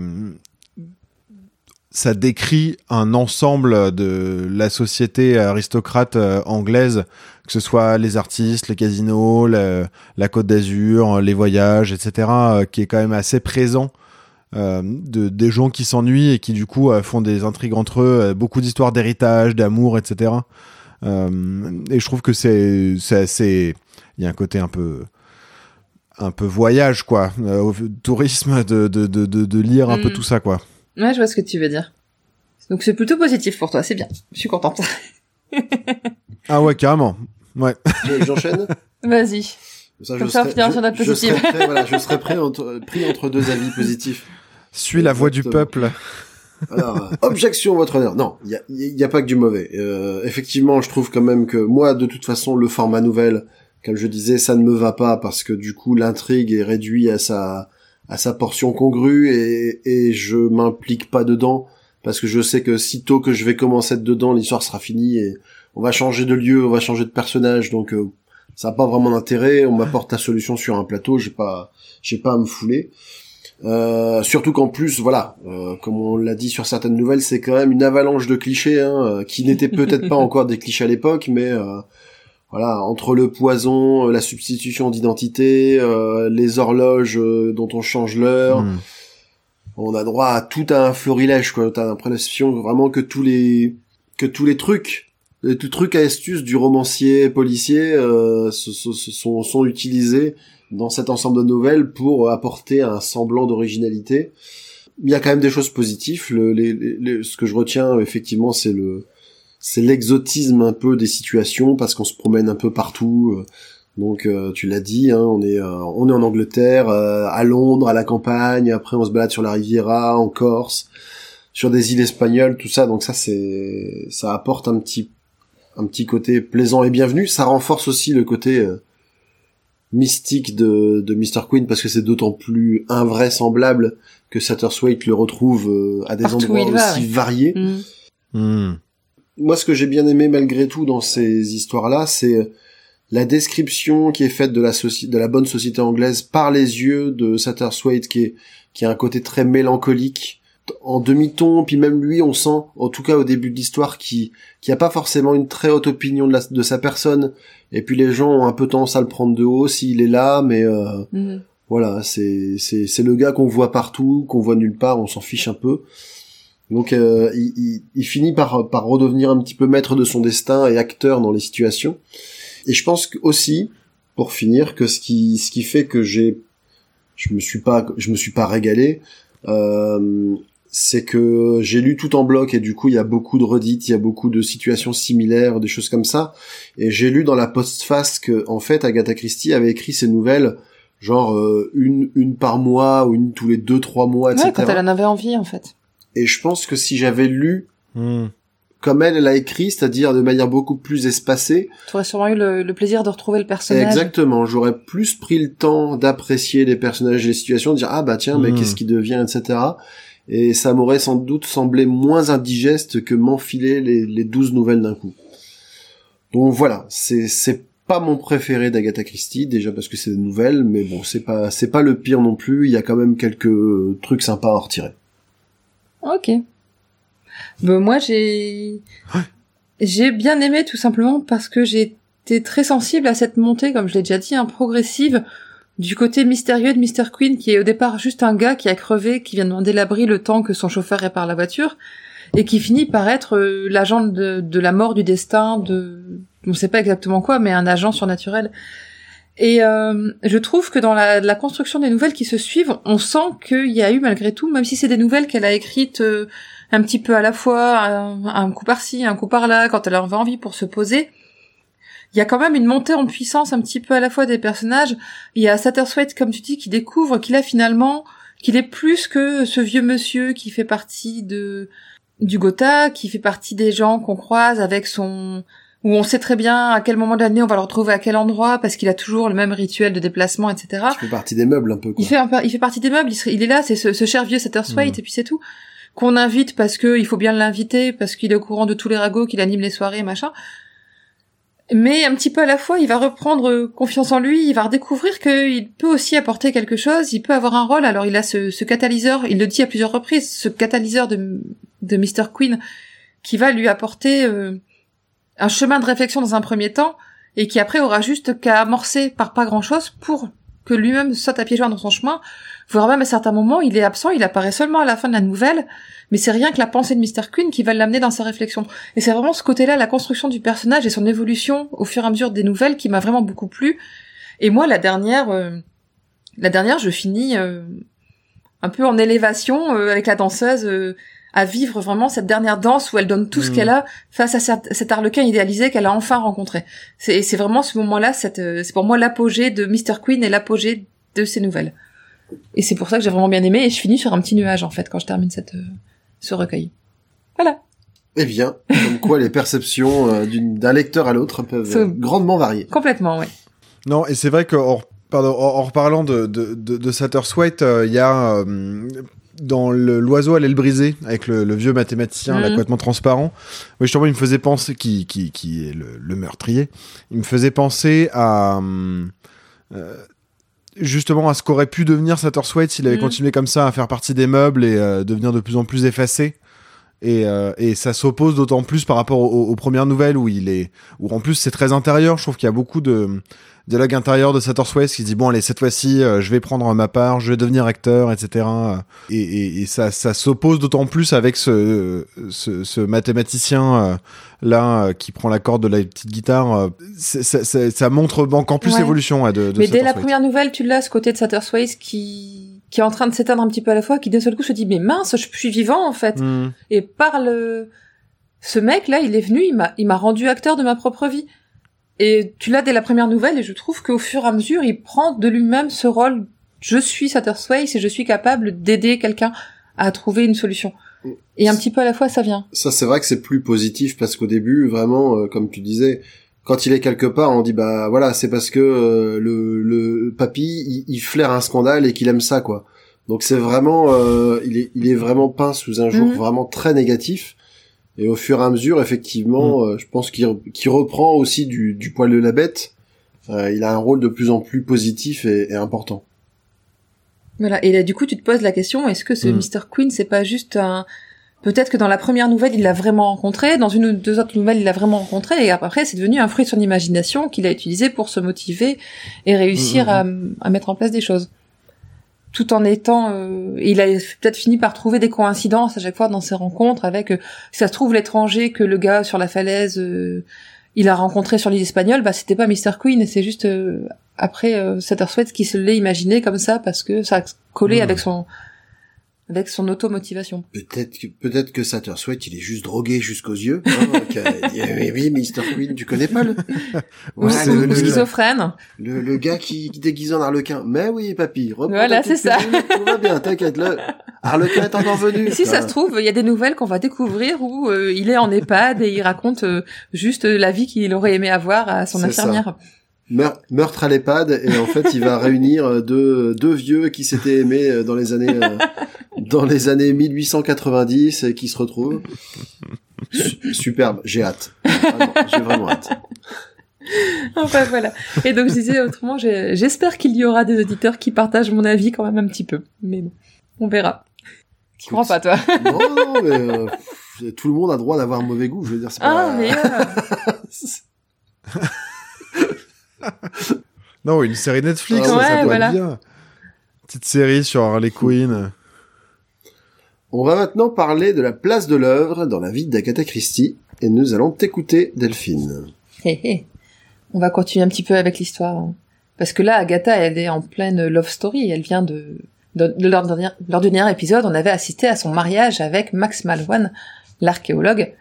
ça décrit un ensemble de la société aristocrate euh, anglaise, que ce soit les artistes, les casinos, la Côte d'Azur, les voyages, etc., euh, qui est quand même assez présent. de, des gens qui s'ennuient et qui du coup font des intrigues entre eux, beaucoup d'histoires d'héritage, d'amour, etc. Et je trouve que c'est assez, il y a un côté un peu un peu voyage quoi, euh, au tourisme de, de, de, de, de lire un peu Mm. tout ça quoi. Ouais, je vois ce que tu veux dire. Donc c'est plutôt positif pour toi, c'est bien. Je suis contente. Ah ouais carrément. Ouais. J'enchaîne. Vas-y. Ça, Comme je ça, on je- sur notre je positive. serais prêt, voilà, je serais prêt entre, pris entre deux avis positifs. Suis la voix du peuple. Alors, euh, objection, votre honneur. Non, il y a, y a pas que du mauvais. Euh, effectivement, je trouve quand même que moi, de toute façon, le format nouvelle, comme je disais, ça ne me va pas parce que du coup, l'intrigue est réduite à sa à sa portion congrue et, et je m'implique pas dedans parce que je sais que sitôt que je vais commencer à être dedans, l'histoire sera finie et on va changer de lieu, on va changer de personnage, donc euh, ça n'a pas vraiment d'intérêt. On m'apporte la solution sur un plateau, j'ai pas j'ai pas à me fouler. Euh, surtout qu'en plus, voilà, euh, comme on l'a dit sur certaines nouvelles, c'est quand même une avalanche de clichés, hein, euh, qui n'étaient peut-être pas encore des clichés à l'époque, mais euh, voilà, entre le poison, euh, la substitution d'identité, euh, les horloges euh, dont on change l'heure, Hmm. on a droit à tout un florilège, quoi. T'as l'impression vraiment que tous les que tous les trucs, les trucs à astuces du romancier policier euh, se- se- se sont, sont utilisés dans cet ensemble de nouvelles pour apporter un semblant d'originalité. Il y a quand même des choses positives. Le, les, les- les- ce que je retiens effectivement, c'est le c'est l'exotisme un peu des situations parce qu'on se promène un peu partout. euh, Donc euh, tu l'as dit, hein, on est euh, on est en Angleterre, euh, à Londres, à la campagne. Après on se balade sur la Riviera, en Corse, sur des îles espagnoles, tout ça. Donc ça c'est ça apporte un petit un petit côté plaisant et bienvenu. Ça renforce aussi le côté euh, mystique de, de Mr. Queen parce que c'est d'autant plus invraisemblable que Satterswaite le retrouve euh, à des Partout endroits va, aussi ouais. variés. Mm. Hmm. Moi, ce que j'ai bien aimé malgré tout dans ces histoires-là, c'est la description qui est faite de la, soci- de la bonne société anglaise par les yeux de Satterswaite, qui est qui a un côté très mélancolique, en demi-ton, puis même lui, on sent, en tout cas au début de l'histoire, qui qui a pas forcément une très haute opinion de, la, de sa personne, et puis les gens ont un peu tendance à le prendre de haut s'il est là, mais euh, Mm. voilà, c'est le gars qu'on voit partout, qu'on voit nulle part, on s'en fiche un peu. Donc euh, il, il, il finit par par redevenir un petit peu maître de son destin et acteur dans les situations. Et je pense aussi, pour finir, que ce qui ce qui fait que j'ai je me suis pas je me suis pas régalé, euh, c'est que j'ai lu tout en bloc et du coup il y a beaucoup de redites, il y a beaucoup de situations similaires, des choses comme ça. Et j'ai lu dans la postface que en fait Agatha Christie avait écrit ses nouvelles genre euh, une une par mois ou une tous les deux trois mois, etc. Ouais, quand elle en avait envie, en fait. Et je pense que si j'avais lu Hmm. comme elle l'a écrit, c'est-à-dire de manière beaucoup plus espacée, Tu aurais sûrement eu le, le plaisir de retrouver le personnage. exactement, j'aurais plus pris le temps d'apprécier les personnages et les situations, de dire ah bah tiens, mais Mm. qu'est-ce qui devient, etc. Et ça m'aurait sans doute semblé moins indigeste que m'enfiler les, les 12 nouvelles d'un coup. Donc voilà, c'est c'est pas mon préféré d'Agatha Christie, déjà parce que c'est des nouvelles, mais bon, c'est pas c'est pas le pire non plus, il y a quand même quelques trucs sympas à en retirer. Ok. Ben, moi, j'ai... J'ai bien aimé tout simplement parce que j'ai été très sensible à cette montée, comme je l'ai déjà dit, hein, progressive, du côté mystérieux de Mr. Queen, qui est au départ juste un gars qui a crevé, qui vient demander l'abri le temps que son chauffeur répare la voiture, et qui finit par être euh, l'agent de, de la mort, du destin, de... On sait pas exactement quoi, mais un agent surnaturel. Et euh, je trouve que dans la, construction des nouvelles qui se suivent, on sent qu'il y a eu malgré tout, même si c'est des nouvelles qu'elle a écrites euh, un petit peu à la fois, un, coup par-ci, un coup par-là, quand elle avait envie pour se poser, il y a quand même une montée en puissance un petit peu à la fois des personnages. Il y a Satterswaite, comme tu dis, qui découvre qu'il a finalement, qu'il est plus que ce vieux monsieur qui fait partie de du Gotha, qui fait partie des gens qu'on croise avec son où on sait très bien à quel moment de l'année on va le retrouver à quel endroit parce qu'il a toujours le même rituel de déplacement, etc. Ça fait partie des meubles un peu. Quoi. Il fait un peu- il fait partie des meubles, il, il est là, c'est ce, ce cher vieux Satterswaite Mm. et puis c'est tout. Qu'on invite parce que il faut bien l'inviter, parce qu'il est au courant de tous les ragots, qu'il anime les soirées, machin. Mais un petit peu à la fois, il va reprendre confiance en lui, il va redécouvrir qu'il peut aussi apporter quelque chose, il peut avoir un rôle. Alors il a ce, ce catalyseur, il le dit à plusieurs reprises, ce catalyseur de, de Mr. Queen qui va lui apporter euh, un chemin de réflexion dans un premier temps et qui après aura juste qu'à amorcer par pas grand chose pour que lui-même saute à pieds joints dans son chemin, voire même à certains moments, il est absent, il apparaît seulement à la fin de la nouvelle, mais c'est rien que la pensée de Mr. Queen qui va l'amener dans sa réflexion. Et c'est vraiment ce côté-là, la construction du personnage et son évolution au fur et à mesure des nouvelles qui m'a vraiment beaucoup plu. Et moi, la dernière, euh, la dernière, je finis euh, un peu en élévation euh, avec la danseuse à vivre vraiment cette dernière danse où elle donne tout ce Mm. qu'elle a face à cet, Harlequin idéalisé qu'elle a enfin rencontré. C'est c'est vraiment ce moment-là, cette, euh, c'est pour moi l'apogée de Mr. Queen et l'apogée de ces nouvelles. Et c'est pour ça que j'ai vraiment bien aimé et je finis sur un petit nuage en fait quand je termine cette euh, ce recueil. Voilà. Eh bien, comme quoi les perceptions euh, d'une- d'un lecteur à l'autre peuvent euh, grandement varier. Complètement, ouais. Non, et c'est vrai que en, pardon, en, en reparlant de, de, de, de Satterswhite, euh, il y a euh, dans le- l'oiseau à l'aile brisée avec le, le vieux mathématicien complètement transparent. Oui, justement, il me faisait penser qui qui qui est le, le meurtrier. Il me faisait penser à euh, justement à ce qu'aurait pu devenir Satterswhite s'il avait Mhm. continué comme ça à faire partie des meubles et euh, devenir de plus en plus effacé. Et, euh, et ça s'oppose d'autant plus par rapport aux, aux premières nouvelles où il est, où en plus c'est très intérieur. Je trouve qu'il y a beaucoup de dialogue intérieur de Satterswhite qui se dit bon allez cette fois-ci euh, je vais prendre ma part, je vais devenir acteur, etc. Et, et, et ça, ça s'oppose d'autant plus avec ce, ce, ce mathématicien euh, là euh, qui prend la corde de la petite guitare. c'est- c'est- ça montre encore plus l'évolution ouais, de, de Mais dès la première nouvelle, tu l'as ce côté de Satterswhite qui qui est en train de s'éteindre un petit peu à la fois, qui d'un seul coup se dit mais mince, je suis vivant en fait. Hmm. Et par le ce mec là, il est venu, il m'a il m'a rendu acteur de ma propre vie. Et tu l'as dès la première nouvelle et je trouve qu'au fur et à mesure, il prend de lui-même ce rôle je suis Satterswite et je suis capable d'aider quelqu'un à trouver une solution. Et un petit peu à la fois ça vient. Ça, c'est vrai que c'est plus positif parce qu'au début, vraiment, euh, comme tu disais, quand il est quelque part, on dit bah voilà, c'est parce que euh, le, le papy, il, il flaire un scandale et qu'il aime ça, quoi. Donc c'est vraiment, euh, il est, il est vraiment peint sous un jour Mhm. vraiment très négatif. Et au fur et à mesure, effectivement, euh, je pense qu'il re- qu'il reprend aussi du, du poil de la bête. Euh, il a un rôle de plus en plus positif et, et important. Voilà. Et là, du coup, tu te poses la question est-ce que ce. Mr. Queen, c'est pas juste un Peut-être que dans la première nouvelle, il l'a vraiment rencontré, dans une ou deux autres nouvelles, il l'a vraiment rencontré, et après, c'est devenu un fruit de son imagination qu'il a utilisé pour se motiver et réussir Mhm. à, à mettre en place des choses. Tout en étant... euh, il a peut-être fini par trouver des coïncidences à chaque fois dans ses rencontres avec... euh, si ça se trouve, l'étranger que le gars sur la falaise, euh, il a rencontré sur l'île espagnole, bah c'était pas Mr. Queen, c'est juste... euh, après euh, Satterswhite qui se l'est imaginé comme ça parce que ça a collé Mhm. avec son avec son automotivation. Peut-être que peut-être que Satterswhite, il est juste drogué jusqu'aux yeux. hein, dit, oui, oui, Mr. Queen, tu connais pas le... Ou- le, le- schizophrène. le, le gars qui, qui déguise en harlequin. Mais oui, papy, Voilà, c'est ça. Tout va bien, t'inquiète. Le harlequin est encore venu. Et si ça Voilà. se trouve, il y a des nouvelles qu'on va découvrir où euh, il est en EHPAD et il raconte euh, juste la vie qu'il aurait aimé avoir à son ça. Meurtre à l'EHPAD et en fait il va réunir euh, deux, deux vieux qui s'étaient aimés euh, dans les années euh, dans les années 1890 et qui se retrouvent. Su- superbe, j'ai hâte. J'ai vraiment hâte. Enfin voilà. Et donc je disais autrement, j'espère qu'il y aura des auditeurs qui partagent mon avis quand même un petit peu. Mais bon, on verra. Tu crois pas toi? Non, non, mais euh, tout le monde a droit d'avoir un mauvais goût. Je veux dire, c'est pas. Ah mais euh, Non, une série Netflix, Ah ça, ouais, ça pourrait voilà. être bien. Petite série sur Harley Quinn. On va maintenant parler de la place de l'œuvre dans la vie d'Agatha Christie et nous allons t'écouter, Delphine. hé, hé. on va continuer un petit peu avec l'histoire. hein. Parce que là, Agatha, elle est en pleine love story. Elle vient de... de, de leur, dernier, leur dernier épisode, on avait assisté à son mariage avec Max Malwan, l'archéologue,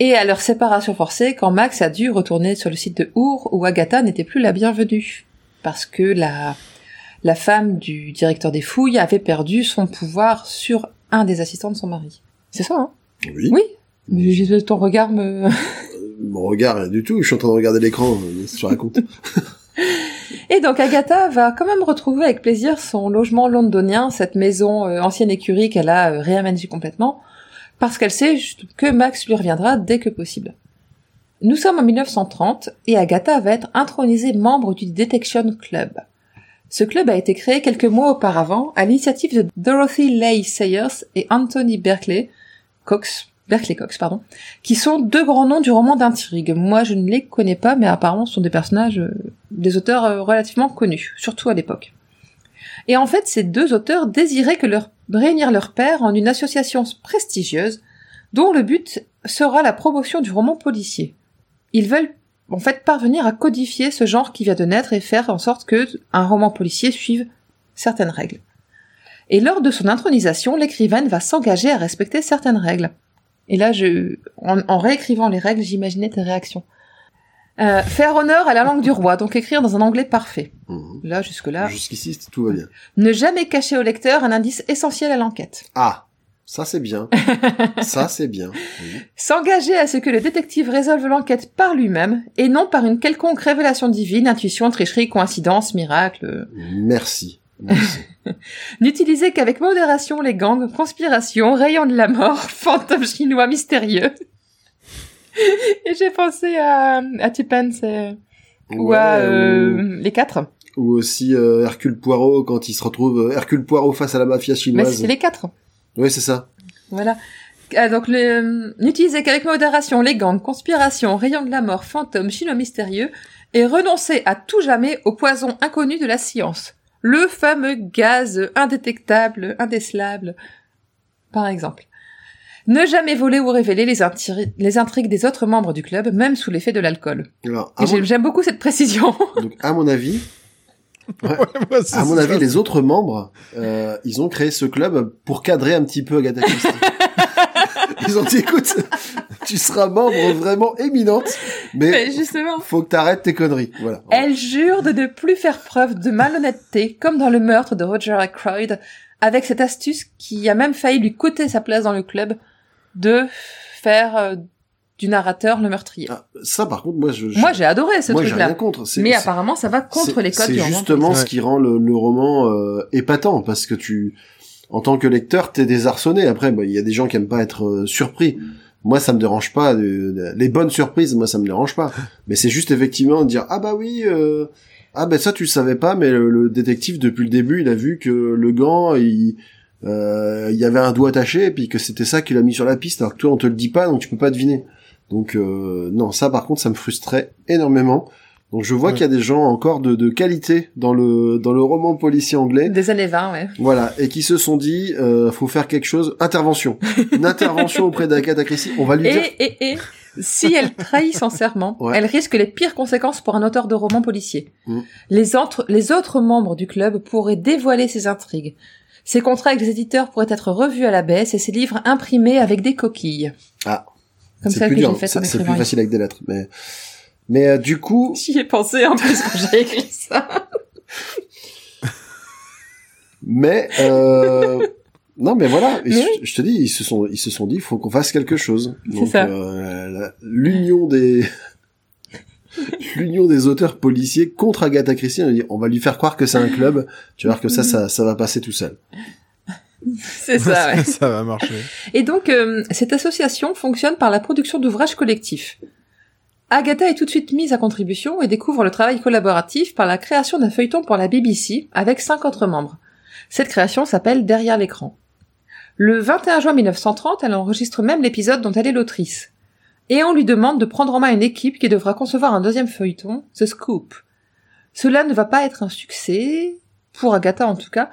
et à leur séparation forcée quand Max a dû retourner sur le site de Our où Agatha n'était plus la bienvenue. Parce que la, la femme du directeur des fouilles avait perdu son pouvoir sur un des assistants de son mari. C'est ça, hein? Oui. Oui. Mais Ton regard me... Mon regard, rien du tout. Je suis en train de regarder l'écran. euh, Qu'est-ce que tu racontes Et donc Agatha va quand même retrouver avec plaisir son logement londonien, cette maison euh, ancienne écurie qu'elle a euh, réaménagée complètement, parce qu'elle sait que Max lui reviendra dès que possible. Nous sommes en 1930 et Agatha va être intronisée membre du Detection Club. Ce club a été créé quelques mois auparavant à l'initiative de Dorothy Leigh Sayers et Anthony Berkeley Cox, Berkeley Cox, pardon, qui sont deux grands noms du roman d'intrigue. Moi, je ne les connais pas, mais apparemment, ce sont des personnages, euh, des auteurs euh, relativement connus, surtout à l'époque. Et en fait, ces deux auteurs désiraient que réunir leurs pairs en une association prestigieuse, dont le but sera la promotion du roman policier. Ils veulent en fait parvenir à codifier ce genre qui vient de naître et faire en sorte que un roman policier suive certaines règles. Et lors de son intronisation, l'écrivaine va s'engager à respecter certaines règles. Et là, je, en réécrivant les règles, j'imaginais tes réactions. Euh, faire honneur à la langue du roi, donc écrire dans un anglais parfait. Mhm. Là, jusque-là. Jusqu'ici, tout va bien. Ne jamais cacher au lecteur un indice essentiel à l'enquête. Ah, ça c'est bien. ça c'est bien. Oui. S'engager à ce que le détective résolve l'enquête par lui-même, et non par une quelconque révélation divine, intuition, tricherie, coïncidence, miracle. Merci. Merci. N'utiliser qu'avec modération les gangs, conspirations, rayons de la mort, fantômes chinois mystérieux. et j'ai pensé à, à ou Ouais, à euh, les quatre. ou, aussi euh, Hercule Poirot quand il se retrouve euh, Hercule Poirot face à la mafia Mais chinoise. c'était les quatre. Oui, c'est ça. Voilà. Ah, donc, le, euh, n'utilisez qu'avec modération les gangs, conspirations, rayons de la mort, fantômes, chinois mystérieux, et renoncez à tout jamais au poison inconnu de la science. Le fameux gaz indétectable, indécelable, par exemple. Ne jamais voler ou révéler les, intri- les intrigues des autres membres du club, même sous l'effet de l'alcool. J'aime, mon, j'aime beaucoup cette précision. donc, à mon avis, Ouais, moi, c'est à mon ça. avis, les autres membres, euh, ils ont créé ce club pour cadrer un petit peu Agatha Christie. ils ont dit, écoute, tu seras membre vraiment éminente, mais Mais justement. faut que t'arrêtes tes conneries. Voilà. Elle jure de ne plus faire preuve de malhonnêteté, comme dans le meurtre de Roger Ackroyd, avec cette astuce qui a même failli lui coûter sa place dans le club, de faire euh, du narrateur le meurtrier. Ah, ça, par contre, moi, je, je- Moi, j'ai adoré ce moi, j'ai rien truc-là. contre. C'est- Mais c'est- apparemment, ça va contre c'est- les codes C'est du roman. justement ce Ouais. qui rend le, le roman euh, épatant, parce que tu, en tant que lecteur, t'es désarçonné. Après, bah, il y a des gens qui aiment pas être euh, surpris. Moi, ça me dérange pas. les bonnes surprises, moi, ça me dérange pas. Mais c'est juste effectivement de dire ah bah oui, euh, ah ben ça tu le savais pas, mais le, le détective depuis le début, il a vu que le gant, il il y avait un doigt attaché et puis que c'était ça qu'il a mis sur la piste, alors que toi on te le dit pas, donc tu peux pas deviner. Donc euh, non, ça par contre, ça me frustrait énormément. Donc je vois Ouais. qu'il y a des gens encore de, de qualité dans le dans le roman policier anglais, Des années 20, ouais. voilà, et qui se sont dit, euh, faut faire quelque chose, intervention, une intervention auprès d'Agatha Christie. On va lui dire, Et, et, et, si elle trahit son serment, Ouais. elle risque les pires conséquences pour un auteur de roman policier. Mm. Les, autres, les autres membres du club pourraient dévoiler ses intrigues. Ses contrats avec les éditeurs pourraient être revus à la baisse et ses livres imprimés avec des coquilles. Ah, Comme c'est celle plus que j'ai faite c'est en c'est plus facile avec des lettres, mais mais euh, du coup, J'y ai pensé en plus quand j'ai écrit ça. Mais euh, non, mais voilà. Mais je, je te dis, ils se sont, ils se sont dit, il faut qu'on fasse quelque chose. C'est Donc ça. euh, l'union des l'union des auteurs policiers contre Agatha Christie, on a dit, on va lui faire croire que c'est un club. Tu vas voir que ça, ça, ça va passer tout seul. C'est ça, ouais. ça va marcher. Et donc, euh, cette association fonctionne par la production d'ouvrages collectifs. Agatha est tout de suite mise à contribution et découvre le travail collaboratif par la création d'un feuilleton pour la BBC avec cinq autres membres. Cette création s'appelle Derrière l'écran. Le 21 juin 1930, elle enregistre même l'épisode dont elle est l'autrice. Et on lui demande de prendre en main une équipe qui devra concevoir un deuxième feuilleton, The Scoop. Cela ne va pas être un succès, pour Agatha en tout cas,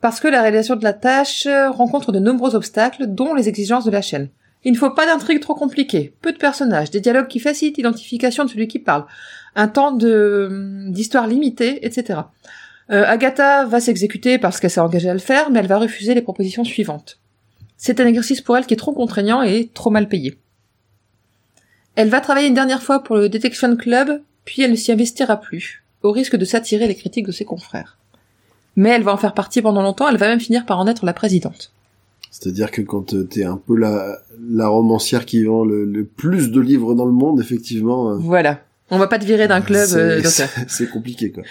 parce que la réalisation de la tâche rencontre de nombreux obstacles, dont les exigences de la chaîne. Il ne faut pas d'intrigue trop compliquée, peu de personnages, des dialogues qui facilitent l'identification de celui qui parle, un temps de d'histoire limité, etc. Euh, Agatha va s'exécuter parce qu'elle s'est engagée à le faire, mais elle va refuser les propositions suivantes. C'est un exercice pour elle qui est trop contraignant et trop mal payé. Elle va travailler une dernière fois pour le Detection Club, puis elle ne s'y investira plus, au risque de s'attirer les critiques de ses confrères. Mais elle va en faire partie pendant longtemps, elle va même finir par en être la présidente. C'est-à-dire que quand euh, t'es un peu la, la romancière qui vend le, le plus de livres dans le monde, effectivement, euh, Voilà. On va pas te virer d'un club c'est- euh, c'est compliqué, quoi.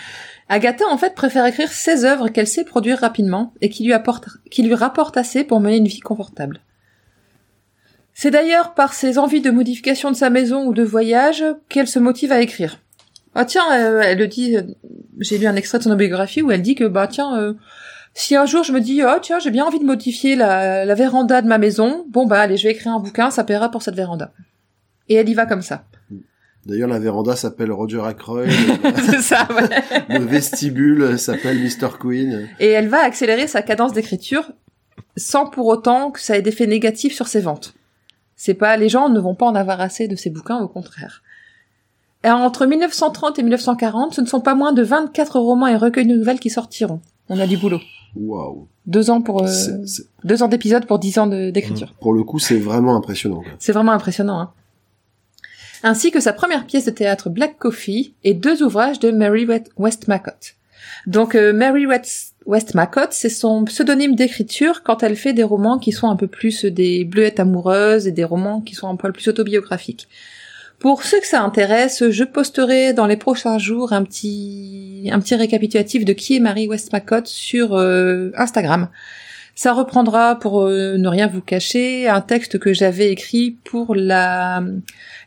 Agatha, en fait, préfère écrire ses œuvres qu'elle sait produire rapidement et qui lui, apporte, qui lui rapportent assez pour mener une vie confortable. C'est d'ailleurs par ses envies de modification de sa maison ou de voyage qu'elle se motive à écrire. Ah tiens, euh, elle le dit, euh, j'ai lu un extrait de son biographie où elle dit que, bah tiens, euh, si un jour je me dis, oh tiens, j'ai bien envie de modifier la, la véranda de ma maison, bon bah allez, je vais écrire un bouquin, ça paiera pour cette véranda. Et elle y va comme ça. D'ailleurs, la véranda s'appelle Roger Ackroyd, C'est ça, ouais. le vestibule s'appelle Mr. Queen. Et elle va accélérer sa cadence d'écriture sans pour autant que ça ait d'effet négatif sur ses ventes. C'est pas, les gens ne vont pas en avoir assez de ses bouquins, au contraire. Et entre 1930 et 1940, ce ne sont pas moins de 24 romans et recueils de nouvelles qui sortiront. On a du boulot. Waouh. Deux ans pour euh, deux ans d'épisode pour dix ans d'écriture. Pour le coup, c'est vraiment impressionnant. C'est vraiment impressionnant. Hein. Ainsi que sa première pièce de théâtre Black Coffee et deux ouvrages de Mary Westmacott. Donc euh, Mary West- Westmacott, c'est son pseudonyme d'écriture quand elle fait des romans qui sont un peu plus des bleuettes amoureuses et des romans qui sont un poil plus autobiographiques. Pour ceux que ça intéresse, je posterai dans les prochains jours un petit récapitulatif de qui est Mary Westmacott sur euh, Instagram. Ça reprendra, pour euh, ne rien vous cacher, un texte que j'avais écrit pour la,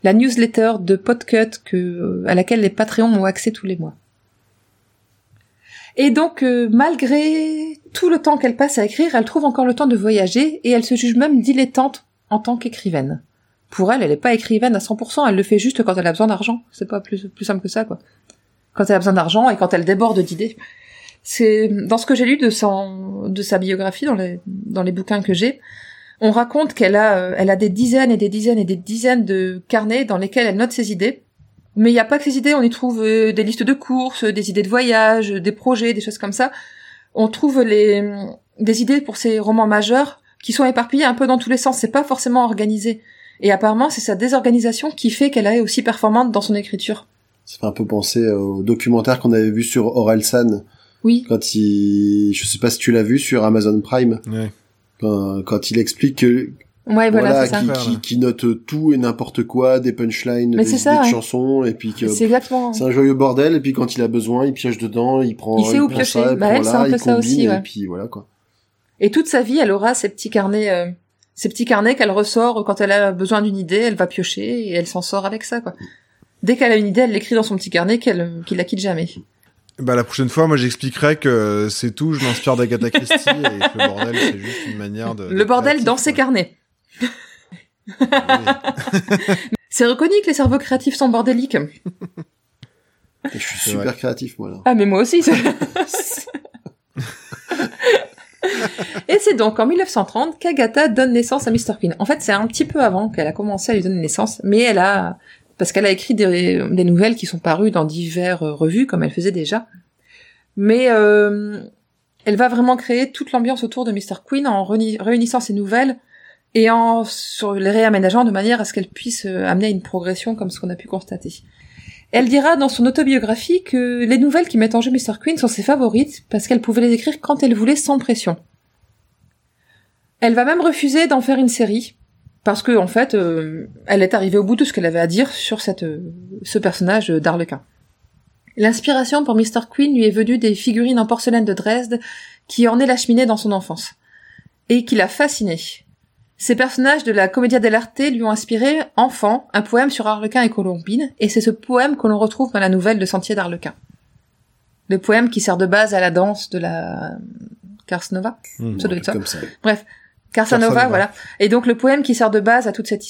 newsletter de Podcut euh, à laquelle les Patreons ont accès tous les mois. Et donc, euh, malgré tout le temps qu'elle passe à écrire, elle trouve encore le temps de voyager et elle se juge même dilettante en tant qu'écrivaine. Pour elle, elle n'est pas écrivaine à 100%, elle le fait juste quand elle a besoin d'argent. C'est pas plus, simple que ça, quoi. Quand elle a besoin d'argent et quand elle déborde d'idées. C'est dans ce que j'ai lu de sa biographie dans les bouquins que j'ai, on raconte qu'elle euh, a des dizaines et des dizaines et des dizaines de carnets dans lesquels elle note ses idées. Mais il n'y a pas que ses idées, on y trouve euh, des listes de courses, des idées de voyage, des projets, des choses comme ça. On trouve les des idées pour ses romans majeurs qui sont éparpillés un peu dans tous les sens, c'est pas forcément organisé. Et apparemment, c'est sa désorganisation qui fait qu'elle est aussi performante dans son écriture. Ça fait un peu penser au documentaire qu'on avait vu sur Orelsan Oui, quand il, je sais pas si tu l'as vu sur Amazon Prime, Ouais. quand, quand il explique que ouais, voilà, voilà, c'est ça. qui, qui, qui note tout et n'importe quoi, des punchlines, Mais des ça, ouais. chansons, et puis que C'est exactement. c'est un joyeux bordel, et puis quand il a besoin, il pioche dedans, il prend, Il sait où prend piocher. ça, il Bah, prend elle, c'est là, un peu il ça combine, aussi, ouais. et puis voilà quoi. Et toute sa vie, elle aura ces petits carnets, euh, ces petits carnets qu'elle ressort quand elle a besoin d'une idée, elle va piocher et elle s'en sort avec ça, quoi. Dès qu'elle a une idée, elle l'écrit dans son petit carnet qu'elle, qu'il la quitte jamais. Bah la prochaine fois, moi j'expliquerai que c'est tout, je m'inspire d'Agatha Christie et que le bordel c'est juste une manière de. Le bordel créatif, dans ses carnets. C'est reconnu que les cerveaux créatifs sont bordéliques. Et je suis C'est super vrai. créatif, moi, là. Ah, mais moi aussi. Et c'est donc en 1930 qu'Agatha donne naissance à Mr. Queen. En fait, c'est un petit peu avant qu'elle a commencé à lui donner naissance, mais elle a, parce qu'elle a écrit des, des nouvelles qui sont parues dans diverses revues, comme elle faisait déjà. Mais euh, elle va vraiment créer toute l'ambiance autour de Mr. Queen en réuni- réunissant ses nouvelles et en les réaménageant de manière à ce qu'elle puisse euh, amener une progression comme ce qu'on a pu constater. Elle dira dans son autobiographie que les nouvelles qui mettent en jeu Mr. Queen sont ses favorites parce qu'elle pouvait les écrire quand elle voulait sans pression. Elle va même refuser d'en faire une série parce que en fait, euh, elle est arrivée au bout de ce qu'elle avait à dire sur euh, ce personnage d'Arlequin. L'inspiration pour Mr. Queen lui est venue des figurines en porcelaine de Dresde qui ornaient la cheminée dans son enfance et qui l'a fascinée. Ces personnages de la Commedia dell'arte lui ont inspiré, enfant, un poème sur Arlequin et Colombine, et c'est ce poème que l'on retrouve dans la nouvelle de Sentier d'Arlequin. Le poème qui sert de base à la danse de la Carsnova. Mmh. Ça doit être ça. Comme ça. Carsanova, Casanova. voilà. Et donc le poème qui sert de base à toute cette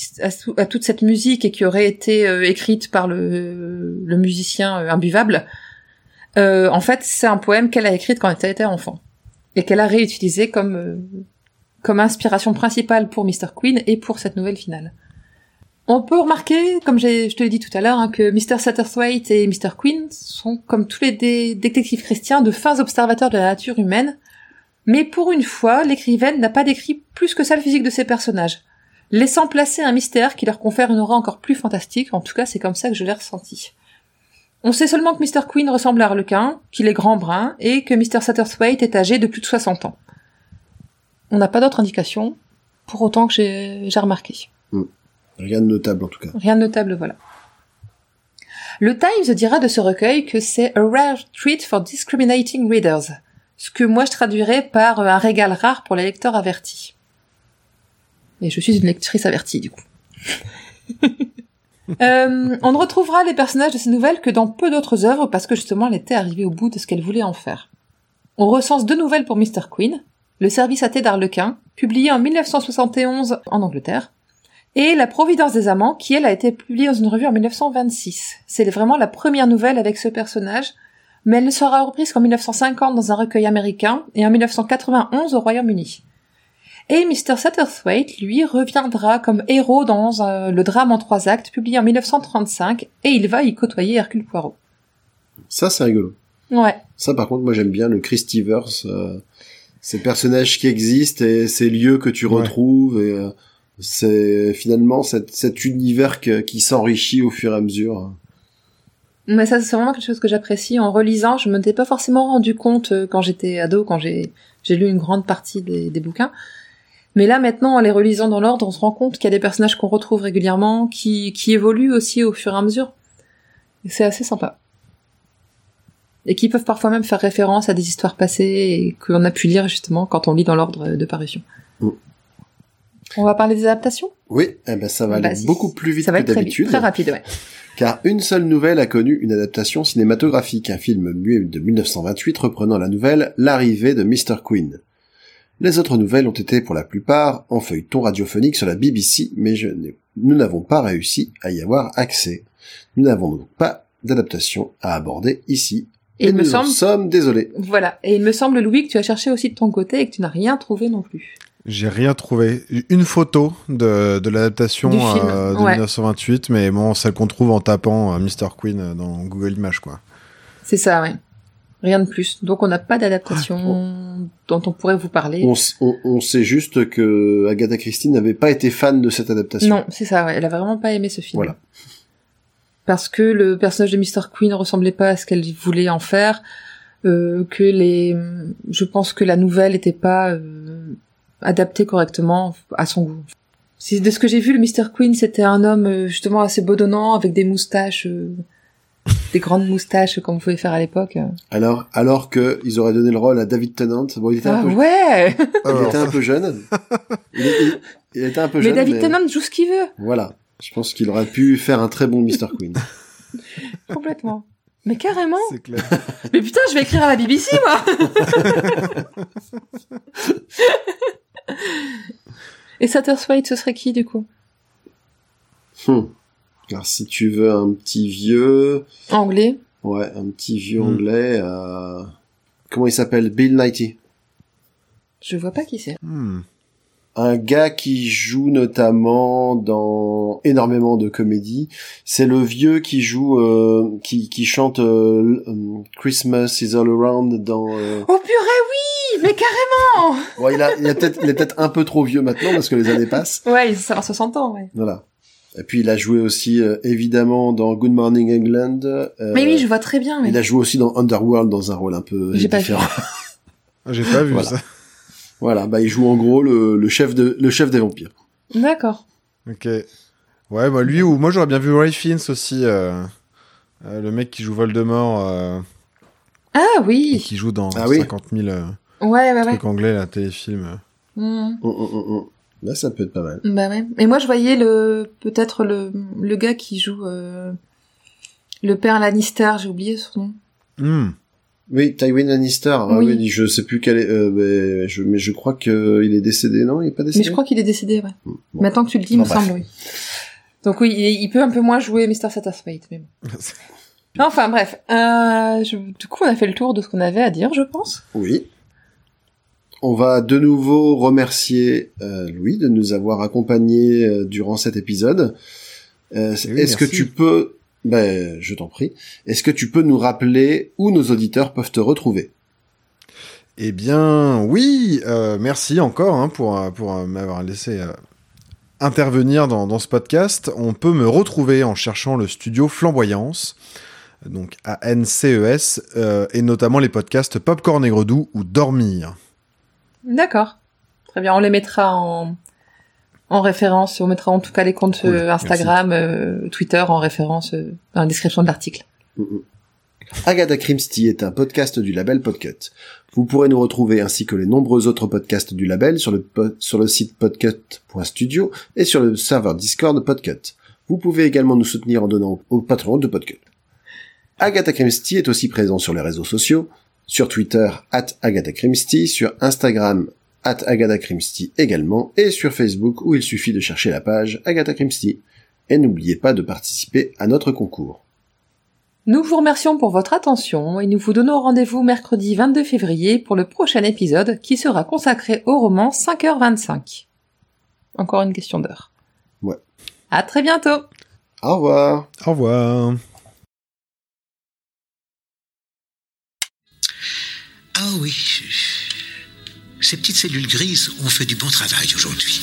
à, toute musique et qui aurait été euh, écrite par le, le musicien euh, imbuvable, euh, en fait c'est un poème qu'elle a écrit quand elle était enfant et qu'elle a réutilisé comme euh, comme inspiration principale pour Mr. Queen et pour cette nouvelle finale. On peut remarquer, comme je te l'ai dit tout à l'heure, hein, que Mr. Satterthwaite et Mr. Queen sont, comme tous les dé- détectives chrétiens, de fins observateurs de la nature humaine, mais pour une fois, l'écrivaine n'a pas décrit plus que ça le physique de ses personnages, laissant placer un mystère qui leur confère une aura encore plus fantastique, en tout cas c'est comme ça que je l'ai ressenti. On sait seulement que Mr. Queen ressemble à Harlequin, qu'il est grand brun, et que Mr. Satterthwaite est âgé de plus de 60 ans. On n'a pas d'autres indications, pour autant que j'ai remarqué. Rien de notable, en tout cas. Rien de notable, voilà. Le Times dira de ce recueil que c'est a rare treat for discriminating readers, ce que moi je traduirais par euh, un régal rare pour les lecteurs avertis. Et je suis une lectrice avertie, du coup. Euh, on ne retrouvera les personnages de ces nouvelles que dans peu d'autres œuvres parce que justement elle était arrivée au bout de ce qu'elle voulait en faire. On recense deux nouvelles pour Mr. Queen, Le service à thé d'Arlequin, publié en 1971 en Angleterre, et La Providence des Amants, qui elle a été publiée dans une revue en 1926. C'est vraiment la première nouvelle avec ce personnage, mais elle ne sera reprise qu'en 1950 dans un recueil américain et en 1991 au Royaume-Uni. Et Mr. Satterthwaite, lui, reviendra comme héros dans euh, le drame en trois actes publié en 1935 et il va y côtoyer Hercule Poirot. Ça, c'est rigolo. Ouais. Ça, par contre, moi, j'aime bien le Christiverse. Euh, ces personnages qui existent et ces lieux que tu Ouais. retrouves. Et euh, c'est finalement cet, cet univers que- qui s'enrichit au fur et à mesure. Mais ça, c'est vraiment quelque chose que j'apprécie. En relisant, je me m'étais pas forcément rendu compte euh, quand j'étais ado, quand j'ai lu une grande partie des, des bouquins. Mais là, maintenant, en les relisant dans l'ordre, on se rend compte qu'il y a des personnages qu'on retrouve régulièrement, qui, qui évoluent aussi au fur et à mesure. Et c'est assez sympa. Et qui peuvent parfois même faire référence à des histoires passées et qu'on a pu lire justement quand on lit dans l'ordre de parution. Mm. On va parler des adaptations? Oui, eh ben, ça va aller beaucoup plus vite Ça va que être très, vite, d'habitude. très rapide, ouais. car une seule nouvelle a connu une adaptation cinématographique, un film muet de 1928 reprenant la nouvelle L'arrivée de Mr. Queen. Les autres nouvelles ont été pour la plupart en feuilleton radiophonique sur la BBC, mais je nous n'avons pas réussi à y avoir accès. Nous n'avons donc pas d'adaptation à aborder ici. Et il me nous en semble sommes désolés. Voilà. Et il me semble, Louis, que tu as cherché aussi de ton côté et que tu n'as rien trouvé non plus. J'ai rien trouvé. Une photo de, de l'adaptation Du film, euh, de ouais. 1928, mais bon, celle qu'on trouve en tapant euh, Mr. Queen euh, dans Google Images, quoi. C'est ça, ouais. Rien de plus. Donc on n'a pas d'adaptation dont on pourrait vous parler. On, s- on- on sait juste que Agatha Christie n'avait pas été fan de cette adaptation. Non, c'est ça, ouais. Elle a vraiment pas aimé ce film. Voilà. Parce que le personnage de Mr. Queen ne ressemblait pas à ce qu'elle voulait en faire. euh, que les, je pense que la nouvelle n'était pas euh, adaptée correctement à son goût. Si de ce que j'ai vu, le Mr. Queen, c'était un homme euh, justement assez bedonnant avec des moustaches, euh, des grandes moustaches comme vous pouvez faire à l'époque. Alors, alors que ils auraient donné le rôle à David Tennant. Bon, il était un Ah peu, ouais. il était un peu jeune. Il, il- il était un peu Mais jeune. David mais Tennant joue ce qu'il veut. Voilà. Je pense qu'il aurait pu faire un très bon Mr. Queen. Complètement. Mais carrément. c'est clair. Mais putain, je vais écrire à la BBC, moi. Et Satterthwaite, ce serait qui, du coup? Hmm. Alors, si tu veux un petit vieux, Anglais. ouais, un petit vieux Hmm. anglais, euh, comment il s'appelle? Bill Nighy. Je vois pas qui c'est. Hmm. Un gars qui joue notamment dans énormément de comédies. C'est le vieux qui joue, euh, qui, qui chante euh, euh, Christmas is all around dans. euh, Oh purée, oui Mais carrément bon, il a, il a peut-être, il est peut-être un peu trop vieux maintenant parce que les années passent. Ouais, ça va 60 ans, ouais. Voilà. Et puis il a joué aussi euh, évidemment dans Good Morning England. euh, Mais oui, je vois très bien. Il a joué aussi dans Underworld dans un rôle un peu J'ai pas différent. Ah, J'ai pas vu Voilà. ça. Voilà, bah il joue en gros le, le chef de le chef des vampires. D'accord. Ok. Ouais, bah lui ou moi j'aurais bien vu Ray Fiennes aussi, euh, euh, le mec qui joue Voldemort euh, Ah et oui qui joue dans Ah oui. 50 000 euh, Ouais, ouais, ouais. trucs anglais, là, téléfilm. Hmm. Hum, hum, hum, hum. Là, ça peut être pas mal. Bah ouais. Et moi, je voyais le peut-être le, le gars qui joue euh, le père Lannister, j'ai oublié son nom. Hmm. Oui, Tywin Lannister. Ah Oui. oui, je sais plus quel est, euh, mais je, mais je crois que il est décédé, non? Il est pas décédé Mais je crois qu'il est décédé, ouais. Hmm, bon. Maintenant que tu le dis, il Bon, me bref. semble, oui. Donc oui, il, il peut un peu moins jouer Mr. Satterthwaite, mais bon. Enfin bref, euh, je- du coup on a fait le tour de ce qu'on avait à dire, je pense. Oui. On va de nouveau remercier euh, Louis de nous avoir accompagnés euh, durant cet épisode. Euh, oui, Est-ce que tu peux, ben, je t'en prie, est-ce que tu peux nous rappeler où nos auditeurs peuvent te retrouver? Eh bien, oui, euh, merci encore hein, pour, euh, pour euh, m'avoir laissé euh, intervenir dans, dans ce podcast. On peut me retrouver en cherchant le studio Flamboyance, donc à NCES, euh, et notamment les podcasts Popcorn et Gredou ou Dormir. D'accord. Très bien, on les mettra en, en référence, on mettra en tout cas les comptes Cool, euh, Instagram, euh, Twitter en référence euh, dans la description de l'article. Mhm. Agatha Christie est un podcast du label Podcut. Vous pourrez nous retrouver ainsi que les nombreux autres podcasts du label sur le, po- sur le site podcut.studio et sur le serveur Discord Podcut. Vous pouvez également nous soutenir en donnant au patron de Podcut. Agatha Christie est aussi présent sur les réseaux sociaux, sur Twitter at Agatha Christie, sur Instagram at Agatha Christie également, et sur Facebook où il suffit de chercher la page Agatha Christie. Et n'oubliez pas de participer à notre concours. Nous vous remercions pour votre attention et nous vous donnons rendez-vous mercredi 22 février pour le prochain épisode qui sera consacré au roman 5h25. Encore une question d'heure. Ouais. À très bientôt Au revoir Au revoir. Ah oui. Ces petites cellules grises ont fait du bon travail aujourd'hui.